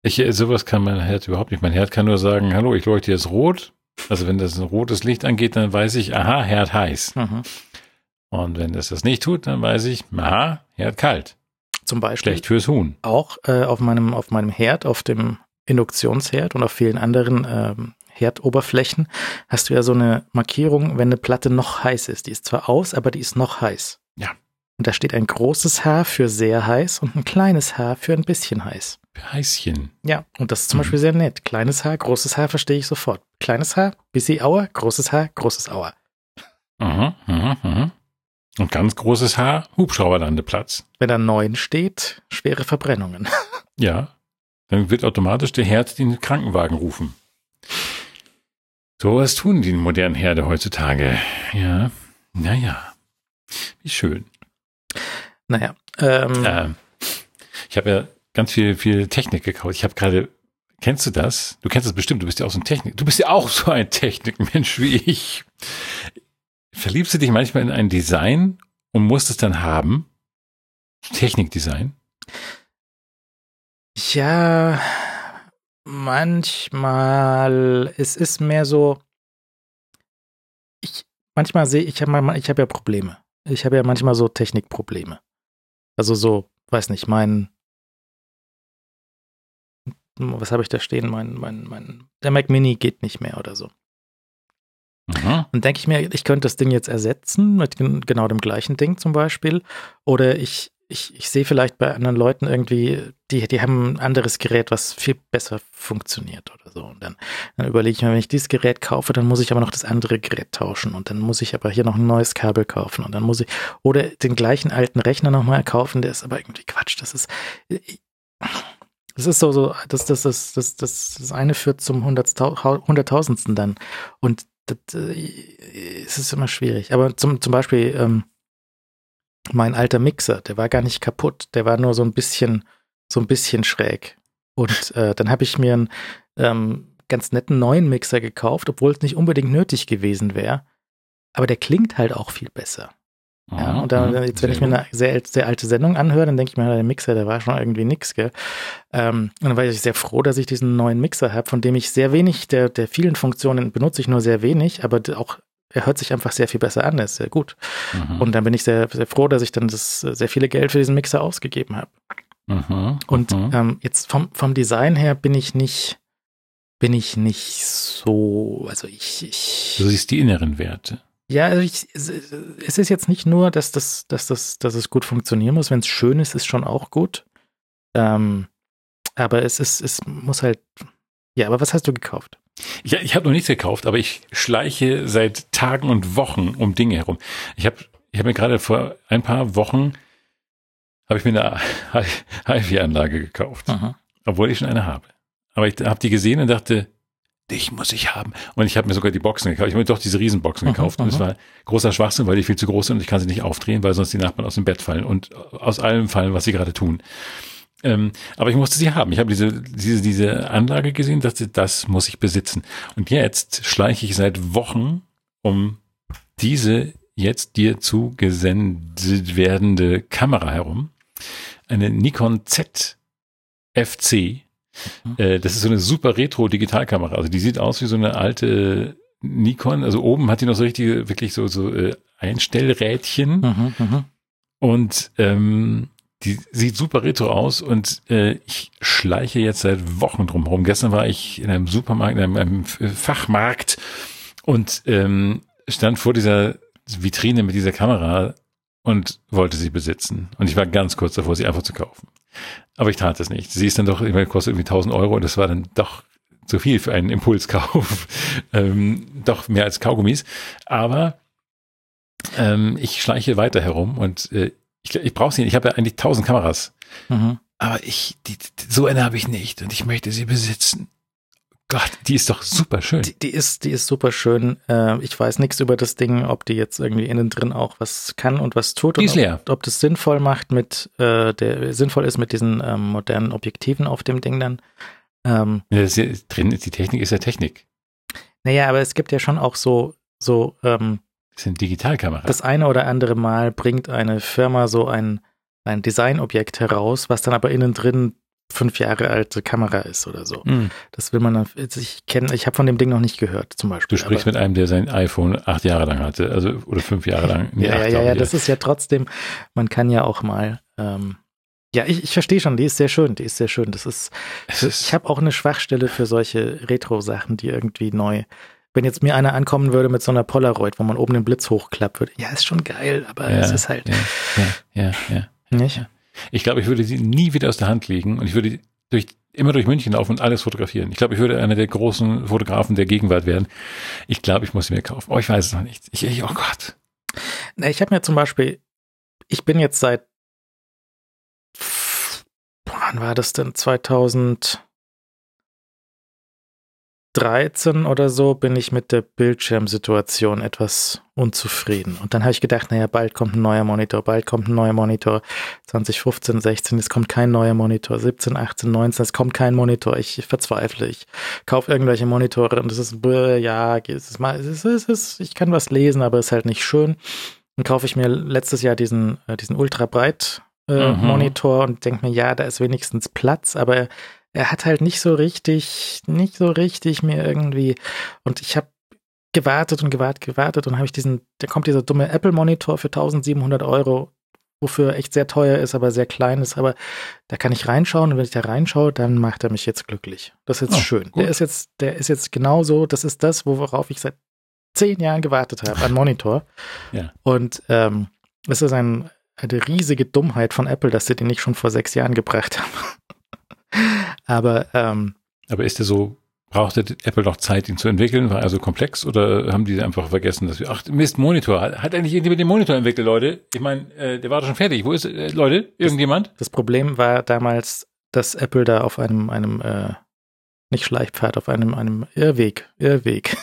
Ich, äh, sowas kann mein Herd überhaupt nicht. Mein Herd kann nur sagen, hallo, ich leuchte jetzt rot. Also wenn das ein rotes Licht angeht, dann weiß ich, aha, Herd heiß. Mhm. Und wenn das das nicht tut, dann weiß ich, aha, Herd kalt. Zum Beispiel. Schlecht fürs Huhn. Auch äh, auf meinem, auf meinem Herd, auf dem Induktionsherd und auf vielen anderen ähm, Herdoberflächen hast du ja so eine Markierung, wenn eine Platte noch heiß ist. Die ist zwar aus, aber die ist noch heiß. Ja. Und da steht ein großes H für sehr heiß und ein kleines H für ein bisschen heiß. Heißchen. Ja, und das ist zum mhm. Beispiel sehr nett. Kleines Haar, großes Haar verstehe ich sofort. Kleines Haar, bisschen Auer, großes Haar, großes Auer. Aha, aha, aha. Und ganz großes Haar, Hubschrauberlandeplatz. Wenn da neun steht, schwere Verbrennungen. Ja, dann wird automatisch der Herd den Krankenwagen rufen. So was tun die modernen Herde heutzutage. Ja, naja, wie schön. Naja, ähm, äh, ich habe ja ganz viel, viel Technik gekauft. Ich habe gerade, kennst du das? Du kennst das bestimmt, du bist ja auch so ein Technik, du bist ja auch so ein Technikmensch wie ich. Verliebst du dich manchmal in ein Design und musst es dann haben? Technikdesign? Ja, manchmal, es ist mehr so, ich, manchmal sehe ich, habe ich hab ja Probleme. Ich habe ja manchmal so Technikprobleme. Also so, weiß nicht, mein, was habe ich da stehen? Mein, mein, mein, der Mac Mini geht nicht mehr oder so. Mhm. Und denke ich mir, ich könnte das Ding jetzt ersetzen mit genau dem gleichen Ding zum Beispiel. Oder ich, ich, ich sehe vielleicht bei anderen Leuten irgendwie, die, die haben ein anderes Gerät, was viel besser funktioniert oder so. Und dann, dann überlege ich mir, wenn ich dieses Gerät kaufe, dann muss ich aber noch das andere Gerät tauschen. Und dann muss ich aber hier noch ein neues Kabel kaufen. Und dann muss ich, oder den gleichen alten Rechner nochmal kaufen, der ist aber irgendwie Quatsch. Das ist, das ist so, so, das, das, das, das, das, das eine führt zum Hunderttausendsten dann. Und das, äh, es ist immer schwierig. Aber zum, zum Beispiel, ähm, mein alter Mixer, der war gar nicht kaputt, der war nur so ein bisschen, so ein bisschen schräg. Und äh, dann habe ich mir einen ähm, ganz netten neuen Mixer gekauft, obwohl es nicht unbedingt nötig gewesen wäre. Aber der klingt halt auch viel besser. Ja, und dann, mhm, jetzt, wenn ich mir eine sehr, sehr alte Sendung anhöre, dann denke ich mir, der Mixer, der war schon irgendwie nix, gell. Ähm, und dann war ich sehr froh, dass ich diesen neuen Mixer habe, von dem ich sehr wenig, der, der vielen Funktionen benutze ich nur sehr wenig, aber auch er hört sich einfach sehr viel besser an, er ist sehr gut. Mhm. Und dann bin ich sehr, sehr froh, dass ich dann das sehr viele Geld für diesen Mixer ausgegeben habe. Mhm. Und mhm. Ähm, jetzt vom, vom Design her bin ich nicht, bin ich nicht so, also ich, ich. Du siehst die inneren Werte. Ja, also ich, es ist jetzt nicht nur, dass das, dass das, dass es gut funktionieren muss. Wenn es schön ist, ist schon auch gut. Ähm, aber es ist, es muss halt. Ja, aber was hast du gekauft? Ich, ich habe noch nichts gekauft, aber ich schleiche seit Tagen und Wochen um Dinge herum. Ich habe ich hab mir gerade vor ein paar Wochen habe ich mir eine HiFi-Anlage gekauft, Aha. obwohl ich schon eine habe. Aber ich habe die gesehen und dachte, dich muss ich haben. Und ich habe mir sogar die Boxen gekauft. Ich habe mir doch diese Riesenboxen gekauft. Und es war großer Schwachsinn, weil die viel zu groß sind und ich kann sie nicht aufdrehen, weil sonst die Nachbarn aus dem Bett fallen und aus allem fallen, was sie gerade tun. Ähm, aber ich musste sie haben. Ich habe diese, diese, diese Anlage gesehen, dachte, das muss ich besitzen. Und jetzt schleiche ich seit Wochen um diese jetzt dir zugesendet werdende Kamera herum. Eine Nikon Z FC Mhm. Äh, das ist so eine super Retro-Digitalkamera. Also die sieht aus wie so eine alte Nikon. Also oben hat die noch so richtige, wirklich so, so äh, Einstellrädchen. Mhm, mh. Und ähm, die sieht super retro aus und äh, ich schleiche jetzt seit Wochen drum herum. Gestern war ich in einem Supermarkt, in einem, einem Fachmarkt und ähm, stand vor dieser Vitrine mit dieser Kamera und wollte sie besitzen. Und ich war ganz kurz davor, sie einfach zu kaufen. Aber ich tat es nicht. Sie ist dann doch, ich meine, kostet irgendwie 1000 Euro und das war dann doch zu viel für einen Impulskauf. ähm, doch mehr als Kaugummis. Aber ähm, ich schleiche weiter herum und äh, ich, ich brauche sie nicht. Ich habe ja eigentlich 1000 Kameras. Mhm. Aber ich, die, so eine habe ich nicht und ich möchte sie besitzen. Gott, die ist doch super schön. Die, die ist, die ist super schön. Äh, ich weiß nichts über das Ding, ob die jetzt irgendwie innen drin auch was kann und was tut. Die ist leer. Ob, ob das sinnvoll macht mit, äh, der sinnvoll ist mit diesen ähm, modernen Objektiven auf dem Ding dann. Ähm, ja, drin, die Technik ist ja Technik. Naja, aber es gibt ja schon auch so, so, ähm, das sind Digitalkameras. Das eine oder andere Mal bringt eine Firma so ein, ein Designobjekt heraus, was dann aber innen drin fünf Jahre alte Kamera ist oder so. Mhm. Das will man dann, ich kenne, ich habe von dem Ding noch nicht gehört, zum Beispiel. Du sprichst aber, mit einem, der sein iPhone acht Jahre lang hatte, also oder fünf Jahre lang. Nee, ja, ja, ja, das ist ja trotzdem, man kann ja auch mal, ähm, ja, ich, ich verstehe schon, die ist sehr schön, die ist sehr schön. Das ist, ist ich habe auch eine Schwachstelle für solche Retro-Sachen, die irgendwie neu. Wenn jetzt mir einer ankommen würde mit so einer Polaroid, wo man oben den Blitz hochklappt würde, ja, ist schon geil, aber ja, es ist halt. Ja, ja, ja. ja. Nicht? Ich glaube, ich würde sie nie wieder aus der Hand legen und ich würde durch, immer durch München laufen und alles fotografieren. Ich glaube, ich würde einer der großen Fotografen der Gegenwart werden. Ich glaube, ich muss sie mir kaufen. Oh, ich weiß es noch nicht. Ich, ich oh Gott. Na, ich habe mir zum Beispiel, ich bin jetzt seit, wann war das denn? 2000, 13 oder so bin ich mit der Bildschirmsituation etwas unzufrieden. Und dann habe ich gedacht, naja, bald kommt ein neuer Monitor, bald kommt ein neuer Monitor. 2015, 16, es kommt kein neuer Monitor. 17, 18, 19, es kommt kein Monitor. Ich verzweifle. Ich kaufe irgendwelche Monitore und es ist, ja, es ist mal, es ist, es ist, ich kann was lesen, aber es ist halt nicht schön. Dann kaufe ich mir letztes Jahr diesen, äh, diesen ultrabreit äh, mhm. Monitor und denke mir, ja, da ist wenigstens Platz, aber er hat halt nicht so richtig, nicht so richtig mir irgendwie. Und ich habe gewartet und gewartet, gewartet und habe ich diesen, da kommt dieser dumme Apple-Monitor für 1700 Euro, wofür echt sehr teuer ist, aber sehr klein ist. Aber da kann ich reinschauen und wenn ich da reinschaue, dann macht er mich jetzt glücklich. Das ist jetzt oh, schön. Gut. Der ist jetzt, der ist jetzt genauso, das ist das, worauf ich seit zehn Jahren gewartet habe, ein Monitor. ja. Und ähm, es ist ein, eine riesige Dummheit von Apple, dass sie den nicht schon vor sechs Jahren gebracht haben. Aber, ähm, aber ist der so, brauchte Apple noch Zeit, ihn zu entwickeln? War er so komplex oder haben die einfach vergessen, dass wir, ach, Mist, Monitor. Hat eigentlich irgendjemand den Monitor entwickelt, Leute? Ich meine, äh, der war doch schon fertig. Wo ist, äh, Leute? Irgendjemand? Das, das, Problem war damals, dass Apple da auf einem, einem, äh, nicht Schleichpfad, auf einem, einem Irrweg, Irrweg.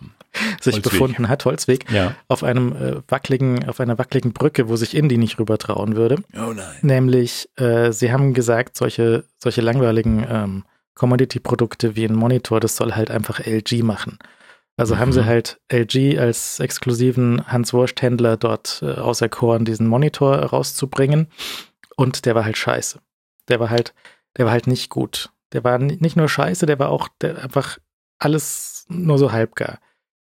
Um sich Holzweg. befunden hat, Holzweg, ja. auf einem äh, wackeligen, auf einer wackeligen Brücke, wo sich Indy nicht rüber trauen würde. Oh nein. Nämlich, äh, sie haben gesagt, solche, solche langweiligen ähm, Commodity-Produkte wie ein Monitor, das soll halt einfach LG machen. Also mhm. haben sie mhm. halt LG als exklusiven Hans-Wurst-Händler dort äh, auserkoren, diesen Monitor rauszubringen. Und der war halt scheiße. Der war halt, der war halt nicht gut. Der war nicht nur scheiße, der war auch der einfach alles nur so halbgar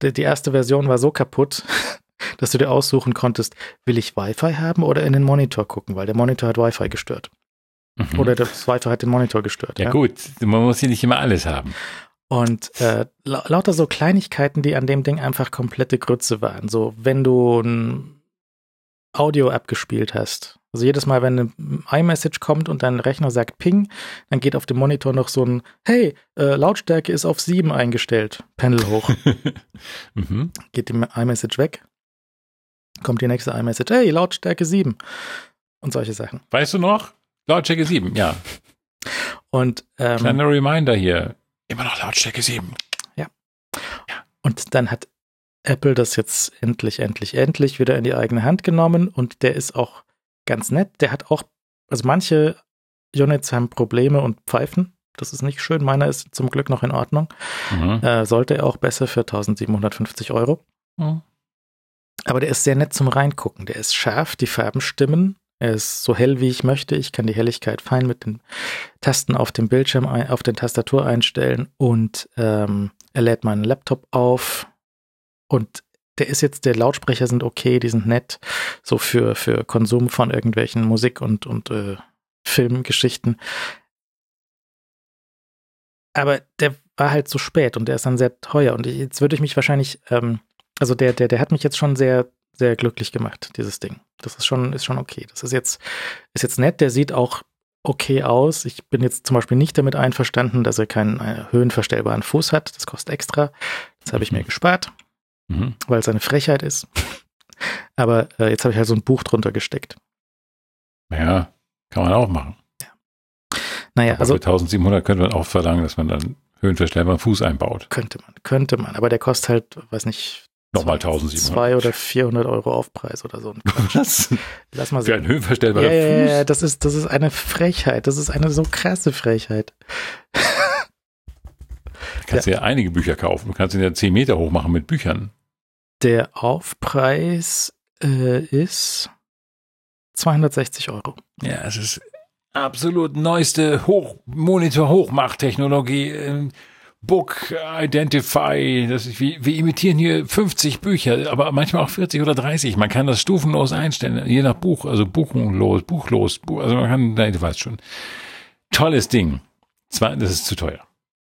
die erste Version war so kaputt, dass du dir aussuchen konntest, will ich Wi-Fi haben oder in den Monitor gucken, weil der Monitor hat Wi-Fi gestört. Mhm. Oder das Wi-Fi hat den Monitor gestört. Ja, ja, gut, man muss hier nicht immer alles haben. Und äh, lauter so Kleinigkeiten, die an dem Ding einfach komplette Grütze waren. So, wenn du ein Audio abgespielt hast, also jedes Mal, wenn ein iMessage kommt und dein Rechner sagt Ping, dann geht auf dem Monitor noch so ein Hey, äh, Lautstärke ist auf 7 eingestellt. Panel hoch. mhm. Geht die iMessage weg. Kommt die nächste iMessage, hey, Lautstärke 7. Und solche Sachen. Weißt du noch? Lautstärke 7, ja. Und ähm, kleiner Reminder hier. Immer noch Lautstärke 7. Ja. ja. Und dann hat Apple das jetzt endlich, endlich, endlich wieder in die eigene Hand genommen und der ist auch ganz nett. Der hat auch, also manche Units haben Probleme und Pfeifen. Das ist nicht schön. Meiner ist zum Glück noch in Ordnung. Mhm. Äh, sollte er auch besser für 1750 Euro. Mhm. Aber der ist sehr nett zum Reingucken. Der ist scharf, die Farben stimmen. Er ist so hell, wie ich möchte. Ich kann die Helligkeit fein mit den Tasten auf dem Bildschirm, auf den Tastatur einstellen und ähm, er lädt meinen Laptop auf. Und der ist jetzt, der Lautsprecher sind okay, die sind nett, so für, für Konsum von irgendwelchen Musik- und, und äh, Filmgeschichten. Aber der war halt so spät und der ist dann sehr teuer. Und jetzt würde ich mich wahrscheinlich, ähm, also der, der, der hat mich jetzt schon sehr, sehr glücklich gemacht, dieses Ding. Das ist schon, ist schon okay. Das ist jetzt, ist jetzt nett, der sieht auch okay aus. Ich bin jetzt zum Beispiel nicht damit einverstanden, dass er keinen äh, höhenverstellbaren Fuß hat. Das kostet extra. Das habe ich mir gespart mhm. weil es eine Frechheit ist. Aber äh, jetzt habe ich halt so ein Buch drunter gesteckt. Ja, kann man auch machen. Ja. Naja, aber also. Für 1700 könnte man auch verlangen, dass man dann höhenverstellbaren Fuß einbaut. Könnte man, könnte man. Aber der kostet halt, weiß nicht, Nochmal 1700. Zwei oder 400 Euro Aufpreis oder so. Was? Lass mal sehen. Für einen höhenverstellbaren ja, Fuß? Ja, das ist, das ist eine Frechheit. Das ist eine so krasse Frechheit. Du kannst ja. ja einige Bücher kaufen. Du kannst ihn ja 10 Meter hoch machen mit Büchern. Der Aufpreis äh, ist 260 Euro. Ja, es ist absolut neueste Hoch Monitor-Hochmacht-Technologie. Ähm, Book Identify, das ist, wir, wir imitieren hier 50 Bücher, aber manchmal auch 40 oder 30. Man kann das stufenlos einstellen, je nach Buch, also buchlos, buchlos, buch, also man kann, nein, du weißt schon. Tolles Ding. Zwar, das ist zu teuer.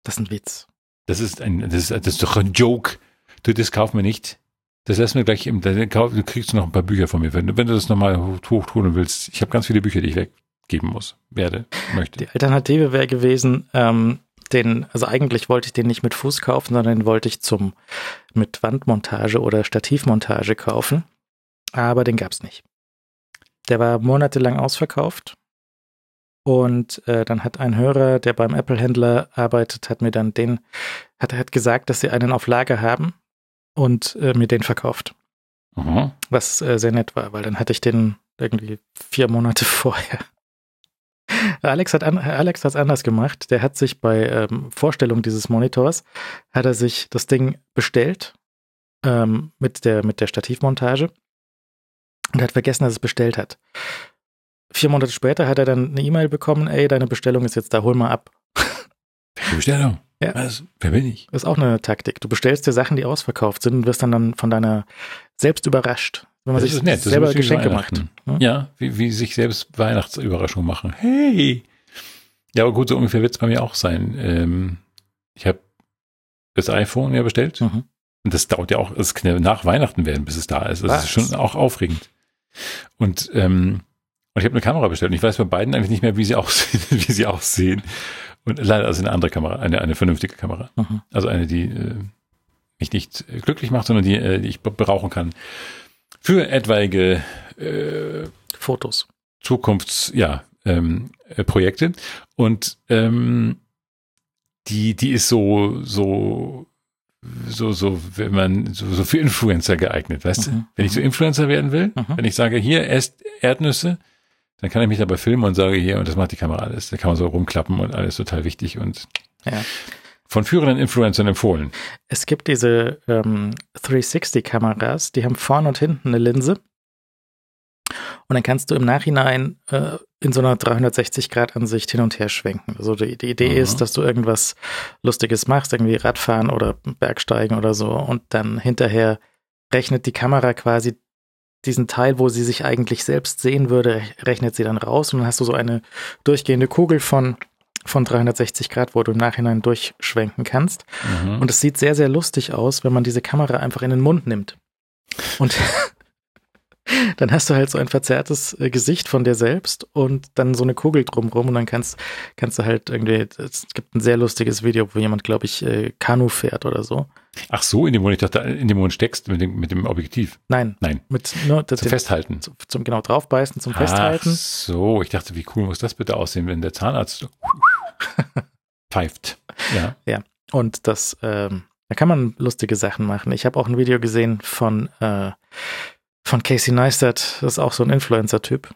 Das ist ein Witz. Das ist ein, das ist, das ist doch ein Joke. Du, das kaufen wir nicht. Das lassen wir gleich im, du kriegst noch ein paar Bücher von mir, wenn du, wenn du das nochmal hochtun willst. Ich habe ganz viele Bücher, die ich weg, geben muss, werde, möchte. Die Alternative wäre gewesen, ähm, den, also eigentlich wollte ich den nicht mit Fuß kaufen, sondern den wollte ich zum mit Wandmontage oder Stativmontage kaufen. Aber den gab's nicht. Der war monatelang ausverkauft. Und äh, dann hat ein Hörer, der beim Apple-Händler arbeitet, hat mir dann den, hat, hat gesagt, dass sie einen auf Lager haben und äh, mir den verkauft. Mhm. Was äh, sehr nett war, weil dann hatte ich den irgendwie vier Monate vorher. Alex hat Alex hat's anders gemacht. Der hat sich bei ähm, Vorstellung dieses Monitors hat er sich das Ding bestellt ähm, mit der mit der Stativmontage und hat vergessen, dass es bestellt hat. Vier Monate später hat er dann eine E-Mail bekommen, ey, deine Bestellung ist jetzt da, hol mal ab. Bestellung? Ja. Was? Wer bin ich? Das ist auch eine Taktik. Du bestellst dir Sachen, die ausverkauft sind und wirst dann, dann von deiner selbst überrascht. Wenn man das sich nett. selber Geschenke macht. Hm? Ja, wie, wie sich selbst Weihnachtsüberraschungen machen. Hey! Ja, aber gut, so ungefähr wird es bei mir auch sein. Ähm, ich habe das iPhone ja bestellt. Mhm. Und das dauert ja auch, es kann ja nach Weihnachten werden, bis es da ist. Das Was? ist schon auch aufregend. Und, ähm, und ich habe eine Kamera bestellt und ich weiß bei beiden eigentlich nicht mehr, wie sie aussehen, wie sie aussehen. Und leider also eine andere Kamera, eine, eine vernünftige Kamera. Mhm. Also eine, die äh, mich nicht glücklich macht, sondern die, äh, die ich brauchen kann für etwaige äh, Fotos. Zukunfts, ja, ähm, äh, Projekte. Und ähm, die, die ist so, so, so, so, wenn man, so, so für Influencer geeignet, weißt mhm. du? Wenn ich so Influencer werden will, mhm. wenn ich sage, hier, esst Erdnüsse, dann kann ich mich dabei filmen und sage hier, und das macht die Kamera alles. Da kann man so rumklappen und alles total wichtig und ja. von führenden Influencern empfohlen. Es gibt diese ähm, 360-Kameras, die haben vorne und hinten eine Linse. Und dann kannst du im Nachhinein äh, in so einer 360-Grad-Ansicht hin und her schwenken. Also die, die Idee mhm. ist, dass du irgendwas Lustiges machst, irgendwie Radfahren oder Bergsteigen oder so, und dann hinterher rechnet die Kamera quasi diesen Teil, wo sie sich eigentlich selbst sehen würde, rechnet sie dann raus und dann hast du so eine durchgehende Kugel von von 360 Grad, wo du im Nachhinein durchschwenken kannst. Mhm. Und es sieht sehr, sehr lustig aus, wenn man diese Kamera einfach in den Mund nimmt. Und dann hast du halt so ein verzerrtes äh, Gesicht von dir selbst und dann so eine Kugel drumrum und dann kannst, kannst du halt irgendwie, es gibt ein sehr lustiges Video, wo jemand, glaube ich, äh, Kanu fährt oder so. Ach so, in dem Mund, ich dachte, in dem Mund steckst mit dem, mit dem Objektiv. Nein. Nein. Mit, nur, zum den, Festhalten. Zum, zum, genau draufbeißen, zum Festhalten. Ach so, ich dachte, wie cool muss das bitte aussehen, wenn der Zahnarzt so pfeift. Ja. Ja. Und das, ähm, da kann man lustige Sachen machen. Ich habe auch ein Video gesehen von äh, von Casey Neistat, das ist auch so ein Influencer-Typ.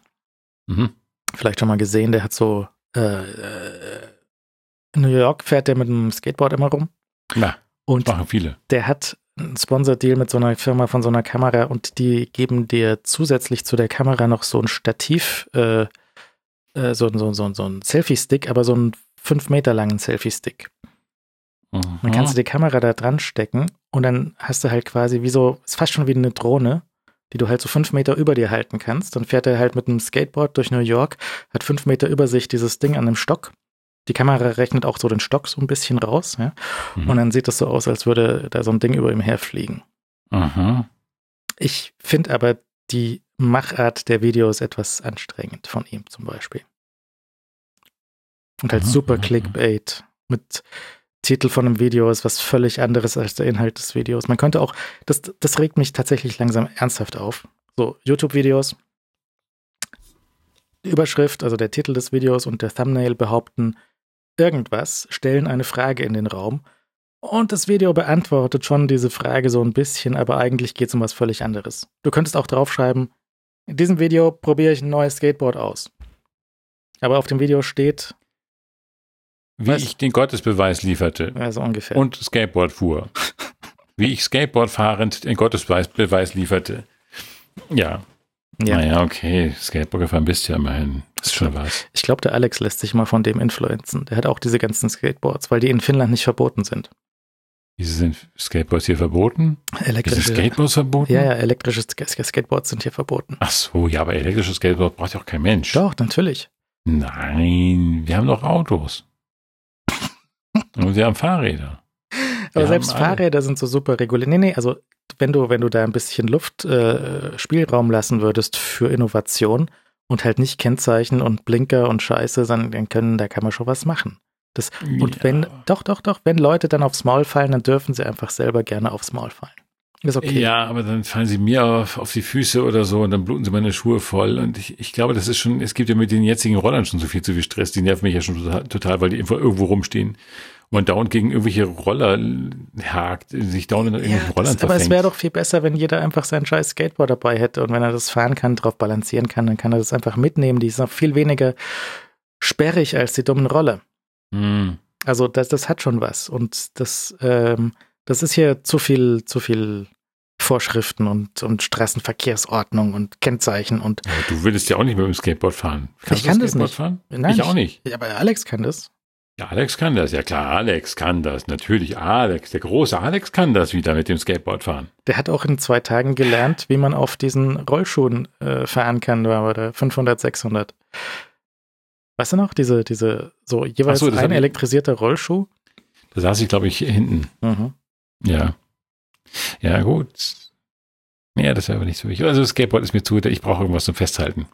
Mhm. Vielleicht schon mal gesehen, der hat so äh, äh, in New York fährt der mit einem Skateboard immer rum. Ja, und machen viele. Der hat einen Sponsor-Deal mit so einer Firma von so einer Kamera und die geben dir zusätzlich zu der Kamera noch so ein Stativ, äh, äh, so, so, so, so ein Selfie-Stick, aber so einen fünf Meter langen Selfie-Stick. Mhm. Dann kannst du die Kamera da dran stecken und dann hast du halt quasi wie so, ist fast schon wie eine Drohne, die du halt so fünf Meter über dir halten kannst. Dann fährt er halt mit einem Skateboard durch New York, hat fünf Meter über sich dieses Ding an einem Stock. Die Kamera rechnet auch so den Stock so ein bisschen raus, ja. Mhm. Und dann sieht es so aus, als würde da so ein Ding über ihm herfliegen. Aha. Ich finde aber die Machart der Videos etwas anstrengend von ihm zum Beispiel. Und halt super Clickbait mit Titel von einem Video ist was völlig anderes als der Inhalt des Videos. Man könnte auch, das, das regt mich tatsächlich langsam ernsthaft auf. So, YouTube-Videos, die Überschrift, also der Titel des Videos und der Thumbnail behaupten irgendwas, stellen eine Frage in den Raum und das Video beantwortet schon diese Frage so ein bisschen, aber eigentlich geht es um was völlig anderes. Du könntest auch draufschreiben, in diesem Video probiere ich ein neues Skateboard aus. Aber auf dem Video steht, wie Was? ich den Gottesbeweis lieferte. Also ungefähr. Und Skateboard fuhr. Wie ich Skateboard fahrend den Gottesbeweis lieferte. Ja. ja. Naja, okay. Skateboard gefahren bist ja immerhin. Das ist schon was. Ich glaube, der Alex lässt sich mal von dem influenzen. Der hat auch diese ganzen Skateboards, weil die in Finnland nicht verboten sind. Wieso sind Skateboards hier verboten? Elektrische sind Skateboards verboten? Ja, ja, elektrische Skateboards sind hier verboten. Ach so, ja, aber elektrische Skateboard braucht ja auch kein Mensch. Doch, natürlich. Nein, wir haben doch Autos. Und sie haben Fahrräder. Aber wir selbst Fahrräder sind so super reguliert. Nee, nee, also wenn du, wenn du da ein bisschen Luft, äh, Spielraum lassen würdest für Innovation und halt nicht Kennzeichen und Blinker und Scheiße, sondern dann können, da kann man schon was machen. Das, und ja. wenn, doch, doch, doch, wenn Leute dann aufs Maul fallen, dann dürfen sie einfach selber gerne aufs Maul fallen. Ist okay. Ja, aber dann fallen sie mir auf, auf die Füße oder so und dann bluten sie meine Schuhe voll. Und ich, ich glaube, das ist schon, es gibt ja mit den jetzigen Rollern schon so viel zu viel Stress. Die nerven mich ja schon total, total weil die einfach irgendwo rumstehen. Und man dauernd gegen irgendwelche Roller hakt, sich dauernd in irgendwelchen ja, Rollern das, Aber es wäre doch viel besser, wenn jeder einfach sein scheiß Skateboard dabei hätte und wenn er das fahren kann, drauf balancieren kann, dann kann er das einfach mitnehmen. Die ist noch viel weniger sperrig als die dummen Roller. Hm. Also das, das hat schon was. Und das, ähm, das ist hier zu viel, zu viel Vorschriften und, und Straßenverkehrsordnung und Kennzeichen und. Aber du willst ja auch nicht mit dem Skateboard fahren. Kannst ich kann das nicht. Fahren? Nein, ich auch nicht. Ja, aber Alex kann das. Ja, Alex kann das. Ja klar, Alex kann das. Natürlich, Alex, der große Alex kann das wieder mit dem Skateboard fahren. Der hat auch in zwei Tagen gelernt, wie man auf diesen Rollschuhen äh, fahren kann, war der 500, 600. Weißt du noch, diese, diese, so jeweils so, ein elektrisierter Rollschuh? Da saß ich, glaube ich, hinten. Mhm. Ja. Ja, gut. Ja, das wäre aber nicht so wichtig. Also Skateboard ist mir zu, ich brauche irgendwas zum Festhalten.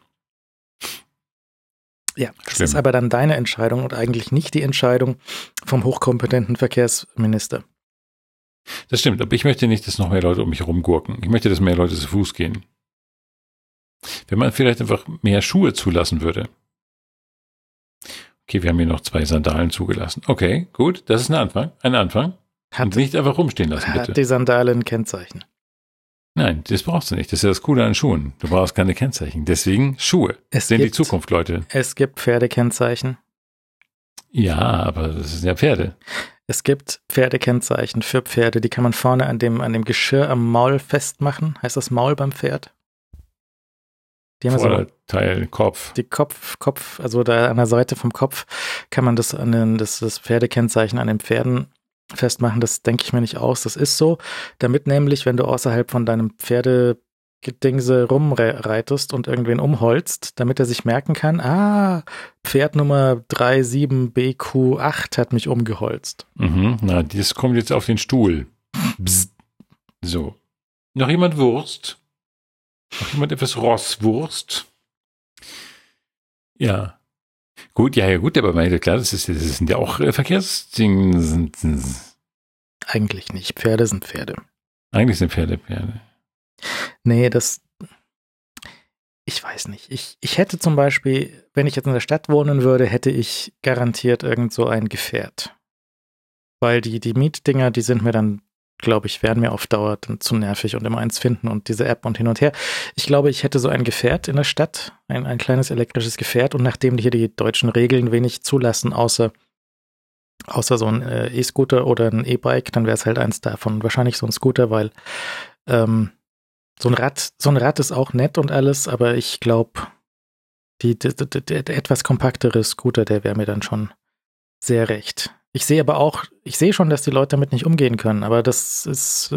Ja, das Schlimm. ist aber dann deine Entscheidung und eigentlich nicht die Entscheidung vom hochkompetenten Verkehrsminister. Das stimmt, aber ich möchte nicht, dass noch mehr Leute um mich rumgurken. Ich möchte, dass mehr Leute zu Fuß gehen. Wenn man vielleicht einfach mehr Schuhe zulassen würde. Okay, wir haben hier noch zwei Sandalen zugelassen. Okay, gut, das ist ein Anfang. Ein Anfang. Hat, Und nicht einfach rumstehen lassen, bitte. Hat die Sandalen Kennzeichen? Nein, das brauchst du nicht. Das ist ja das Coole an Schuhen. Du brauchst keine Kennzeichen. Deswegen Schuhe. Es sind gibt, die Zukunft, Leute. Es gibt Pferdekennzeichen. Ja, aber das sind ja Pferde. Es gibt Pferdekennzeichen für Pferde, die kann man vorne an dem, an dem Geschirr am Maul festmachen. Heißt das Maul beim Pferd? Die haben Vorderteil, so Kopf. Die Kopf, Kopf, also da an der Seite vom Kopf kann man das an den, das, das Pferdekennzeichen an den Pferden festmachen, das denke ich mir nicht aus. Das ist so, damit nämlich, wenn du außerhalb von deinem Pferdegedingse rumreitest und irgendwen umholst, damit er sich merken kann, ah, Pferd Nummer 37BQ8 hat mich umgeholzt. Mhm, na, das kommt jetzt auf den Stuhl. Psst. So. Noch jemand Wurst? Noch jemand etwas Rosswurst? Ja. Gut, ja, ja, gut, aber meine, klar, das, ist, das sind ja auch äh, Verkehrsdinge. Eigentlich nicht. Pferde sind Pferde. Eigentlich sind Pferde Pferde. Nee, das. Ich weiß nicht. Ich, ich hätte zum Beispiel, wenn ich jetzt in der Stadt wohnen würde, hätte ich garantiert irgend so ein Gefährt. Weil die, die Mietdinger, die sind mir dann glaube ich, wären mir auf Dauer dann zu nervig und immer eins finden und diese App und hin und her. Ich glaube, ich hätte so ein Gefährt in der Stadt, ein, ein kleines elektrisches Gefährt und nachdem hier die deutschen Regeln wenig zulassen, außer außer so ein äh, E-Scooter oder ein E-Bike, dann wäre es halt eins davon. Wahrscheinlich so ein Scooter, weil ähm, so ein Rad, so ein Rad ist auch nett und alles, aber ich glaube, die, die, die, der etwas kompaktere Scooter, der wäre mir dann schon sehr recht. Ich sehe aber auch, ich sehe schon, dass die Leute damit nicht umgehen können, aber das ist,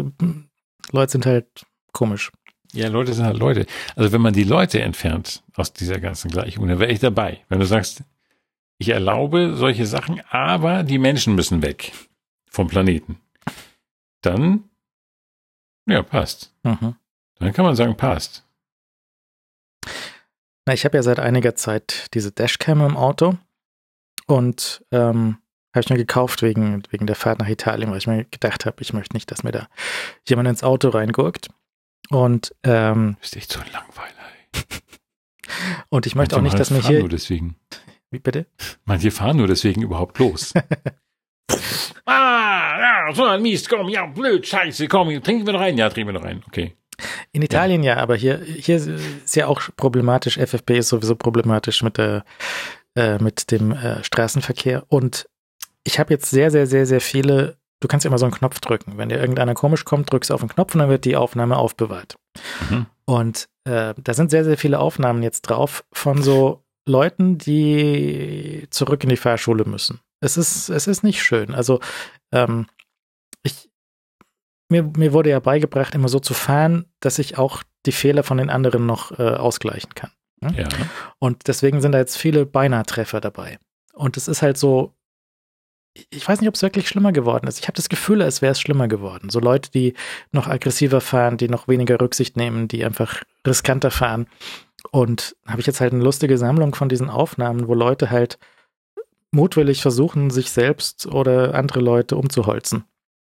Leute sind halt komisch. Ja, Leute sind halt Leute. Also wenn man die Leute entfernt aus dieser ganzen Gleichung, dann wäre ich dabei. Wenn du sagst, ich erlaube solche Sachen, aber die Menschen müssen weg vom Planeten, dann, ja, passt. Mhm. Dann kann man sagen, passt. Na, ich habe ja seit einiger Zeit diese Dashcam im Auto und ähm, habe ich mir gekauft wegen, wegen der Fahrt nach Italien, weil ich mir gedacht habe, ich möchte nicht, dass mir da jemand ins Auto reingurkt. Und ähm, ist echt so ein Langweiler. und ich möchte Manche auch nicht, dass mir hier. Nur deswegen. Wie bitte? Manche fahren nur deswegen überhaupt los. ah, ja, so ein Mist, komm, ja, blöd, scheiße, komm, trinken wir noch rein. Ja, trinken wir noch rein, okay. In Italien ja, ja aber hier, hier ist ja auch problematisch. FFP ist sowieso problematisch mit der, äh, mit dem äh, Straßenverkehr. Und ich habe jetzt sehr, sehr, sehr, sehr viele. Du kannst immer so einen Knopf drücken. Wenn dir irgendeiner komisch kommt, drückst du auf den Knopf und dann wird die Aufnahme aufbewahrt. Mhm. Und äh, da sind sehr, sehr viele Aufnahmen jetzt drauf von so Leuten, die zurück in die Fahrschule müssen. Es ist, es ist nicht schön. Also, ähm, ich, mir, mir wurde ja beigebracht, immer so zu fahren, dass ich auch die Fehler von den anderen noch äh, ausgleichen kann. Hm? Ja. Und deswegen sind da jetzt viele Beinahe-Treffer dabei. Und es ist halt so, ich weiß nicht, ob es wirklich schlimmer geworden ist. Ich habe das Gefühl, es wäre es schlimmer geworden. So Leute, die noch aggressiver fahren, die noch weniger Rücksicht nehmen, die einfach riskanter fahren. Und habe ich jetzt halt eine lustige Sammlung von diesen Aufnahmen, wo Leute halt mutwillig versuchen, sich selbst oder andere Leute umzuholzen.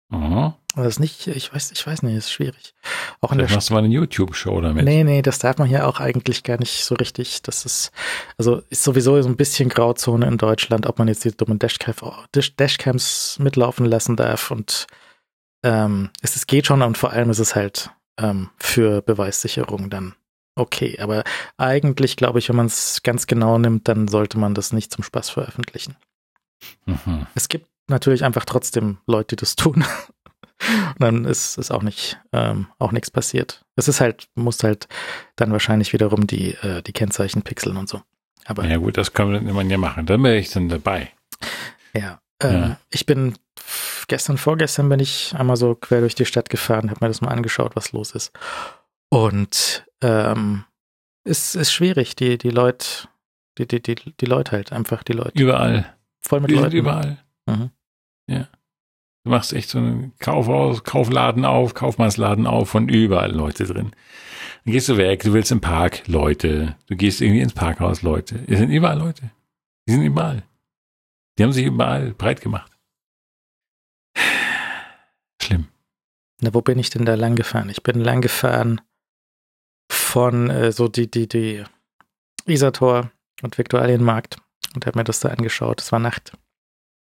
Aha. Das ist nicht, ich weiß, ich weiß nicht, ist schwierig. Auch in Vielleicht der machst du mal eine YouTube-Show damit. Nee, nee, das darf man hier auch eigentlich gar nicht so richtig. Das ist, also ist sowieso so ein bisschen Grauzone in Deutschland, ob man jetzt die dummen Dashcams mitlaufen lassen darf und ähm, es, es geht schon und vor allem ist es halt ähm, für Beweissicherung dann okay. Aber eigentlich glaube ich, wenn man es ganz genau nimmt, dann sollte man das nicht zum Spaß veröffentlichen. Mhm. Es gibt natürlich einfach trotzdem Leute, die das tun. Und dann ist, ist auch nicht ähm, auch nichts passiert. Es ist halt, muss halt dann wahrscheinlich wiederum die, äh, die Kennzeichen pixeln und so. Aber, ja gut, das kann man ja machen. Dann wäre ich dann dabei. Ja, äh, ja. ich bin gestern, vorgestern bin ich einmal so quer durch die Stadt gefahren, habe mir das mal angeschaut, was los ist. Und ähm, es ist schwierig, die, die Leute, die, die, die, die Leute halt, einfach die Leute. Überall. Voll mit die Leuten. Überall. Mhm. Ja. Du machst echt so einen Kaufhaus, Kaufladen auf, Kaufmannsladen auf und überall Leute drin. Dann gehst du weg, du willst im Park Leute, du gehst irgendwie ins Parkhaus Leute. Es sind überall Leute. Die sind überall. Die haben sich überall breit gemacht. Schlimm. Na, wo bin ich denn da lang gefahren? Ich bin lang gefahren von äh, so die, die, die Isartor und Viktualienmarkt und habe mir das da angeschaut. Es war Nacht.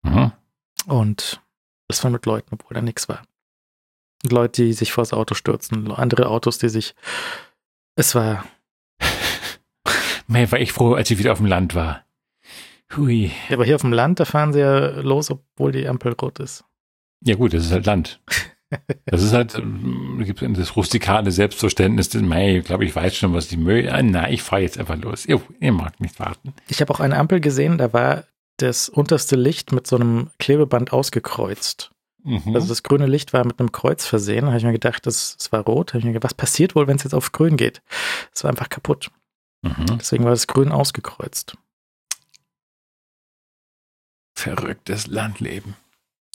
Mhm. Und das war mit Leuten, obwohl da nichts war. Und Leute, die sich vors Auto stürzen, andere Autos, die sich. Es war. Mei, war ich froh, als ich wieder auf dem Land war. Hui. Ja, aber hier auf dem Land, da fahren sie ja los, obwohl die Ampel rot ist. Ja, gut, das ist halt Land. Das ist halt, ähm, gibt das rustikale Selbstverständnis, mei, ich glaube, ich weiß schon, was ich möchte. Ah, nein, ich fahre jetzt einfach los. Ihr, ihr mag nicht warten. Ich habe auch eine Ampel gesehen, da war das unterste Licht mit so einem Klebeband ausgekreuzt. Mhm. Also das grüne Licht war mit einem Kreuz versehen. Da habe ich mir gedacht, das, das war rot. Da habe ich mir gedacht, was passiert wohl, wenn es jetzt auf grün geht? Es war einfach kaputt. Mhm. Deswegen war das grün ausgekreuzt. Verrücktes Landleben.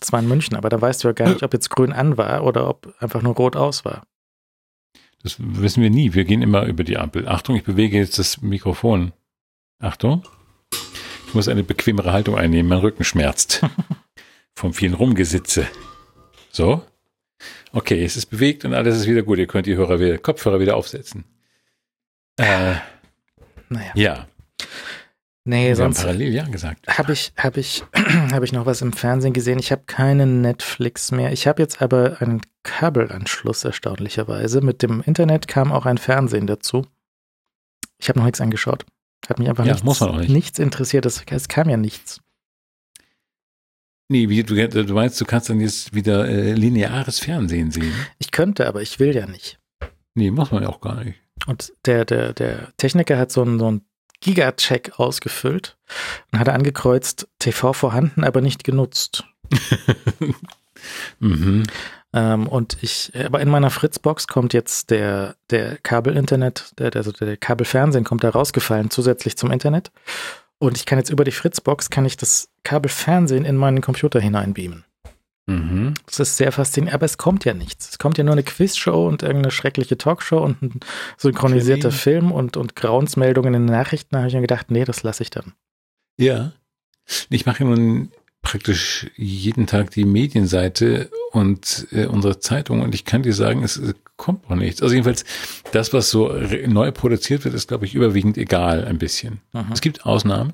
Das war in München, aber da weißt du ja gar nicht, ob jetzt grün an war oder ob einfach nur rot aus war. Das wissen wir nie. Wir gehen immer über die Ampel. Achtung, ich bewege jetzt das Mikrofon. Achtung. Ich muss eine bequemere Haltung einnehmen, mein Rücken schmerzt. Vom vielen Rumgesitze. So. Okay, es ist bewegt und alles ist wieder gut. Ihr könnt die Hörer wieder, Kopfhörer wieder aufsetzen. Äh, naja. Ja. Nee, Wir sonst parallel ja gesagt. Habe ich, hab ich, hab ich noch was im Fernsehen gesehen. Ich habe keinen Netflix mehr. Ich habe jetzt aber einen Kabelanschluss, erstaunlicherweise. Mit dem Internet kam auch ein Fernsehen dazu. Ich habe noch nichts angeschaut. Hat mich einfach ja, nichts, nicht. nichts interessiert. Es, es, kam ja nichts. Nee, wie, du, du, meinst, du kannst dann jetzt wieder äh, lineares Fernsehen sehen? Ich könnte, aber ich will ja nicht. Nee, muss man ja auch gar nicht. Und der, der, der Techniker hat so einen, so einen Giga-Check ausgefüllt und hat angekreuzt, TV vorhanden, aber nicht genutzt. mhm. Ähm, und ich, aber in meiner Fritzbox kommt jetzt der, der Kabelinternet, der, der, also der Kabelfernsehen kommt da rausgefallen, zusätzlich zum Internet. Und ich kann jetzt über die Fritzbox, kann ich das Kabelfernsehen in meinen Computer hineinbeamen. Mhm. Das ist sehr faszinierend, aber es kommt ja nichts. Es kommt ja nur eine Quizshow und irgendeine schreckliche Talkshow und ein synchronisierter Film und, und Grauensmeldungen in den Nachrichten. Da habe ich mir gedacht, nee, das lasse ich dann. Ja. Ich mache nun praktisch jeden Tag die Medienseite und äh, unsere Zeitung und ich kann dir sagen, es, kommt noch nichts. Also jedenfalls, das, was so neu produziert wird, ist, glaube ich, überwiegend egal ein bisschen. Aha. Es gibt Ausnahmen,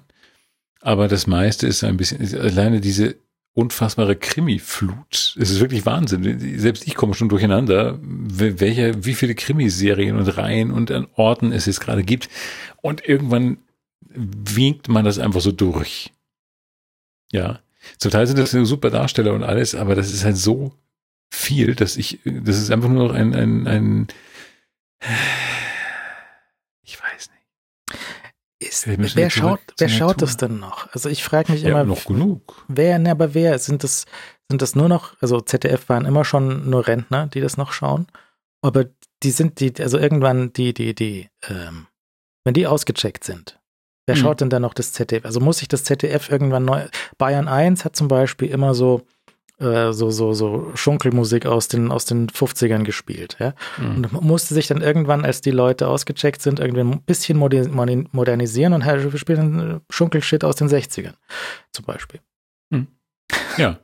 aber das meiste ist ein bisschen, alleine diese unfassbare Krimi-Flut. Es ist wirklich Wahnsinn. Selbst ich komme schon durcheinander, welche, wie viele Krimiserien und Reihen und an Orten es jetzt gerade gibt. Und irgendwann winkt man das einfach so durch. Ja. Zum Teil sind das super Darsteller und alles, aber das ist halt so viel, dass ich, das ist einfach nur noch ein, ein, ein ich weiß nicht. Ist, wer schaut, wer schaut das denn noch? Also ich frage mich immer. Ja, noch genug. Wer, ne, aber wer? Sind das, sind das nur noch, also ZDF waren immer schon nur Rentner, die das noch schauen. Aber die sind die, also irgendwann die, die, die, ähm, wenn die ausgecheckt sind, Wer hm. schaut denn da noch das ZDF? Also muss ich das ZDF irgendwann neu. Bayern 1 hat zum Beispiel immer so äh, so, so, so Schunkelmusik aus den, aus den 50ern gespielt, ja. Mhm. Und musste sich dann irgendwann, als die Leute ausgecheckt sind, irgendwie ein bisschen modernisieren und halt, wir spielen Schunkelshit aus den 60ern, zum Beispiel. Mhm. Ja.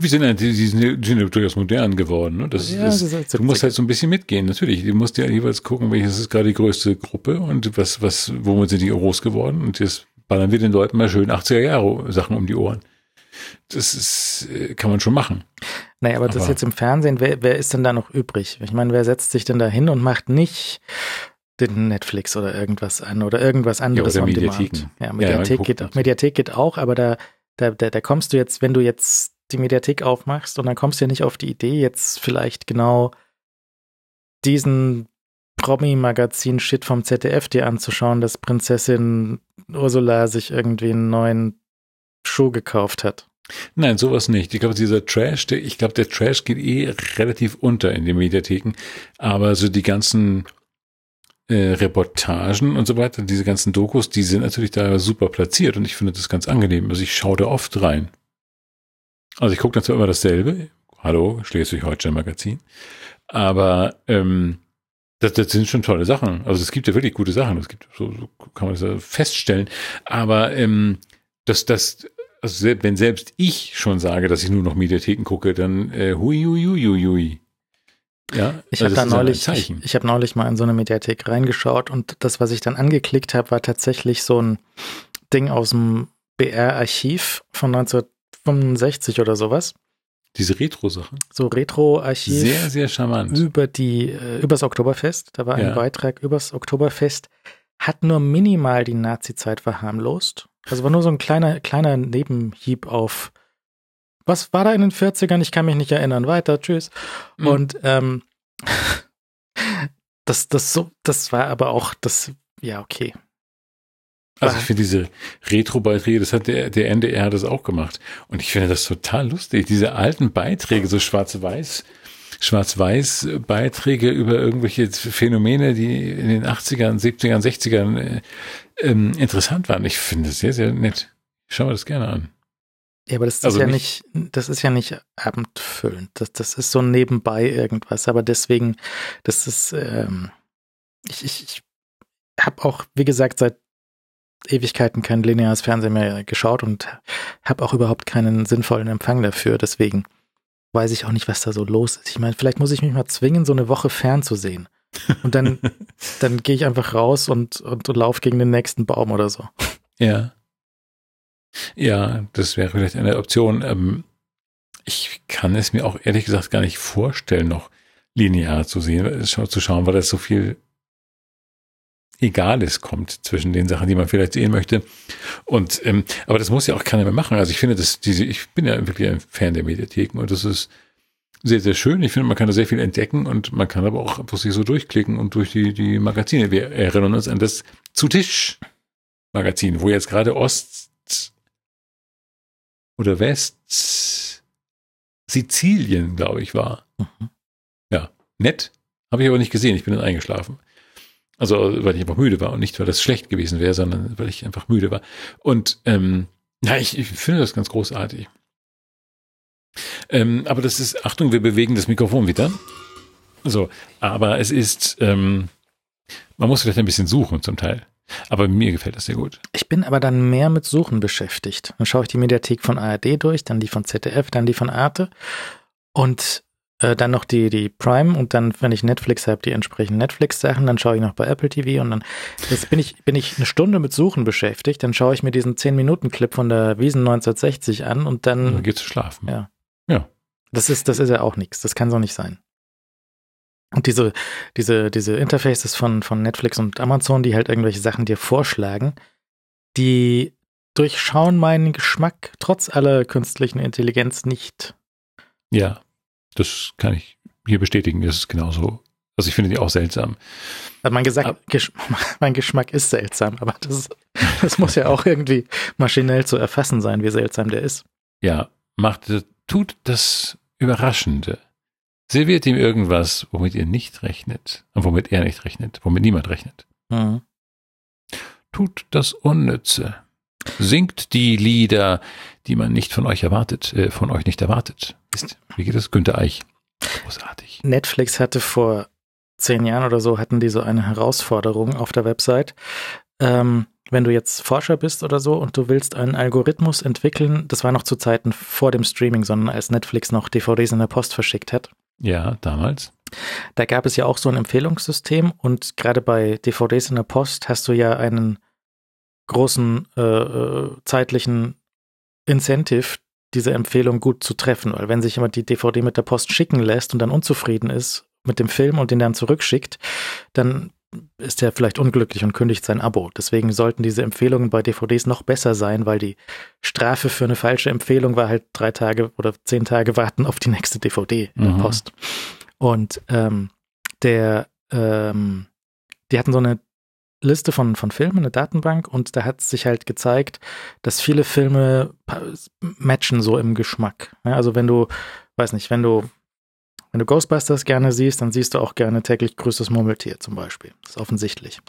Wir sind ja, die, die sind ja durchaus modern geworden. Ne? Das, ja, das, das du musst halt so ein bisschen mitgehen, natürlich. Du musst ja jeweils gucken, welches ist gerade die größte Gruppe und was, was, womit sind die groß geworden. Und jetzt ballern wir den Leuten mal schön 80er Jahre Sachen um die Ohren. Das ist, äh, kann man schon machen. Naja, aber, aber das jetzt im Fernsehen, wer, wer ist denn da noch übrig? Ich meine, wer setzt sich denn da hin und macht nicht den Netflix oder irgendwas an oder irgendwas anderes ja, oder Mediatheken. Ja, Mediathek, ja, geht, Mediathek geht auch, aber da, da, da, da kommst du jetzt, wenn du jetzt die Mediathek aufmachst und dann kommst du ja nicht auf die Idee, jetzt vielleicht genau diesen Promi-Magazin-Shit vom ZDF dir anzuschauen, dass Prinzessin Ursula sich irgendwie einen neuen Schuh gekauft hat. Nein, sowas nicht. Ich glaube, dieser Trash, der, ich glaube, der Trash geht eh relativ unter in den Mediatheken. Aber so die ganzen äh, Reportagen und so weiter, diese ganzen Dokus, die sind natürlich da super platziert und ich finde das ganz angenehm. Also ich schaue da oft rein. Also ich gucke dann zwar immer dasselbe. Hallo, Schleswig-Holstein Magazin. Aber ähm, das, das sind schon tolle Sachen. Also es gibt ja wirklich gute Sachen. Es gibt so, so kann man das ja feststellen. Aber ähm, das, das, also wenn selbst ich schon sage, dass ich nur noch Mediatheken gucke, dann äh, hui, hui, hui, hui, hui. Ja, ich also habe da neulich, ich, ich habe neulich mal in so eine Mediathek reingeschaut und das, was ich dann angeklickt habe, war tatsächlich so ein Ding aus dem BR-Archiv von 19 65 oder sowas. Diese Retro-Sachen. So Retro-Archiv. Sehr, sehr charmant. Über die, äh, übers Oktoberfest. Da war ein ja. Beitrag übers Oktoberfest. Hat nur minimal die Nazi-Zeit verharmlost. Also war nur so ein kleiner, kleiner Nebenhieb auf, was war da in den 40ern? Ich kann mich nicht erinnern. Weiter, tschüss. Mhm. Und, ähm, das, das so, das war aber auch das, ja, okay. Also ich finde diese Retro-Beiträge, das hat der, der NDR das auch gemacht. Und ich finde das total lustig. Diese alten Beiträge, so schwarz-weiß, Schwarz-Weiß-Beiträge über irgendwelche Phänomene, die in den 80ern, 70ern, 60ern äh, ähm, interessant waren. Ich finde es sehr, sehr nett. Ich schaue mir das gerne an. Ja, aber das ist also ja nicht, das ist ja nicht abendfüllend. Das, das ist so nebenbei irgendwas. Aber deswegen, das ist, ähm, ich, ich, ich habe auch, wie gesagt, seit Ewigkeiten kein lineares Fernsehen mehr geschaut und habe auch überhaupt keinen sinnvollen Empfang dafür. Deswegen weiß ich auch nicht, was da so los ist. Ich meine, vielleicht muss ich mich mal zwingen, so eine Woche fernzusehen. Und dann, dann gehe ich einfach raus und, und, und laufe gegen den nächsten Baum oder so. Ja. Ja, das wäre vielleicht eine Option. Ähm, ich kann es mir auch ehrlich gesagt gar nicht vorstellen, noch linear zu sehen, zu schauen, weil das so viel Egales kommt zwischen den Sachen, die man vielleicht sehen möchte. Und ähm, aber das muss ja auch keiner mehr machen. Also ich finde, dass diese, ich bin ja wirklich ein Fan der Mediatheken und das ist sehr, sehr schön. Ich finde, man kann da sehr viel entdecken und man kann aber auch einfach sich so durchklicken und durch die, die Magazine. Wir erinnern uns an das Zu Tisch Magazin, wo jetzt gerade Ost oder West Sizilien, glaube ich, war. Mhm. Ja, nett. Habe ich aber nicht gesehen. Ich bin dann eingeschlafen. Also weil ich einfach müde war und nicht, weil das schlecht gewesen wäre, sondern weil ich einfach müde war. Und ähm, ja, ich, ich finde das ganz großartig. Ähm, aber das ist, Achtung, wir bewegen das Mikrofon wieder. So, aber es ist, ähm, man muss vielleicht ein bisschen suchen zum Teil. Aber mir gefällt das sehr gut. Ich bin aber dann mehr mit Suchen beschäftigt. Dann schaue ich die Mediathek von ARD durch, dann die von ZDF, dann die von Arte. Und äh, dann noch die, die Prime und dann, wenn ich Netflix habe, die entsprechenden Netflix-Sachen, dann schaue ich noch bei Apple TV und dann jetzt bin ich, bin ich eine Stunde mit Suchen beschäftigt, dann schaue ich mir diesen 10-Minuten-Clip von der Wiesen 1960 an und dann. Dann geht's schlafen. Ja. Ja. Das ist, das ist ja auch nichts. Das kann so nicht sein. Und diese, diese, diese Interfaces von, von Netflix und Amazon, die halt irgendwelche Sachen dir vorschlagen, die durchschauen meinen Geschmack trotz aller künstlichen Intelligenz nicht. Ja. Das kann ich hier bestätigen. Das ist genauso. Also ich finde die auch seltsam. Hat man gesagt, aber, Gesch mein Geschmack ist seltsam, aber das, das muss ja auch irgendwie maschinell zu erfassen sein, wie seltsam der ist. Ja, macht, tut das Überraschende. Serviert ihm irgendwas, womit ihr nicht rechnet. Und womit er nicht rechnet, womit niemand rechnet. Mhm. Tut das Unnütze. Singt die Lieder, die man nicht von euch erwartet, äh, von euch nicht erwartet. Ist, wie geht es? Günter Eich. Großartig. Netflix hatte vor zehn Jahren oder so, hatten die so eine Herausforderung auf der Website. Ähm, wenn du jetzt Forscher bist oder so und du willst einen Algorithmus entwickeln, das war noch zu Zeiten vor dem Streaming, sondern als Netflix noch DVDs in der Post verschickt hat. Ja, damals. Da gab es ja auch so ein Empfehlungssystem und gerade bei DVDs in der Post hast du ja einen großen äh, äh, zeitlichen Incentive, diese Empfehlung gut zu treffen, weil wenn sich jemand die DVD mit der Post schicken lässt und dann unzufrieden ist mit dem Film und den dann zurückschickt, dann ist er vielleicht unglücklich und kündigt sein Abo. Deswegen sollten diese Empfehlungen bei DVDs noch besser sein, weil die Strafe für eine falsche Empfehlung war halt drei Tage oder zehn Tage warten auf die nächste DVD in der mhm. Post. Und ähm, der, ähm, die hatten so eine Liste von, von Filmen, eine Datenbank, und da hat sich halt gezeigt, dass viele Filme matchen so im Geschmack. Ja, also wenn du, weiß nicht, wenn du wenn du Ghostbusters gerne siehst, dann siehst du auch gerne täglich größtes Murmeltier zum Beispiel. Das ist offensichtlich.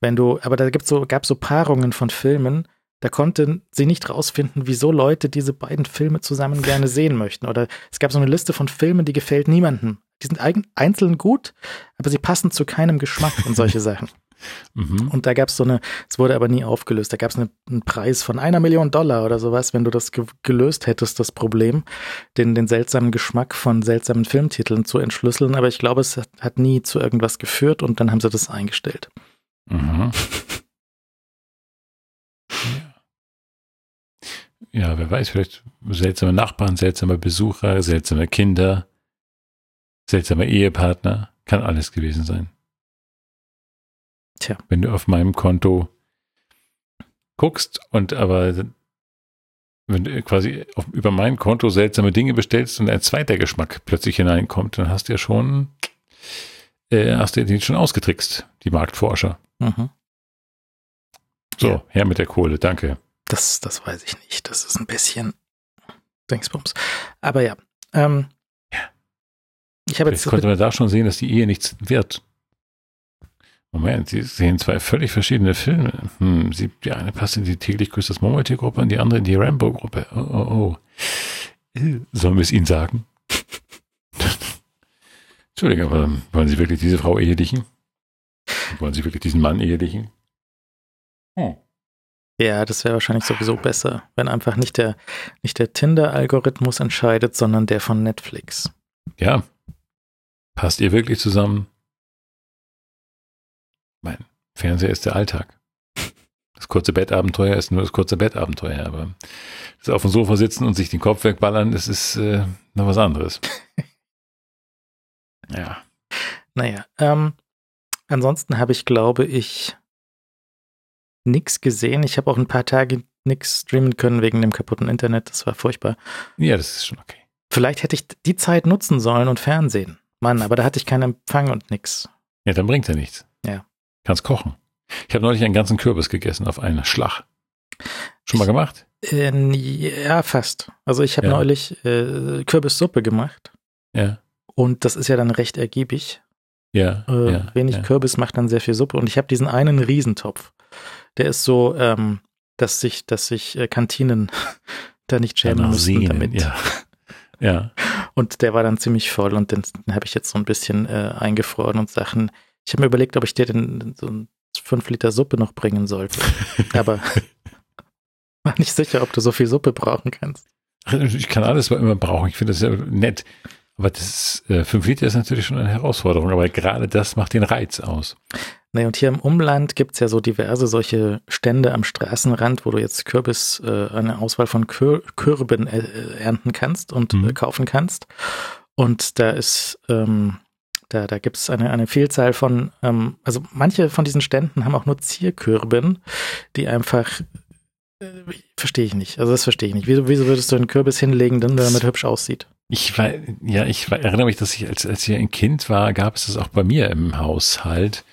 Wenn du, aber da gibt's so, gab so Paarungen von Filmen, da konnten sie nicht rausfinden, wieso Leute diese beiden Filme zusammen gerne sehen möchten. Oder es gab so eine Liste von Filmen, die gefällt niemandem. Die sind einzeln gut, aber sie passen zu keinem Geschmack und solche Sachen. Mhm. Und da gab es so eine, es wurde aber nie aufgelöst, da gab es eine, einen Preis von einer Million Dollar oder sowas, wenn du das ge gelöst hättest, das Problem, den, den seltsamen Geschmack von seltsamen Filmtiteln zu entschlüsseln. Aber ich glaube, es hat, hat nie zu irgendwas geführt und dann haben sie das eingestellt. Mhm. Ja, wer weiß, vielleicht seltsame Nachbarn, seltsame Besucher, seltsame Kinder, seltsame Ehepartner, kann alles gewesen sein. Tja. Wenn du auf meinem Konto guckst und aber wenn du quasi auf, über mein Konto seltsame Dinge bestellst und ein zweiter Geschmack plötzlich hineinkommt, dann hast du ja schon, äh, hast du den schon ausgetrickst, die Marktforscher. Mhm. So, ja. her mit der Kohle, danke. Das, das weiß ich nicht. Das ist ein bisschen Dingsbums. Aber ja, ähm, ja. Ich habe jetzt konnte man da schon sehen, dass die Ehe nichts wird. Moment, Sie sehen zwei völlig verschiedene Filme. Hm, sie, die eine passt in die täglich grüßt das Murmeltier-Gruppe und die andere in die Rambo-Gruppe. Oh, oh, oh. Sollen wir es Ihnen sagen? Entschuldigung, aber wollen Sie wirklich diese Frau ehelichen? Wollen Sie wirklich diesen Mann ehelichen? Hm. Ja, das wäre wahrscheinlich sowieso besser, wenn einfach nicht der, nicht der Tinder-Algorithmus entscheidet, sondern der von Netflix. Ja. Passt ihr wirklich zusammen? Mein Fernseher ist der Alltag. Das kurze Bettabenteuer ist nur das kurze Bettabenteuer, aber das auf dem Sofa sitzen und sich den Kopf wegballern, das ist äh, noch was anderes. ja. Naja, ähm, ansonsten habe ich, glaube ich, nichts gesehen. Ich habe auch ein paar Tage nichts streamen können wegen dem kaputten Internet. Das war furchtbar. Ja, das ist schon okay. Vielleicht hätte ich die Zeit nutzen sollen und Fernsehen. Mann, aber da hatte ich keinen Empfang und nichts. Ja, dann bringt er nichts. Kannst kochen. Ich habe neulich einen ganzen Kürbis gegessen auf einen Schlag. Schon mal gemacht? Äh, ja, fast. Also ich habe ja. neulich äh, Kürbissuppe gemacht. Ja. Und das ist ja dann recht ergiebig. Ja. Äh, ja wenig ja. Kürbis macht dann sehr viel Suppe. Und ich habe diesen einen Riesentopf. Der ist so, ähm, dass sich, dass sich äh, Kantinen da nicht schämen müssen damit. Ja. ja. Und der war dann ziemlich voll und den, den habe ich jetzt so ein bisschen äh, eingefroren und Sachen ich habe mir überlegt, ob ich dir den, so ein 5 Liter Suppe noch bringen sollte. Aber war nicht sicher, ob du so viel Suppe brauchen kannst. Ich kann alles immer brauchen. Ich finde das ja nett. Aber das äh, 5 Liter ist natürlich schon eine Herausforderung. Aber gerade das macht den Reiz aus. Nee, und hier im Umland gibt es ja so diverse solche Stände am Straßenrand, wo du jetzt Kürbis, äh, eine Auswahl von Kür Kürben äh, ernten kannst und mhm. äh, kaufen kannst. Und da ist ähm, da, da gibt es eine, eine Vielzahl von, ähm, also manche von diesen Ständen haben auch nur Zierkürben, die einfach, äh, verstehe ich nicht. Also das verstehe ich nicht. Wieso, wieso würdest du einen Kürbis hinlegen, der damit hübsch aussieht? Ich war, ja, ich war, erinnere mich, dass ich, als, als ich ein Kind war, gab es das auch bei mir im Haushalt,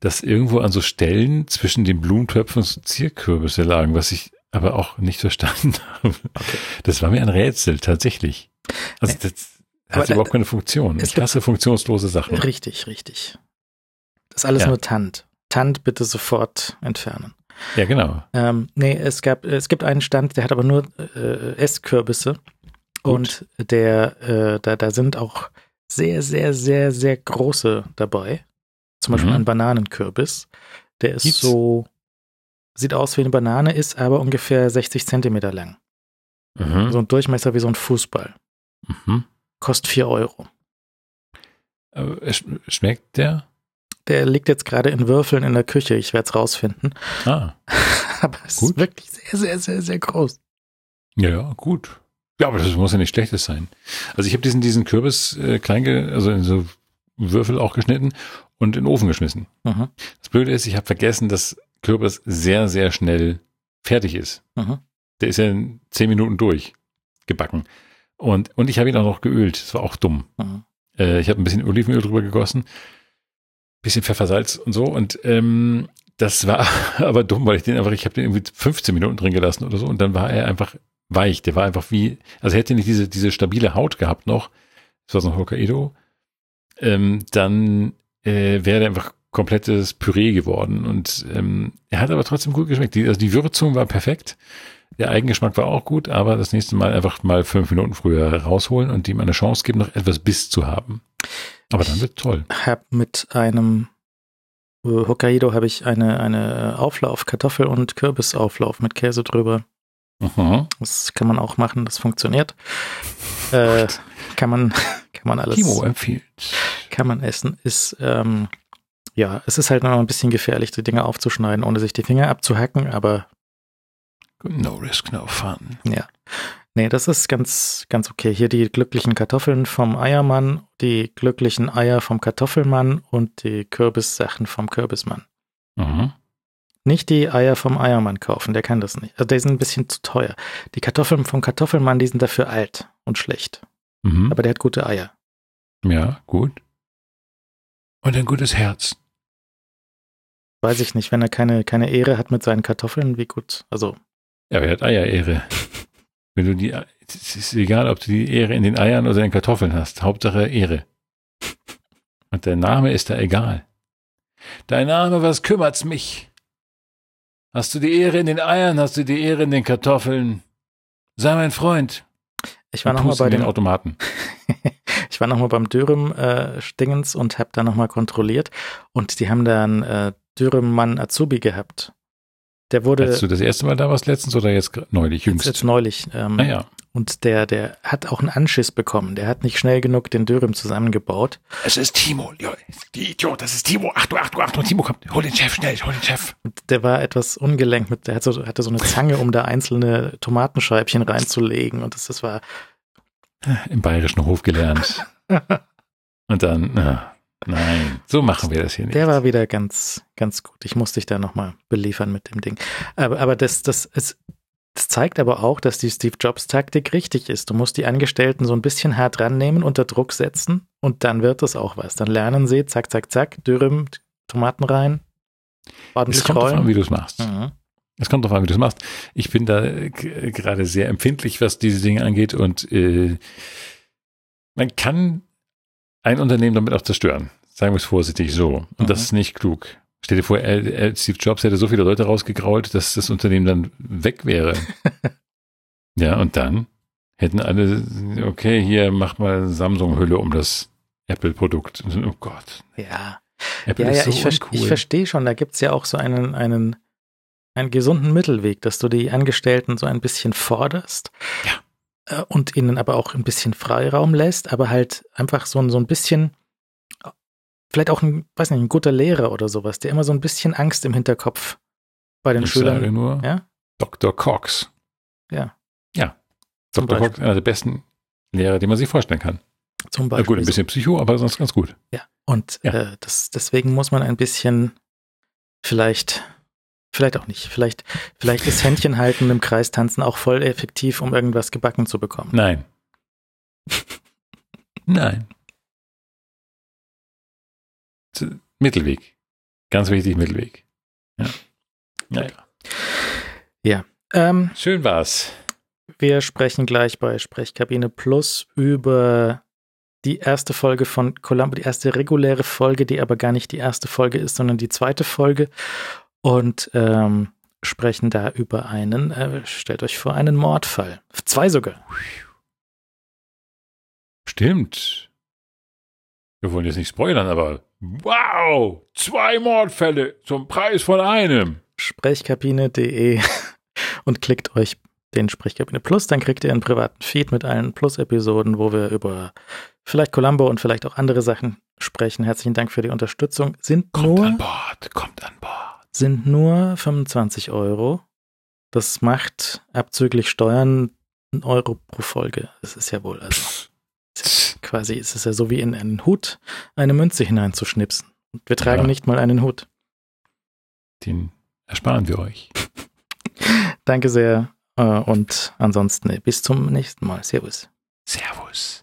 dass irgendwo an so Stellen zwischen den Blumentöpfen so Zierkürbisse lagen, was ich aber auch nicht verstanden habe. Okay. Das war mir ein Rätsel, tatsächlich. Also das, hat überhaupt keine Funktion. Ich hasse funktionslose Sachen. Richtig, richtig. Das ist alles ja. nur Tant. Tant bitte sofort entfernen. Ja, genau. Ähm, nee, es gab, es gibt einen Stand, der hat aber nur äh, Esskürbisse. Und der, äh, da, da sind auch sehr, sehr, sehr, sehr große dabei. Zum Beispiel mhm. ein Bananenkürbis. Der ist Gibt's? so, sieht aus wie eine Banane, ist aber ungefähr 60 Zentimeter lang. Mhm. So ein Durchmesser wie so ein Fußball. Mhm. Kostet 4 Euro. Schmeckt der? Der liegt jetzt gerade in Würfeln in der Küche. Ich werde es rausfinden. Ah. aber es gut. ist wirklich sehr, sehr, sehr, sehr groß. Ja, ja, gut. Ja, aber das muss ja nicht schlechtes sein. Also ich habe diesen, diesen Kürbis äh, klein, also in so Würfel auch geschnitten und in den Ofen geschmissen. Mhm. Das Blöde ist, ich habe vergessen, dass Kürbis sehr, sehr schnell fertig ist. Mhm. Der ist ja in zehn Minuten durch gebacken. Und, und ich habe ihn auch noch geölt. Das war auch dumm. Mhm. Äh, ich habe ein bisschen Olivenöl drüber gegossen, bisschen Pfeffersalz und so. Und ähm, das war aber dumm, weil ich den einfach, ich habe den irgendwie 15 Minuten drin gelassen oder so. Und dann war er einfach weich. Der war einfach wie, also hätte nicht diese, diese stabile Haut gehabt noch, das war so ein Hokkaido, ähm, dann äh, wäre der einfach komplettes Püree geworden. Und ähm, er hat aber trotzdem gut geschmeckt. Die, also die Würzung war perfekt. Der Eigengeschmack war auch gut, aber das nächste Mal einfach mal fünf Minuten früher rausholen und ihm eine Chance geben, noch etwas Biss zu haben. Aber dann wird toll. Ich habe mit einem äh, Hokkaido habe ich eine, eine Auflauf, Kartoffel- und Kürbisauflauf mit Käse drüber. Mhm. Das kann man auch machen, das funktioniert. Äh, kann man, kann man alles. Timo empfiehlt. Kann man essen. Ist, ähm, ja, es ist halt noch ein bisschen gefährlich, die Dinge aufzuschneiden, ohne sich die Finger abzuhacken, aber. No risk, no fun. Ja. Nee, das ist ganz, ganz okay. Hier die glücklichen Kartoffeln vom Eiermann, die glücklichen Eier vom Kartoffelmann und die Kürbissachen vom Kürbismann. Mhm. Nicht die Eier vom Eiermann kaufen, der kann das nicht. Also die sind ein bisschen zu teuer. Die Kartoffeln vom Kartoffelmann, die sind dafür alt und schlecht. Mhm. Aber der hat gute Eier. Ja, gut. Und ein gutes Herz. Weiß ich nicht, wenn er keine, keine Ehre hat mit seinen Kartoffeln, wie gut. Also. Ja, er hat Eierehre. wenn du die, es ist egal, ob du die Ehre in den Eiern oder in den Kartoffeln hast. Hauptsache Ehre. Und der Name ist da egal. Dein Name, was kümmert's mich? Hast du die Ehre in den Eiern, hast du die Ehre in den Kartoffeln? Sei mein Freund. Ich war nochmal bei den Automaten. ich war nochmal beim Dürüm äh, Stingens und habe da nochmal kontrolliert und die haben da einen äh, Dürüm Mann Azubi gehabt. Der wurde. Hast du das erste Mal da was letztens oder jetzt neulich, jüngst? Jetzt, jetzt neulich. Ähm, ah, ja. Und der, der hat auch einen Anschiss bekommen. Der hat nicht schnell genug den Dürüm zusammengebaut. Es ist Timo. Ja, die Idiot, das ist Timo. Achtung, Achtung, Achtung, Timo kommt. Hol den Chef schnell, hol den Chef. Und der war etwas ungelenkt mit, der hatte so, hatte so eine Zange, um da einzelne Tomatenscheibchen reinzulegen. Und das, das war. Im bayerischen Hof gelernt. Und dann, na, nein, so machen wir das hier nicht. Der war wieder ganz, ganz gut. Ich musste dich da nochmal beliefern mit dem Ding. Aber, aber das, das ist, das zeigt aber auch, dass die Steve Jobs Taktik richtig ist. Du musst die Angestellten so ein bisschen hart rannehmen, unter Druck setzen und dann wird das auch was. Dann lernen sie, zack, zack, zack, Dürüm, Tomaten rein, ordentlich Es kommt drauf an, wie du es machst. Mhm. Es kommt drauf an, wie du es machst. Ich bin da gerade sehr empfindlich, was diese Dinge angeht und äh, man kann ein Unternehmen damit auch zerstören. Sagen wir es vorsichtig so. Und mhm. das ist nicht klug. Stell dir vor, Steve Jobs hätte so viele Leute rausgegrault, dass das Unternehmen dann weg wäre. ja, und dann hätten alle, okay, hier mach mal Samsung-Hülle um das Apple-Produkt. Oh Gott. Ja. Apple ja, ja, so ich, ver ich verstehe schon, da gibt es ja auch so einen, einen, einen gesunden Mittelweg, dass du die Angestellten so ein bisschen forderst. Ja. Äh, und ihnen aber auch ein bisschen Freiraum lässt, aber halt einfach so, so ein bisschen vielleicht auch ein, weiß nicht, ein guter Lehrer oder sowas, der immer so ein bisschen Angst im Hinterkopf bei den ich Schülern. Sage nur ja? Dr. Cox. Ja. Ja. Zum Dr. Beispiel. Cox, einer der besten Lehrer, die man sich vorstellen kann. Zum Beispiel. Ja, gut, ein bisschen Psycho, aber sonst ganz gut. Ja. Und ja. Äh, das, deswegen muss man ein bisschen vielleicht, vielleicht auch nicht, vielleicht, vielleicht ist Händchen halten im Kreis tanzen auch voll effektiv, um irgendwas gebacken zu bekommen. Nein. Nein. Mittelweg. Ganz wichtig, Mittelweg. Ja. Naja. Ja. Ähm, Schön war's. Wir sprechen gleich bei Sprechkabine Plus über die erste Folge von Columbo, die erste reguläre Folge, die aber gar nicht die erste Folge ist, sondern die zweite Folge. Und ähm, sprechen da über einen, äh, stellt euch vor, einen Mordfall. Zwei sogar. Stimmt. Wir wollen jetzt nicht spoilern, aber wow, zwei Mordfälle zum Preis von einem. Sprechkabine.de und klickt euch den Sprechkabine Plus, dann kriegt ihr einen privaten Feed mit allen Plus-Episoden, wo wir über vielleicht Columbo und vielleicht auch andere Sachen sprechen. Herzlichen Dank für die Unterstützung. Sind kommt nur, an Bord, kommt an Bord. Sind nur 25 Euro. Das macht abzüglich Steuern einen Euro pro Folge. Das ist ja wohl also. Ist quasi ist es ja so wie in einen Hut eine Münze hineinzuschnipsen. Und wir tragen ja. nicht mal einen Hut. Den ersparen wir euch. Danke sehr. Äh, und ansonsten bis zum nächsten Mal. Servus. Servus.